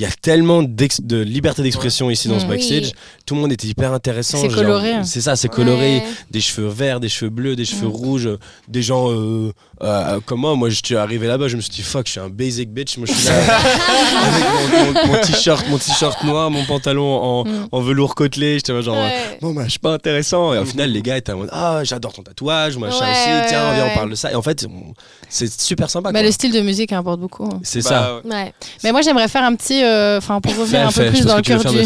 y a tellement de liberté d'expression ici dans ce Mhm. backstage. Oui. Tout le monde était hyper intéressant. C'est coloré. hein. C'est ça, c'est coloré. Ouais. Des cheveux verts, des cheveux bleus, des cheveux Mhm. rouges, des gens euh, euh, comme moi. Moi, je suis arrivé là-bas, je me suis dit fuck, je suis un basic bitch. Moi, je suis là avec mon, mon- mon t-shirt, mon t-shirt noir, mon pantalon en, Mhm. en velours côtelé. J'étais genre. euh, Ouais. Bon, bah, je suis pas intéressant. Et au final, les gars étaient en mode Ah, j'adore ton tatouage, machin Ouais, aussi. ouais, Tiens, viens, ouais. on parle de ça. Et en fait, c'est super sympa. Bah, quoi. le style de musique importe beaucoup. hein. C'est Bah, ça. ouais. Mais moi, j'aimerais faire un petit. euh, Enfin, pour revenir un peu plus dans le cœur faire, du.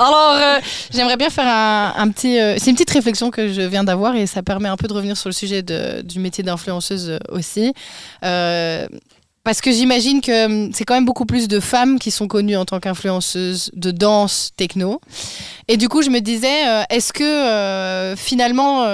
Alors, euh, j'aimerais bien faire un, petit. euh, c'est une petite réflexion que je viens d'avoir et ça permet un peu de revenir sur le sujet du métier d'influenceuse euh, aussi. Parce que j'imagine que hum, c'est quand même beaucoup plus de femmes qui sont connues en tant qu'influenceuses de danse techno. Et du coup, je me disais, est-ce que finalement.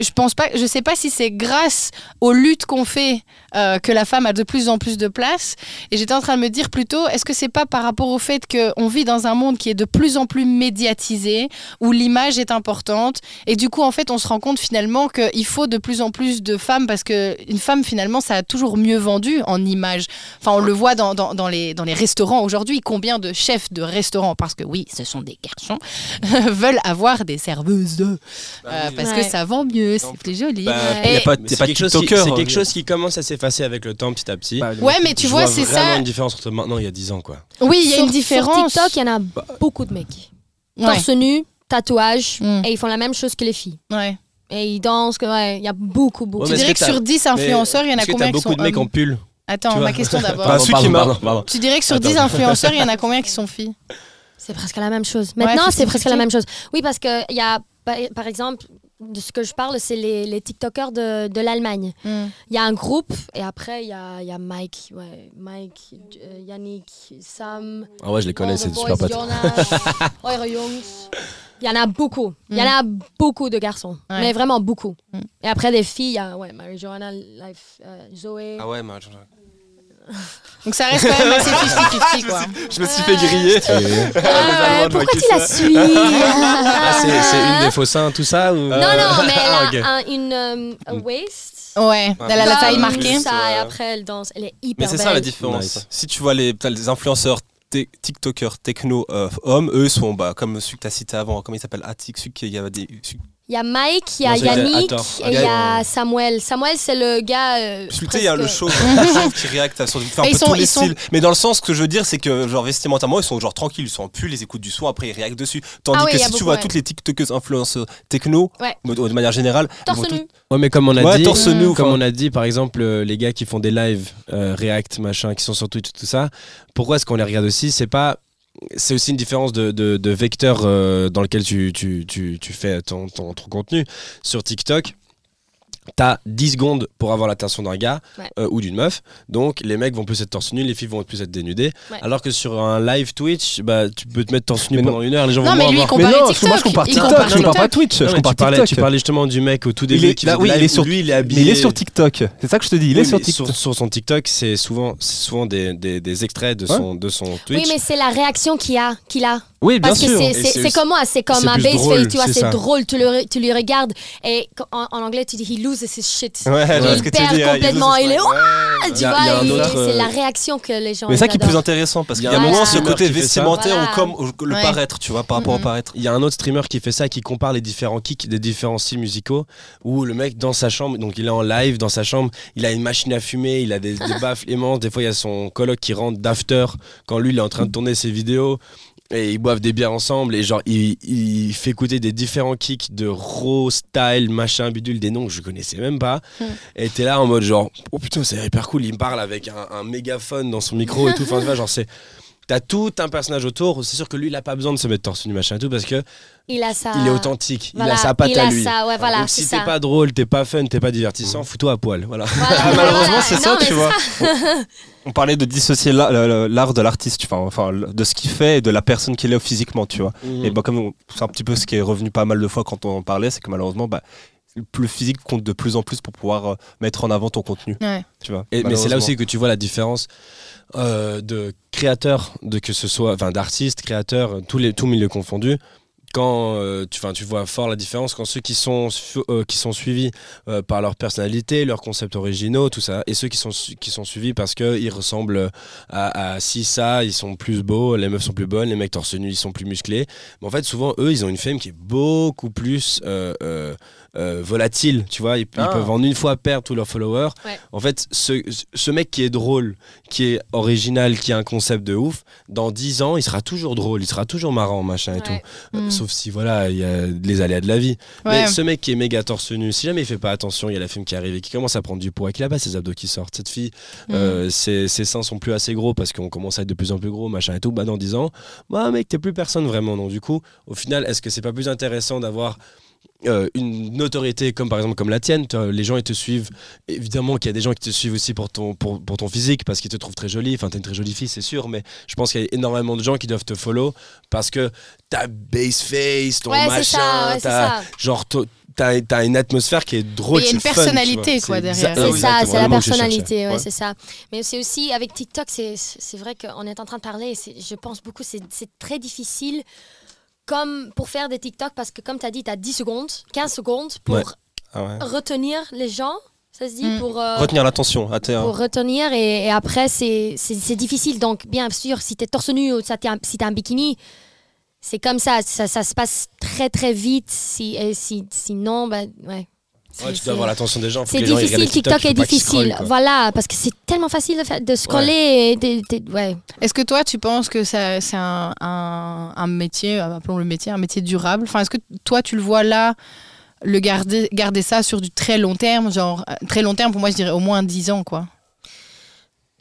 je pense pas, je sais pas si c'est grâce aux luttes qu'on fait euh, que la femme a de plus en plus de place. Et j'étais en train de me dire plutôt, est-ce que c'est pas par rapport au fait qu'on vit dans un monde qui est de plus en plus médiatisé, où l'image est importante, et du coup, en fait, on se rend compte finalement qu'il faut de plus en plus de femmes parce que une femme, finalement, ça a toujours mieux vendu en image. Enfin, on le voit dans, dans, dans les, dans les restaurants aujourd'hui, combien de chefs de restaurants, parce que oui, ce sont des garçons, veulent avoir des serveuses, euh, parce que ça vend mieux, c'est plus joli. Bah, Et- y a pas, C'est quelque, hein. quelque chose qui commence à s'effacer avec le temps petit à petit. Bah, Ouais, mais tu vois, c'est vraiment ça. une différence entre maintenant et il y a 10 ans quoi. Oui, il y a Sur- une différence. Sur TikTok, il y en a beaucoup de mecs. Ouais. Torse nu, tatouage, Mm. et ils font la même chose que les filles. Ouais. Et ils dansent, que- ouais, il y a beaucoup, beaucoup. Ouais, Tu dirais que sur 10 influenceurs, il y en a combien qui beaucoup sont de mecs en pull Attends, ma question d'abord. Bah, meurt. Tu dirais que sur Attends. 10 influenceurs, il y en a combien qui sont filles? C'est presque la même chose. Maintenant, c'est 50-50. presque la même chose. Oui, parce que il y a, par exemple, de ce que je parle, c'est les, les TikTokers de, de l'Allemagne. Hmm. Il y a un groupe, et après, il y a, il y a Mike, ouais, Mike, euh, Yannick, Sam. Ah ouais, je les connais, c'est super potes. Jonas, Eure Jungs. Il y en a beaucoup. Il y en a beaucoup de garçons. Ouais. Mais vraiment beaucoup. Mm. Et après, des filles, il y a ouais, Marie-Joanna, Life, euh, Zoé. Ah ouais, je, Donc ça reste quand même assez 50-50 quoi. je me suis fait griller. Ah, Allemandes, moi, pourquoi tu la suis Ah, c'est c'est une des faux seins, tout ça ou... Non, non, mais Ah, elle a un- une euh, a waist. Ouais, elle a la taille Comme marquée. Ça, et après, elle danse. Elle est hyper Mais c'est belle. ça la différence. Nice. Si tu vois les, influenceurs TikTokers techno euh, hommes, eux sont bah, comme celui que tu as cité avant, comment il s'appelle? Attic, celui qui y avait des. Il y a Mike, il y a Yannick et il y a Samuel. Samuel, c'est le gars. euh, Celui tu sais, il y a le show, le show qui réacte sur enfin, un Mais peu ils sont- tous les sont- styles. Mais dans le sens que je veux dire, c'est que genre vestimentairement, ils sont genre tranquilles, ils sont en pull, ils écoutent du son, après ils réactent dessus. Tandis Ah oui, que si tu vois ouais. toutes les TikTokers influenceurs techno, Ouais. de, manière générale, ils Torse vont nu. toutes- Ouais, mais comme on a Ouais, dit, torse nu, comme enfin. on a dit, par exemple, euh, les gars qui font des lives, euh, React, machin, qui sont sur Twitch, tout ça, pourquoi est-ce qu'on les regarde aussi? C'est pas. C'est aussi une différence de, de, vecteur euh, dans lequel tu, tu, tu, tu fais ton, ton, ton contenu. Sur TikTok, t'as 10 secondes pour avoir l'attention d'un gars Ouais. euh, ou d'une meuf. Donc les mecs vont plus être torse nu, les filles vont plus être dénudées. Ouais. Alors que sur un live Twitch, bah, tu peux te mettre torse nu Mais non. pendant une heure, les gens Non, vont mais lui, il avoir- Mais non, que moi je compare Il TikTok, je compare pas TikTok. Twitch, Non, je mais compare tu, parlais, TikTok. tu parlais justement du mec au tout Il début est, qui là, oui, il est sur, lui il est mais habillé. il est sur TikTok. C'est ça que je te dis, il Oui, est sur mais TikTok. Sur, son TikTok, c'est souvent, souvent des, des, des extraits de son, de son Twitch. Oui, mais c'est la réaction qu'il a. Qu'il a. Oui, bien Parce que sûr. c'est- Et c'est comme moi, c'est comme un base face, tu vois, c'est drôle, tu le, regardes et en, en anglais tu dis he loses his shit. Ouais, Il perd complètement, lose il est-. Ouais. Tu y a- vois, c'est euh, la réaction que les gens Mais ça qui est plus intéressant parce Il y qu'il a y a un moins autre ce streamer côté qui fait ça. vestimentaire ou comme le paraître, tu vois, par rapport au paraître. Il y a un autre streamer qui fait ça, qui compare les différents kicks des différents styles musicaux, où le mec dans sa chambre, donc il est en live dans sa chambre, il a une machine à fumer, il a des, des baffles immenses, des fois il y a son coloc qui rentre d'after quand lui il est en train de tourner ses vidéos. Et ils boivent des bières ensemble et genre il, il fait écouter des différents kicks de raw style machin bidule des noms que je connaissais même pas Hmm. et t'es là en mode genre oh putain c'est hyper cool il me parle avec un, un mégaphone dans son micro et tout enfin tu vois genre c'est t'as tout un personnage autour c'est sûr que lui il a pas besoin de se mettre torse nu machin et tout parce que Il a ça. il est authentique, il a sa patte il à a lui. ça, ouais, voilà, Donc si t'es pas drôle, t'es pas fun, t'es pas divertissant, fous-toi à poil. Voilà. Voilà, Ah, malheureusement, c'est ça, tu vois. On parlait de dissocier la- la- l'art de l'artiste, enfin, de ce qu'il fait et de la personne qu'il est physiquement, tu vois. Mhm. Et bah, comme c'est un petit peu ce qui est revenu pas mal de fois quand on en parlait, c'est que malheureusement, bah, le physique compte de plus en plus pour pouvoir euh, mettre en avant ton contenu, Ouais. tu vois. Et- mais c'est là aussi que tu vois la différence euh, de créateurs, de que ce soit, enfin d'artistes, créateurs, tous les tous milieux confondus. Quand euh, tu, vois fort la différence quand ceux qui sont euh, qui sont suivis euh, par leur personnalité, leurs concepts originaux, tout ça, et ceux qui sont qui sont suivis parce que ils ressemblent à, à si ça, ils sont plus beaux, les meufs sont plus bonnes, les mecs torse nu ils sont plus musclés. Mais en fait souvent eux ils ont une fame qui est beaucoup plus euh, euh, euh, volatile, tu vois, ils, ils Ah. peuvent en une fois perdre tous leurs followers. Ouais. En fait, ce, ce mec qui est drôle, qui est original, qui a un concept de ouf, dans 10 ans, il sera toujours drôle, il sera toujours marrant, machin et Ouais. tout. Euh, Mm. Sauf si, voilà, il y a les aléas de la vie. Ouais. Mais ce mec qui est méga torse nu, si jamais il fait pas attention, il y a la femme qui arrive et qui commence à prendre du poids, qu'il a pas ses abdos qui sortent. Cette fille, Mm. euh, ses, ses seins sont plus assez gros parce qu'on commence à être de plus en plus gros, machin et tout. Bah, dans 10 ans, bah, mec, t'es plus personne vraiment. Donc, du coup, au final, est-ce que c'est pas plus intéressant d'avoir euh, une notoriété comme par exemple comme la tienne, les gens ils te suivent. Évidemment qu'il y a des gens qui te suivent aussi pour ton, pour, pour ton physique parce qu'ils te trouvent très jolie. Enfin, t'es une très jolie fille, c'est sûr, mais je pense qu'il y a énormément de gens qui doivent te follow parce que ta base face, ton Ouais, machin, ça, ouais, genre t'as t'as une atmosphère qui est drôle. Il y a une fun, personnalité, quoi, derrière. C'est ah ça, c'est la personnalité, ouais, c'est ça. Mais c'est aussi avec TikTok, c'est vrai qu'on est en train de parler. Je pense beaucoup, c'est c'est très difficile comme pour faire des TikTok parce que comme tu as dit, tu as 10 secondes, 15 secondes pour Ouais. Ah ouais. retenir les gens, ça se dit, Mm. pour, euh, Retenir l'attention. T'es un- pour retenir et, et après c'est difficile. Donc bien sûr, si tu es torse nu ou ça, t'es un- si tu un bikini, c'est comme ça, ça, ça se passe très très vite. Si, et si, sinon, ben, ouais. Ouais, tu C'est- dois avoir l'attention des gens. c'est gens, difficile, TikTok est difficile. voilà, parce que c'est tellement facile de, faire, de scroller. ouais. Est-ce que toi, tu penses que c'est un, un, un métier, appelons le métier, un métier durable? Enfin, est-ce que toi, tu le vois là, le garder, garder ça sur du très long terme? Genre, euh, très long terme, pour moi, je dirais au moins 10 ans, quoi.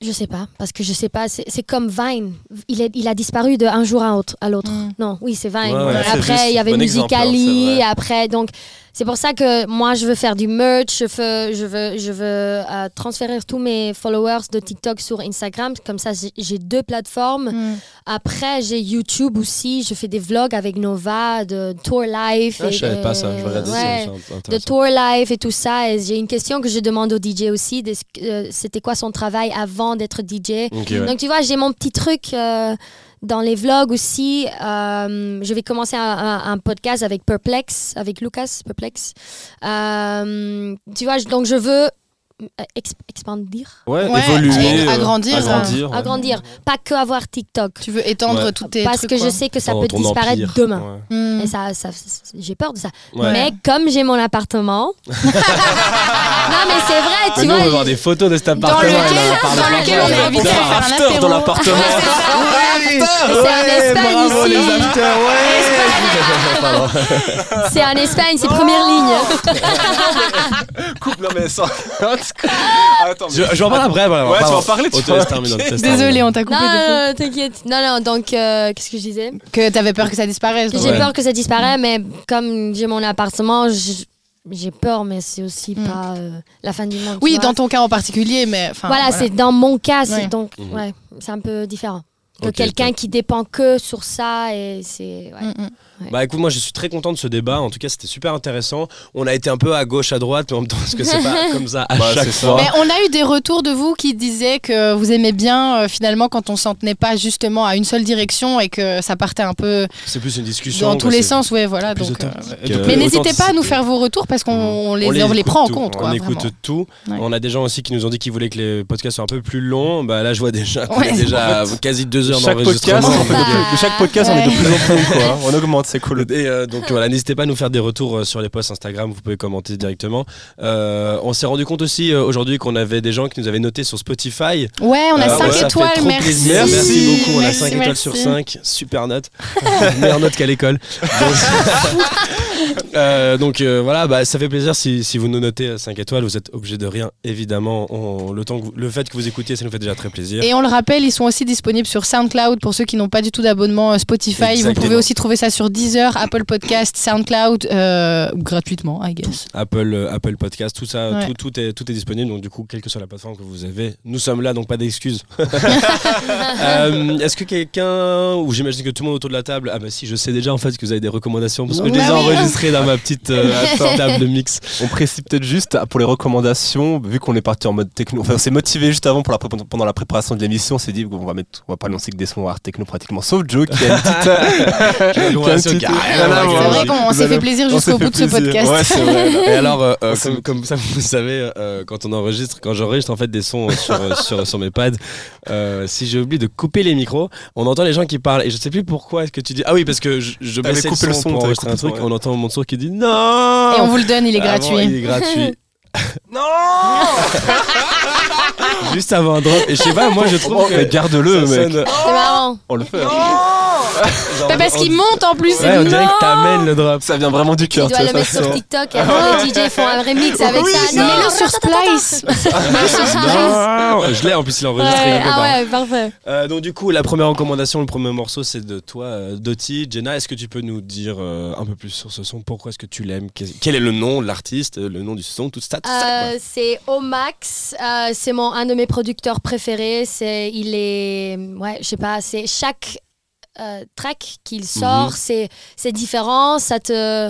Je sais pas, parce que je sais pas, c'est comme Vine. Il, est, il a disparu d'un jour à autre- à l'autre. Mm. Non, oui, c'est Vine. Ouais, ouais, c'est après, il y avait Bon hein, Musicali, après, donc c'est pour ça que moi, je veux faire du merch, je veux, je veux, je veux euh, transférer tous mes followers de TikTok sur Instagram, comme ça, j'ai- deux plateformes. Mm. Après, j'ai YouTube aussi, je fais des vlogs avec Nova, de Tour Life. Ah, et je savais pas ça. Je regardais ouais, ça. de tour life et tout ça. Et j'ai une question que je demande au DJ aussi. euh, C'était quoi son travail avant d'être DJ ouais. Donc tu vois, j'ai mon petit truc euh, dans les vlogs aussi. Euh, je vais commencer un, podcast avec Perplex, avec Lucas Perplex. Euh, tu vois, donc je veux euh, ex- expandir. Ouais, Ouais, évoluer. euh, agrandir, agrandir, ouais. Agrandir, pas que avoir TikTok. Tu veux étendre Ouais. tous tes Parce trucs, que quoi. je sais que ça Dans peut disparaître empire. demain. Ouais. Mm. Et ça, j'ai peur de ça. Ouais. Mais comme j'ai mon appartement. non, mais c'est vrai, tu Mais nous, on vois. veut voir des photos de cet Dans appartement. dans lequel on est invité à faire un apéro. dans l'appartement. C'est ici. C'est en Espagne, c'est première ligne. Coupe, non mais ça. Attends, mais- Je, je vais en parler après. voilà, Ouais, tu pardon. vas en parler, tu On vas- t'a coupé. non, non, t'inquiète. Non, non, donc, euh, qu'est-ce que je disais? Que t'avais peur que ça disparaisse. J'ai. Ouais. peur que ça disparaisse, mais comme j'ai mon appartement, je- j'ai peur, mais c'est aussi Mm. pas euh, la fin du monde. Oui, dans ton cas en particulier, mais voilà, c'est dans mon cas, c'est Ouais. donc, Mhm. ouais, c'est un peu différent. Que quelqu'un qui dépend que sur ça et c'est. ouais. Mm, mm. Bah écoute, moi je suis très content de ce débat. En tout cas, c'était super intéressant. On a été un peu à gauche, à droite, mais en même temps, parce que c'est pas comme ça à Bah, chaque fois. Mais on a eu des retours de vous qui disaient que vous aimez bien euh, finalement quand on s'en tenait pas justement à une seule direction et que ça partait un peu C'est plus une discussion. dans tous les sens, ouais, voilà. Donc, euh, Mais euh, Mais n'hésitez pas à nous faire vos retours parce qu'on on les, on les, écoute prend en compte. Quoi, on écoute vraiment. tout. Ouais. On a des gens aussi qui nous ont dit qu'ils voulaient que les podcasts soient un peu plus longs. Bah là, je vois déjà qu'on Ouais. est déjà En fait, quasi deux heures Chaque d'enregistrement. on chaque podcast, on est de plus en plus long, quoi. On augmente, c'est cool. Et euh, donc voilà, n'hésitez pas à nous faire des retours euh, sur les posts Instagram, vous pouvez commenter directement. Euh, on s'est rendu compte aussi euh, aujourd'hui qu'on avait des gens qui nous avaient noté sur Spotify. Ouais, on a Euh, 5 ouais, ça fait étoiles, merci. plaisir. Merci beaucoup, on a Merci, 5 étoiles merci. sur 5, super note. Meilleure note qu'à l'école. Donc, Euh, donc, euh, voilà, bah, ça fait plaisir si, si vous nous notez 5 étoiles, vous êtes obligé de rien, évidemment. On- le, temps que vous- le fait que vous écoutiez, ça nous fait déjà très plaisir. Et on le rappelle, ils sont aussi disponibles sur SoundCloud pour ceux qui n'ont pas du tout d'abonnement euh, Spotify. Vous pouvez aussi trouver ça sur Deezer, Apple Podcast, SoundCloud, euh, gratuitement, I guess. Apple, euh, Apple Podcast, tout ça, Ouais. tout, tout est, tout est disponible. Donc, du coup, quelle que soit la plateforme que vous avez, nous sommes là, donc pas d'excuses. Euh, Est-ce que quelqu'un, ou j'imagine que tout le monde autour de la table, ah bah si, je sais déjà en fait que vous avez des recommandations parce que je les ai Bah enregistrées dans ma petite euh, table mix. On précise peut-être juste pour les recommandations, vu qu'on est parti en mode techno. Enfin, on s'est motivé juste avant pour la, pendant la préparation de l'émission. On s'est dit qu'on va mettre, on va pas lancer que des sons art techno pratiquement, sauf Joe qui a une petite. C'est vrai qu'on s'est fait plaisir jusqu'au bout de ce plaisir. podcast. Ouais, c'est vrai. là. Et alors, euh, euh, comme, comme ça, vous savez, euh, quand on enregistre, quand j'enregistre en fait des sons euh, sur, sur, sur mes pads, euh, si j'ai oublié de couper les micros, on entend les gens qui parlent et je sais plus pourquoi est-ce que tu dis. Ah oui, parce que je, je baissais coupé le le son pour enregistrer un truc, ouais. on entend mon son qui dit non Et on vous le donne, il est Avant, gratuit. Il est gratuit. Non Juste avant un drop. Et je sais pas, moi je trouve Oh, que. mais garde-le, ça mec. sonne- C'est marrant. On le fait. hein. Bah, parce qu'il monte en plus. Ouais, on dirait non que t'amènes le drop. Ça vient vraiment du Tu cœur. dois tu le vois, mettre sur TikTok et après les DJ font un remix avec Oui, ça. Non, Mets-le non, sur Splice. Non, je l'ai en plus, il est enregistré. Ah ouais, parfait. Euh, donc du coup, la première recommandation, le premier morceau, c'est de toi, euh, Doty. Jenna, est-ce que tu peux nous dire euh, un peu plus sur ce son? Pourquoi est-ce que tu l'aimes? Quel est le nom de l'artiste, le nom du son, tout ça? Euh, c'est Omax, euh, c'est mon un de mes producteurs préférés. C'est il est ouais, je sais pas, c'est chaque euh, track qu'il sort, Mhm. c'est c'est différent, ça te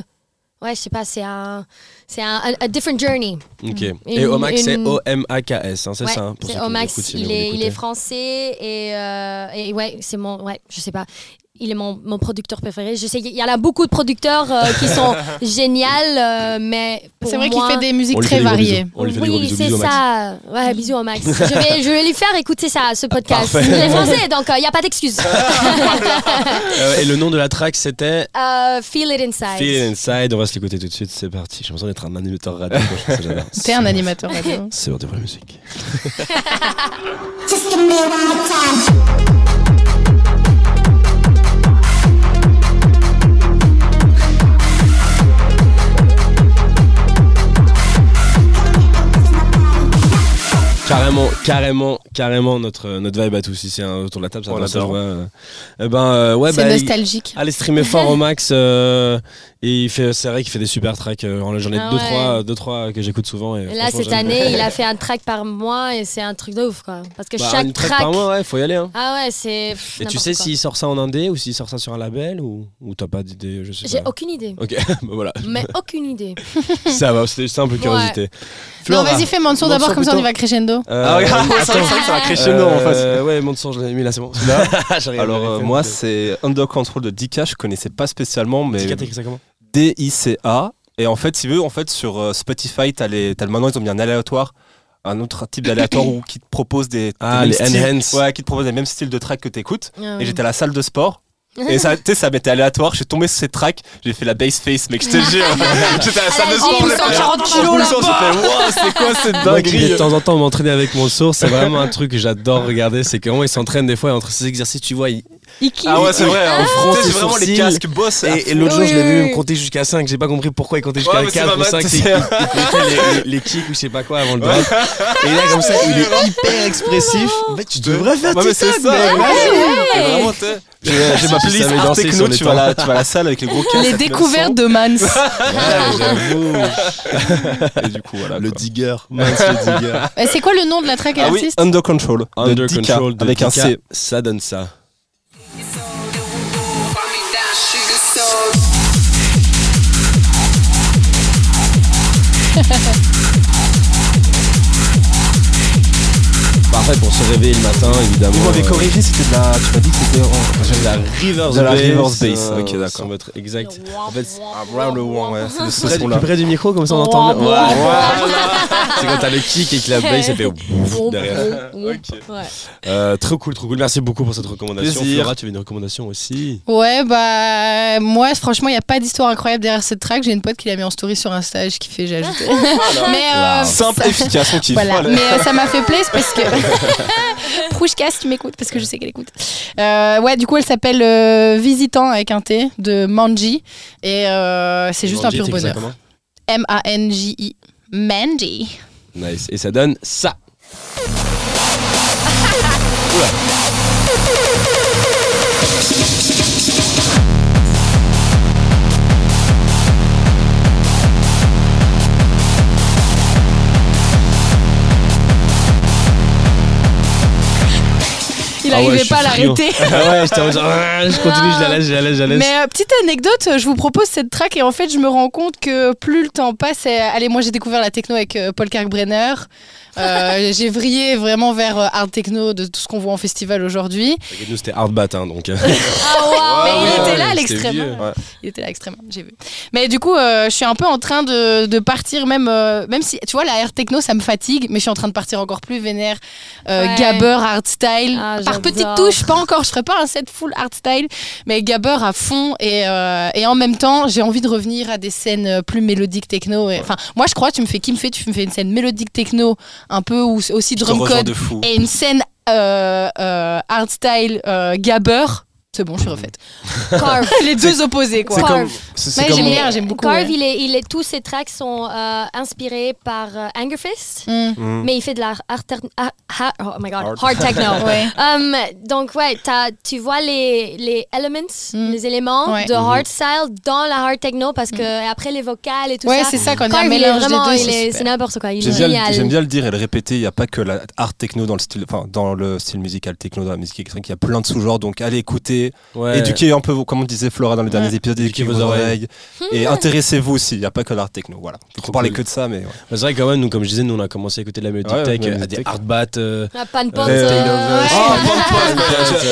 ouais, je sais pas, c'est un, c'est un, a, a different journey. Ok. Une- Et Omax, c'est une- O-M-A-k-S, hein, c'est Ouais, ça hein, pour c'est ceux qui Omax, écoutent, si il est, il est français et, euh, et ouais, c'est mon, ouais, je sais pas. Il est mon, mon producteur préféré. Je sais qu'il y en a beaucoup de producteurs euh, qui sont géniaux, euh, mais pour C'est vrai qu'il fait des musiques très variées. On lui fait oui, c'est ça. Ouais, bisous au Max. je, vais, je vais lui faire écouter ça, ce podcast. Parfait. Il est français, donc il n'y a pas d'excuse. Euh, et le nom de la track, c'était Euh, feel it inside. Feel It Inside. On va se l'écouter tout de suite. C'est parti. J'ai l'impression d'être un animateur radio. T'es un animateur radio. C'est l'heure de la musique. Just give me one time. Carrément, carrément, carrément notre, notre vibe à tous ici hein, autour de la table. Ça se l'adore. jouer, euh. Eh ben, euh, ouais, C'est bah, il- nostalgique. Allez streamer fort au max euh, et il fait c'est vrai qu'il fait des super tracks euh, j'en ai Ah deux ouais. trois deux trois que j'écoute souvent et, Et là, cette année, il a fait un track par mois et c'est un truc de ouf, quoi. Parce que Bah, chaque track track. par mois ouais faut y aller hein. Ah ouais, c'est. et tu sais s'il sort ça en indé ou s'il sort ça sur un label ou, ou t'as pas d'idée je sais J'ai aucune idée. ok bah voilà Mais aucune idée. ça va c'était simple curiosité Non, Flora. vas-y, fais Mansour Mansour d'abord, comme ça on y va crescendo. Euh, Ah, regarde, attends. c'est vrai que c'est un crescendo en face. Euh, ouais mon son je l'ai mis là c'est bon Alors moi c'est Under Control de Dika, je connaissais pas spécialement mais écrit ça comment? D-I-C-A et en fait si tu veux en fait sur euh, Spotify t'as les t'as le- maintenant ils ont mis un aléatoire un autre type d'aléatoire où qui te propose des, Ah, les styles- ouais qui te propose les mêmes styles de track que t'écoutes Ah et ouais. j'étais à la salle de sport et ça, tu sais, ça m'était aléatoire. Je suis tombé sur cette track, j'ai fait la bass face, mec, je te jure. J'étais à la salle de sport. j'ai fait- 140 en kilos poussant, là-bas. J'ai fait, wow, c'est quoi cette vais de dinguerie temps en temps m'entraîner avec mon sourd, c'est vraiment un truc que j'adore regarder. C'est comment il s'entraîne des fois et entre ses exercices, tu vois, il, Il kiffe. Ah ouais, c'est vrai. Il hein. fronce ses C'est vraiment les sourcils. casques boss. Et, et l'autre jour, je l'ai Oui, vu oui. compter jusqu'à 5. J'ai pas compris pourquoi il comptait jusqu'à Ouais, mais c'est 4 ma ou mode, 5. tu C'est qu'il il fait les, les kicks ou je sais pas quoi avant le drop. Et là, comme ça, il est hyper expressif. En fait, tu devrais faire Ouais, mais c'est TikTok, ça. mec. ouais. Et Vraiment, t'es- J'ai j'ai ma Si playlist savais art danser techno, les tu vas, à la, tu vas à la salle avec les gros casques. Les découvertes de Mans. Ouais, j'avoue. Et du coup, voilà. Le quoi. digger. Mince, le digger. Euh, C'est quoi le nom de la track et Ah oui, l'artiste Under Control. Under control de avec un C. Ça donne ça. Gracias. Parfait pour se réveiller le matin, évidemment. Vous m'avez Euh, corrigé, c'était de la. Tu m'as dit que c'était. en- La Reverse De la reverse bass, euh, ok, d'accord. mettre exact. En fait, Around the world, ouais, c'est de ce plus près du micro, comme ça on entend voilà. C'est quand t'as le kick et que la bass, ça fait ouf derrière. Ouais. Euh, trop cool, trop cool. Merci beaucoup pour cette recommandation. Flora, tu veux une recommandation aussi Ouais, bah, moi, franchement, il n'y a pas d'histoire incroyable derrière cette track. J'ai une pote qui l'a mis en story sur un stage qui fait j'ai ajouté. mais Simple, efficace, on kiffe. Mais ça m'a fait plaisir parce que. Prouchka, si tu m'écoutes, parce que je sais qu'elle écoute. Euh, ouais, du coup, elle s'appelle euh, Visitant avec un T de Manji. Et euh, c'est juste un pur bonheur. M-A-N-J-I. Manji. Nice. Et ça donne ça. Il Ah ouais, pas à l'arrêter. Ah ouais, j'étais en mode genre, ah, je continue, je la laisse, je la laisse, je la laisse. Mais euh, petite anecdote, je vous propose cette track et en fait je me rends compte que plus le temps passe, et- allez moi j'ai découvert la techno avec euh, Paul Kalkbrenner, Euh, j'ai vrillé vraiment vers euh, hard techno de tout ce qu'on voit en festival aujourd'hui. Nous, c'était hardbat, hein, donc. Ah Mais il ouais, était là à l'extrême. hein. Il était là à l'extrême, j'ai vu. Mais du coup, euh, je suis un peu en train de, de partir même, euh, même si tu vois la air techno ça me fatigue, mais je suis en train de partir encore plus vénère. Euh, Ouais. Gabber hardstyle Ah, par j'adore. petites touches, pas encore. Je ferai pas un set full hardstyle, mais Gabber à fond et, euh, et en même temps j'ai envie de revenir à des scènes euh, plus mélodiques techno. Enfin, moi je crois tu me fais kiffer, tu me fais une scène mélodique techno un peu ou aussi drum code de et une scène euh, euh, hardstyle euh, Gabber. C'est bon, je suis refaite. Carve. Les deux opposés, quoi. Carve. comme- j'aime bien, j'aime beaucoup. Carve, ouais. il est, il est, tous ses tracks sont euh, inspirés par euh, Angerfist, Mm. Mm. mais il fait de la hard, ah, ha- oh my god, Hard. hard techno. Ouais. Um, donc ouais, tu vois les, les elements, Mm. les éléments Ouais. de hard style dans la hard techno parce que après les vocales et tout Ouais, ça. c'est ça, y a des vraiment, deux, c'est n'importe quoi. Il est J'aime bien, le- génial. j'aime bien le dire et le répéter, il n'y a pas que la art techno dans le style, enfin dans le style musical techno, dans la musique électronique, il y a plein de sous-genres, donc allez écouter Ouais. Éduquez un peu, vos- comme on disait Flora dans les derniers Ouais. épisodes, éduquez Éduquez vos vos oreilles. Et intéressez-vous aussi, il n'y a pas que l'art techno. Voilà. On parlait cool. que de ça, mais. ouais. C'est vrai quand même, nous, comme je disais, nous on a commencé à écouter de la musique Ouais, tech, la musique des tech. hardbat. euh, Ah, Pan Pan. Euh, euh. Ah, Pan Pan,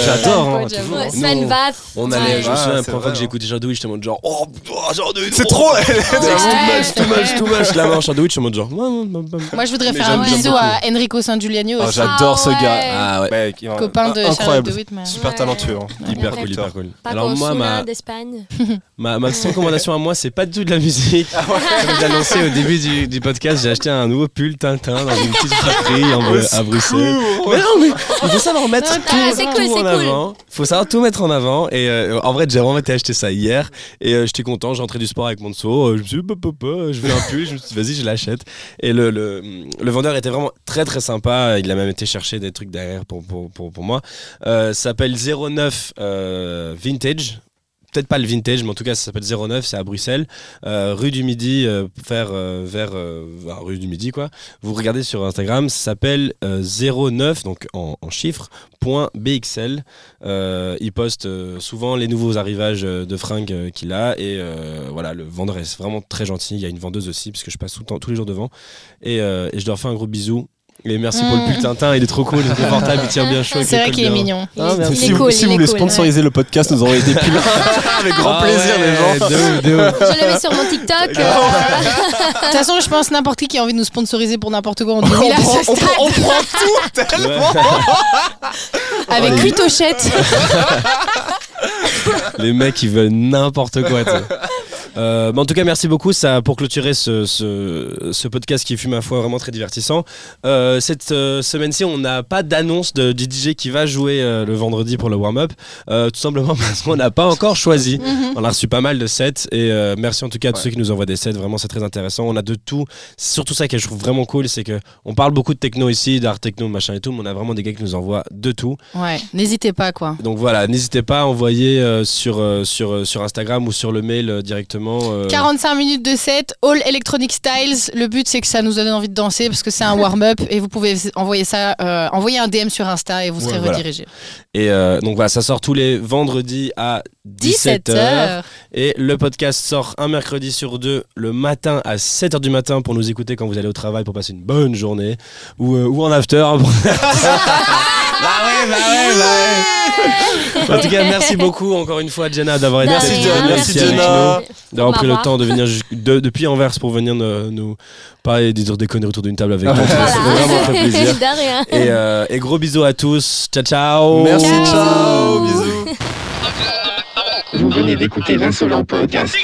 J'a- J'adore, hein, Sven Vath. On allait, Ouais. je me souviens, la c'est première fois que j'ai écouté Shadow Witch, j'étais en mode genre, oh, C'est oh, trop C'est Ouais, too much, c'est too much, too much. La main en Shadow Witch, je suis en mode genre. Moi, je voudrais faire un bisou à Enrico San Giuliano Ah, aussi, J'adore ce Ah gars. Ah ouais. Mec, il- copain de Charlotte incroyable. de. Super Ouais. talentueux. Hein. Hyper Ouais. cool, hyper cool. Paco Alors moi, Osuna ma, d'Espagne. ma, ma recommandation à moi, c'est pas du tout de la musique. Comme j'ai annoncé au début du, du podcast, j'ai acheté un nouveau pull Tintin dans une petite friperie en- à Bruxelles. Mais non, mais il faut savoir mettre Non, tout, ah, cool, tout en cool. avant. Il faut savoir tout mettre en avant. Et euh, en vrai, j'ai vraiment été acheter ça hier. Et euh, j'étais content, j'ai rentré du sport avec mon seau. euh, je me suis dit, Pop, pop, pop, je veux un pull. Je me suis dit, vas-y, je l'achète. Et le, le, le vendeur était vraiment très très sympa. Il a même été chercher des trucs derrière pour, pour, pour, pour moi. Euh, ça s'appelle 09 euh, Vintage. Peut-être pas le vintage, mais en tout cas, ça s'appelle 09, c'est à Bruxelles, euh, rue du Midi, euh, vers, euh, euh, rue du Midi, quoi. Vous regardez sur Instagram, ça s'appelle euh, 09, donc en, chiffres, point BXL. Euh, il poste euh, souvent les nouveaux arrivages euh, de fringues euh, qu'il a, et euh, voilà, le vendeur est vraiment très gentil. Il y a une vendeuse aussi, parce que je passe tous les jours devant, et, euh, et je leur fais un gros bisou. Et merci pour le Mm. pull Tintin, il est trop cool, il est confortable, il tient bien chaud. C'est les vrai qu'il est bien. mignon. Il Ah, est- il Si, est vous, si il vous est voulez cool. sponsoriser le podcast, nous envoyez des pulls. Avec grand Ah plaisir, ouais, les gens. de ouf, de ouf. Je le mets sur mon TikTok. euh, De toute façon, je pense n'importe qui qui a envie de nous sponsoriser pour n'importe quoi, on dit oui là, on, prend, on prend- on prend tout tellement. avec huit tochettes. Les mecs, ils veulent n'importe quoi. Euh, en tout cas, merci beaucoup ça, pour clôturer ce, ce, ce podcast qui fut, ma foi, vraiment très divertissant. Euh, cette euh, semaine-ci, on n'a pas d'annonce de, du DJ qui va jouer euh, le vendredi pour le warm-up. Euh, tout simplement parce qu'on n'a pas encore choisi. Mhm. On a reçu pas mal de sets et euh, merci en tout cas à tous ceux qui nous envoient des sets. Vraiment, c'est très intéressant. On a de tout. C'est surtout ça que je trouve vraiment cool, c'est que on parle beaucoup de techno ici, d'art techno, machin et tout, mais on a vraiment des gars qui nous envoient de tout. Ouais, n'hésitez pas quoi. Donc voilà, n'hésitez pas à envoyer euh, sur, euh, sur, euh, sur Instagram ou sur le mail euh, directement. euh, 45 minutes de set, all electronic styles. Le but c'est que ça nous donne envie de danser parce que c'est un warm-up et vous pouvez envoyer ça, euh, envoyer un DM sur Insta et vous serez Ouais, voilà. redirigé. Et euh, donc voilà, ça sort tous les vendredis à 17h. 17h. Et le podcast sort un mercredi sur deux le matin à 7h du matin pour nous écouter quand vous allez au travail pour passer une bonne journée. Ou, ou en after. bah ouais, bah ouais, bah ouais. En tout cas, merci beaucoup encore une fois, Jenna, d'avoir été Merci, Jenna. Merci, d'avoir pris le temps de venir de- depuis Anvers pour venir nous parler et dire des conneries autour d'une table avec nous. Ça Voilà. fait vraiment très plaisir. De rien. Et, euh, et gros bisous à tous. Ciao, ciao. Merci, Ciao. ciao, bisous. Vous venez d'écouter l'insolent podcast.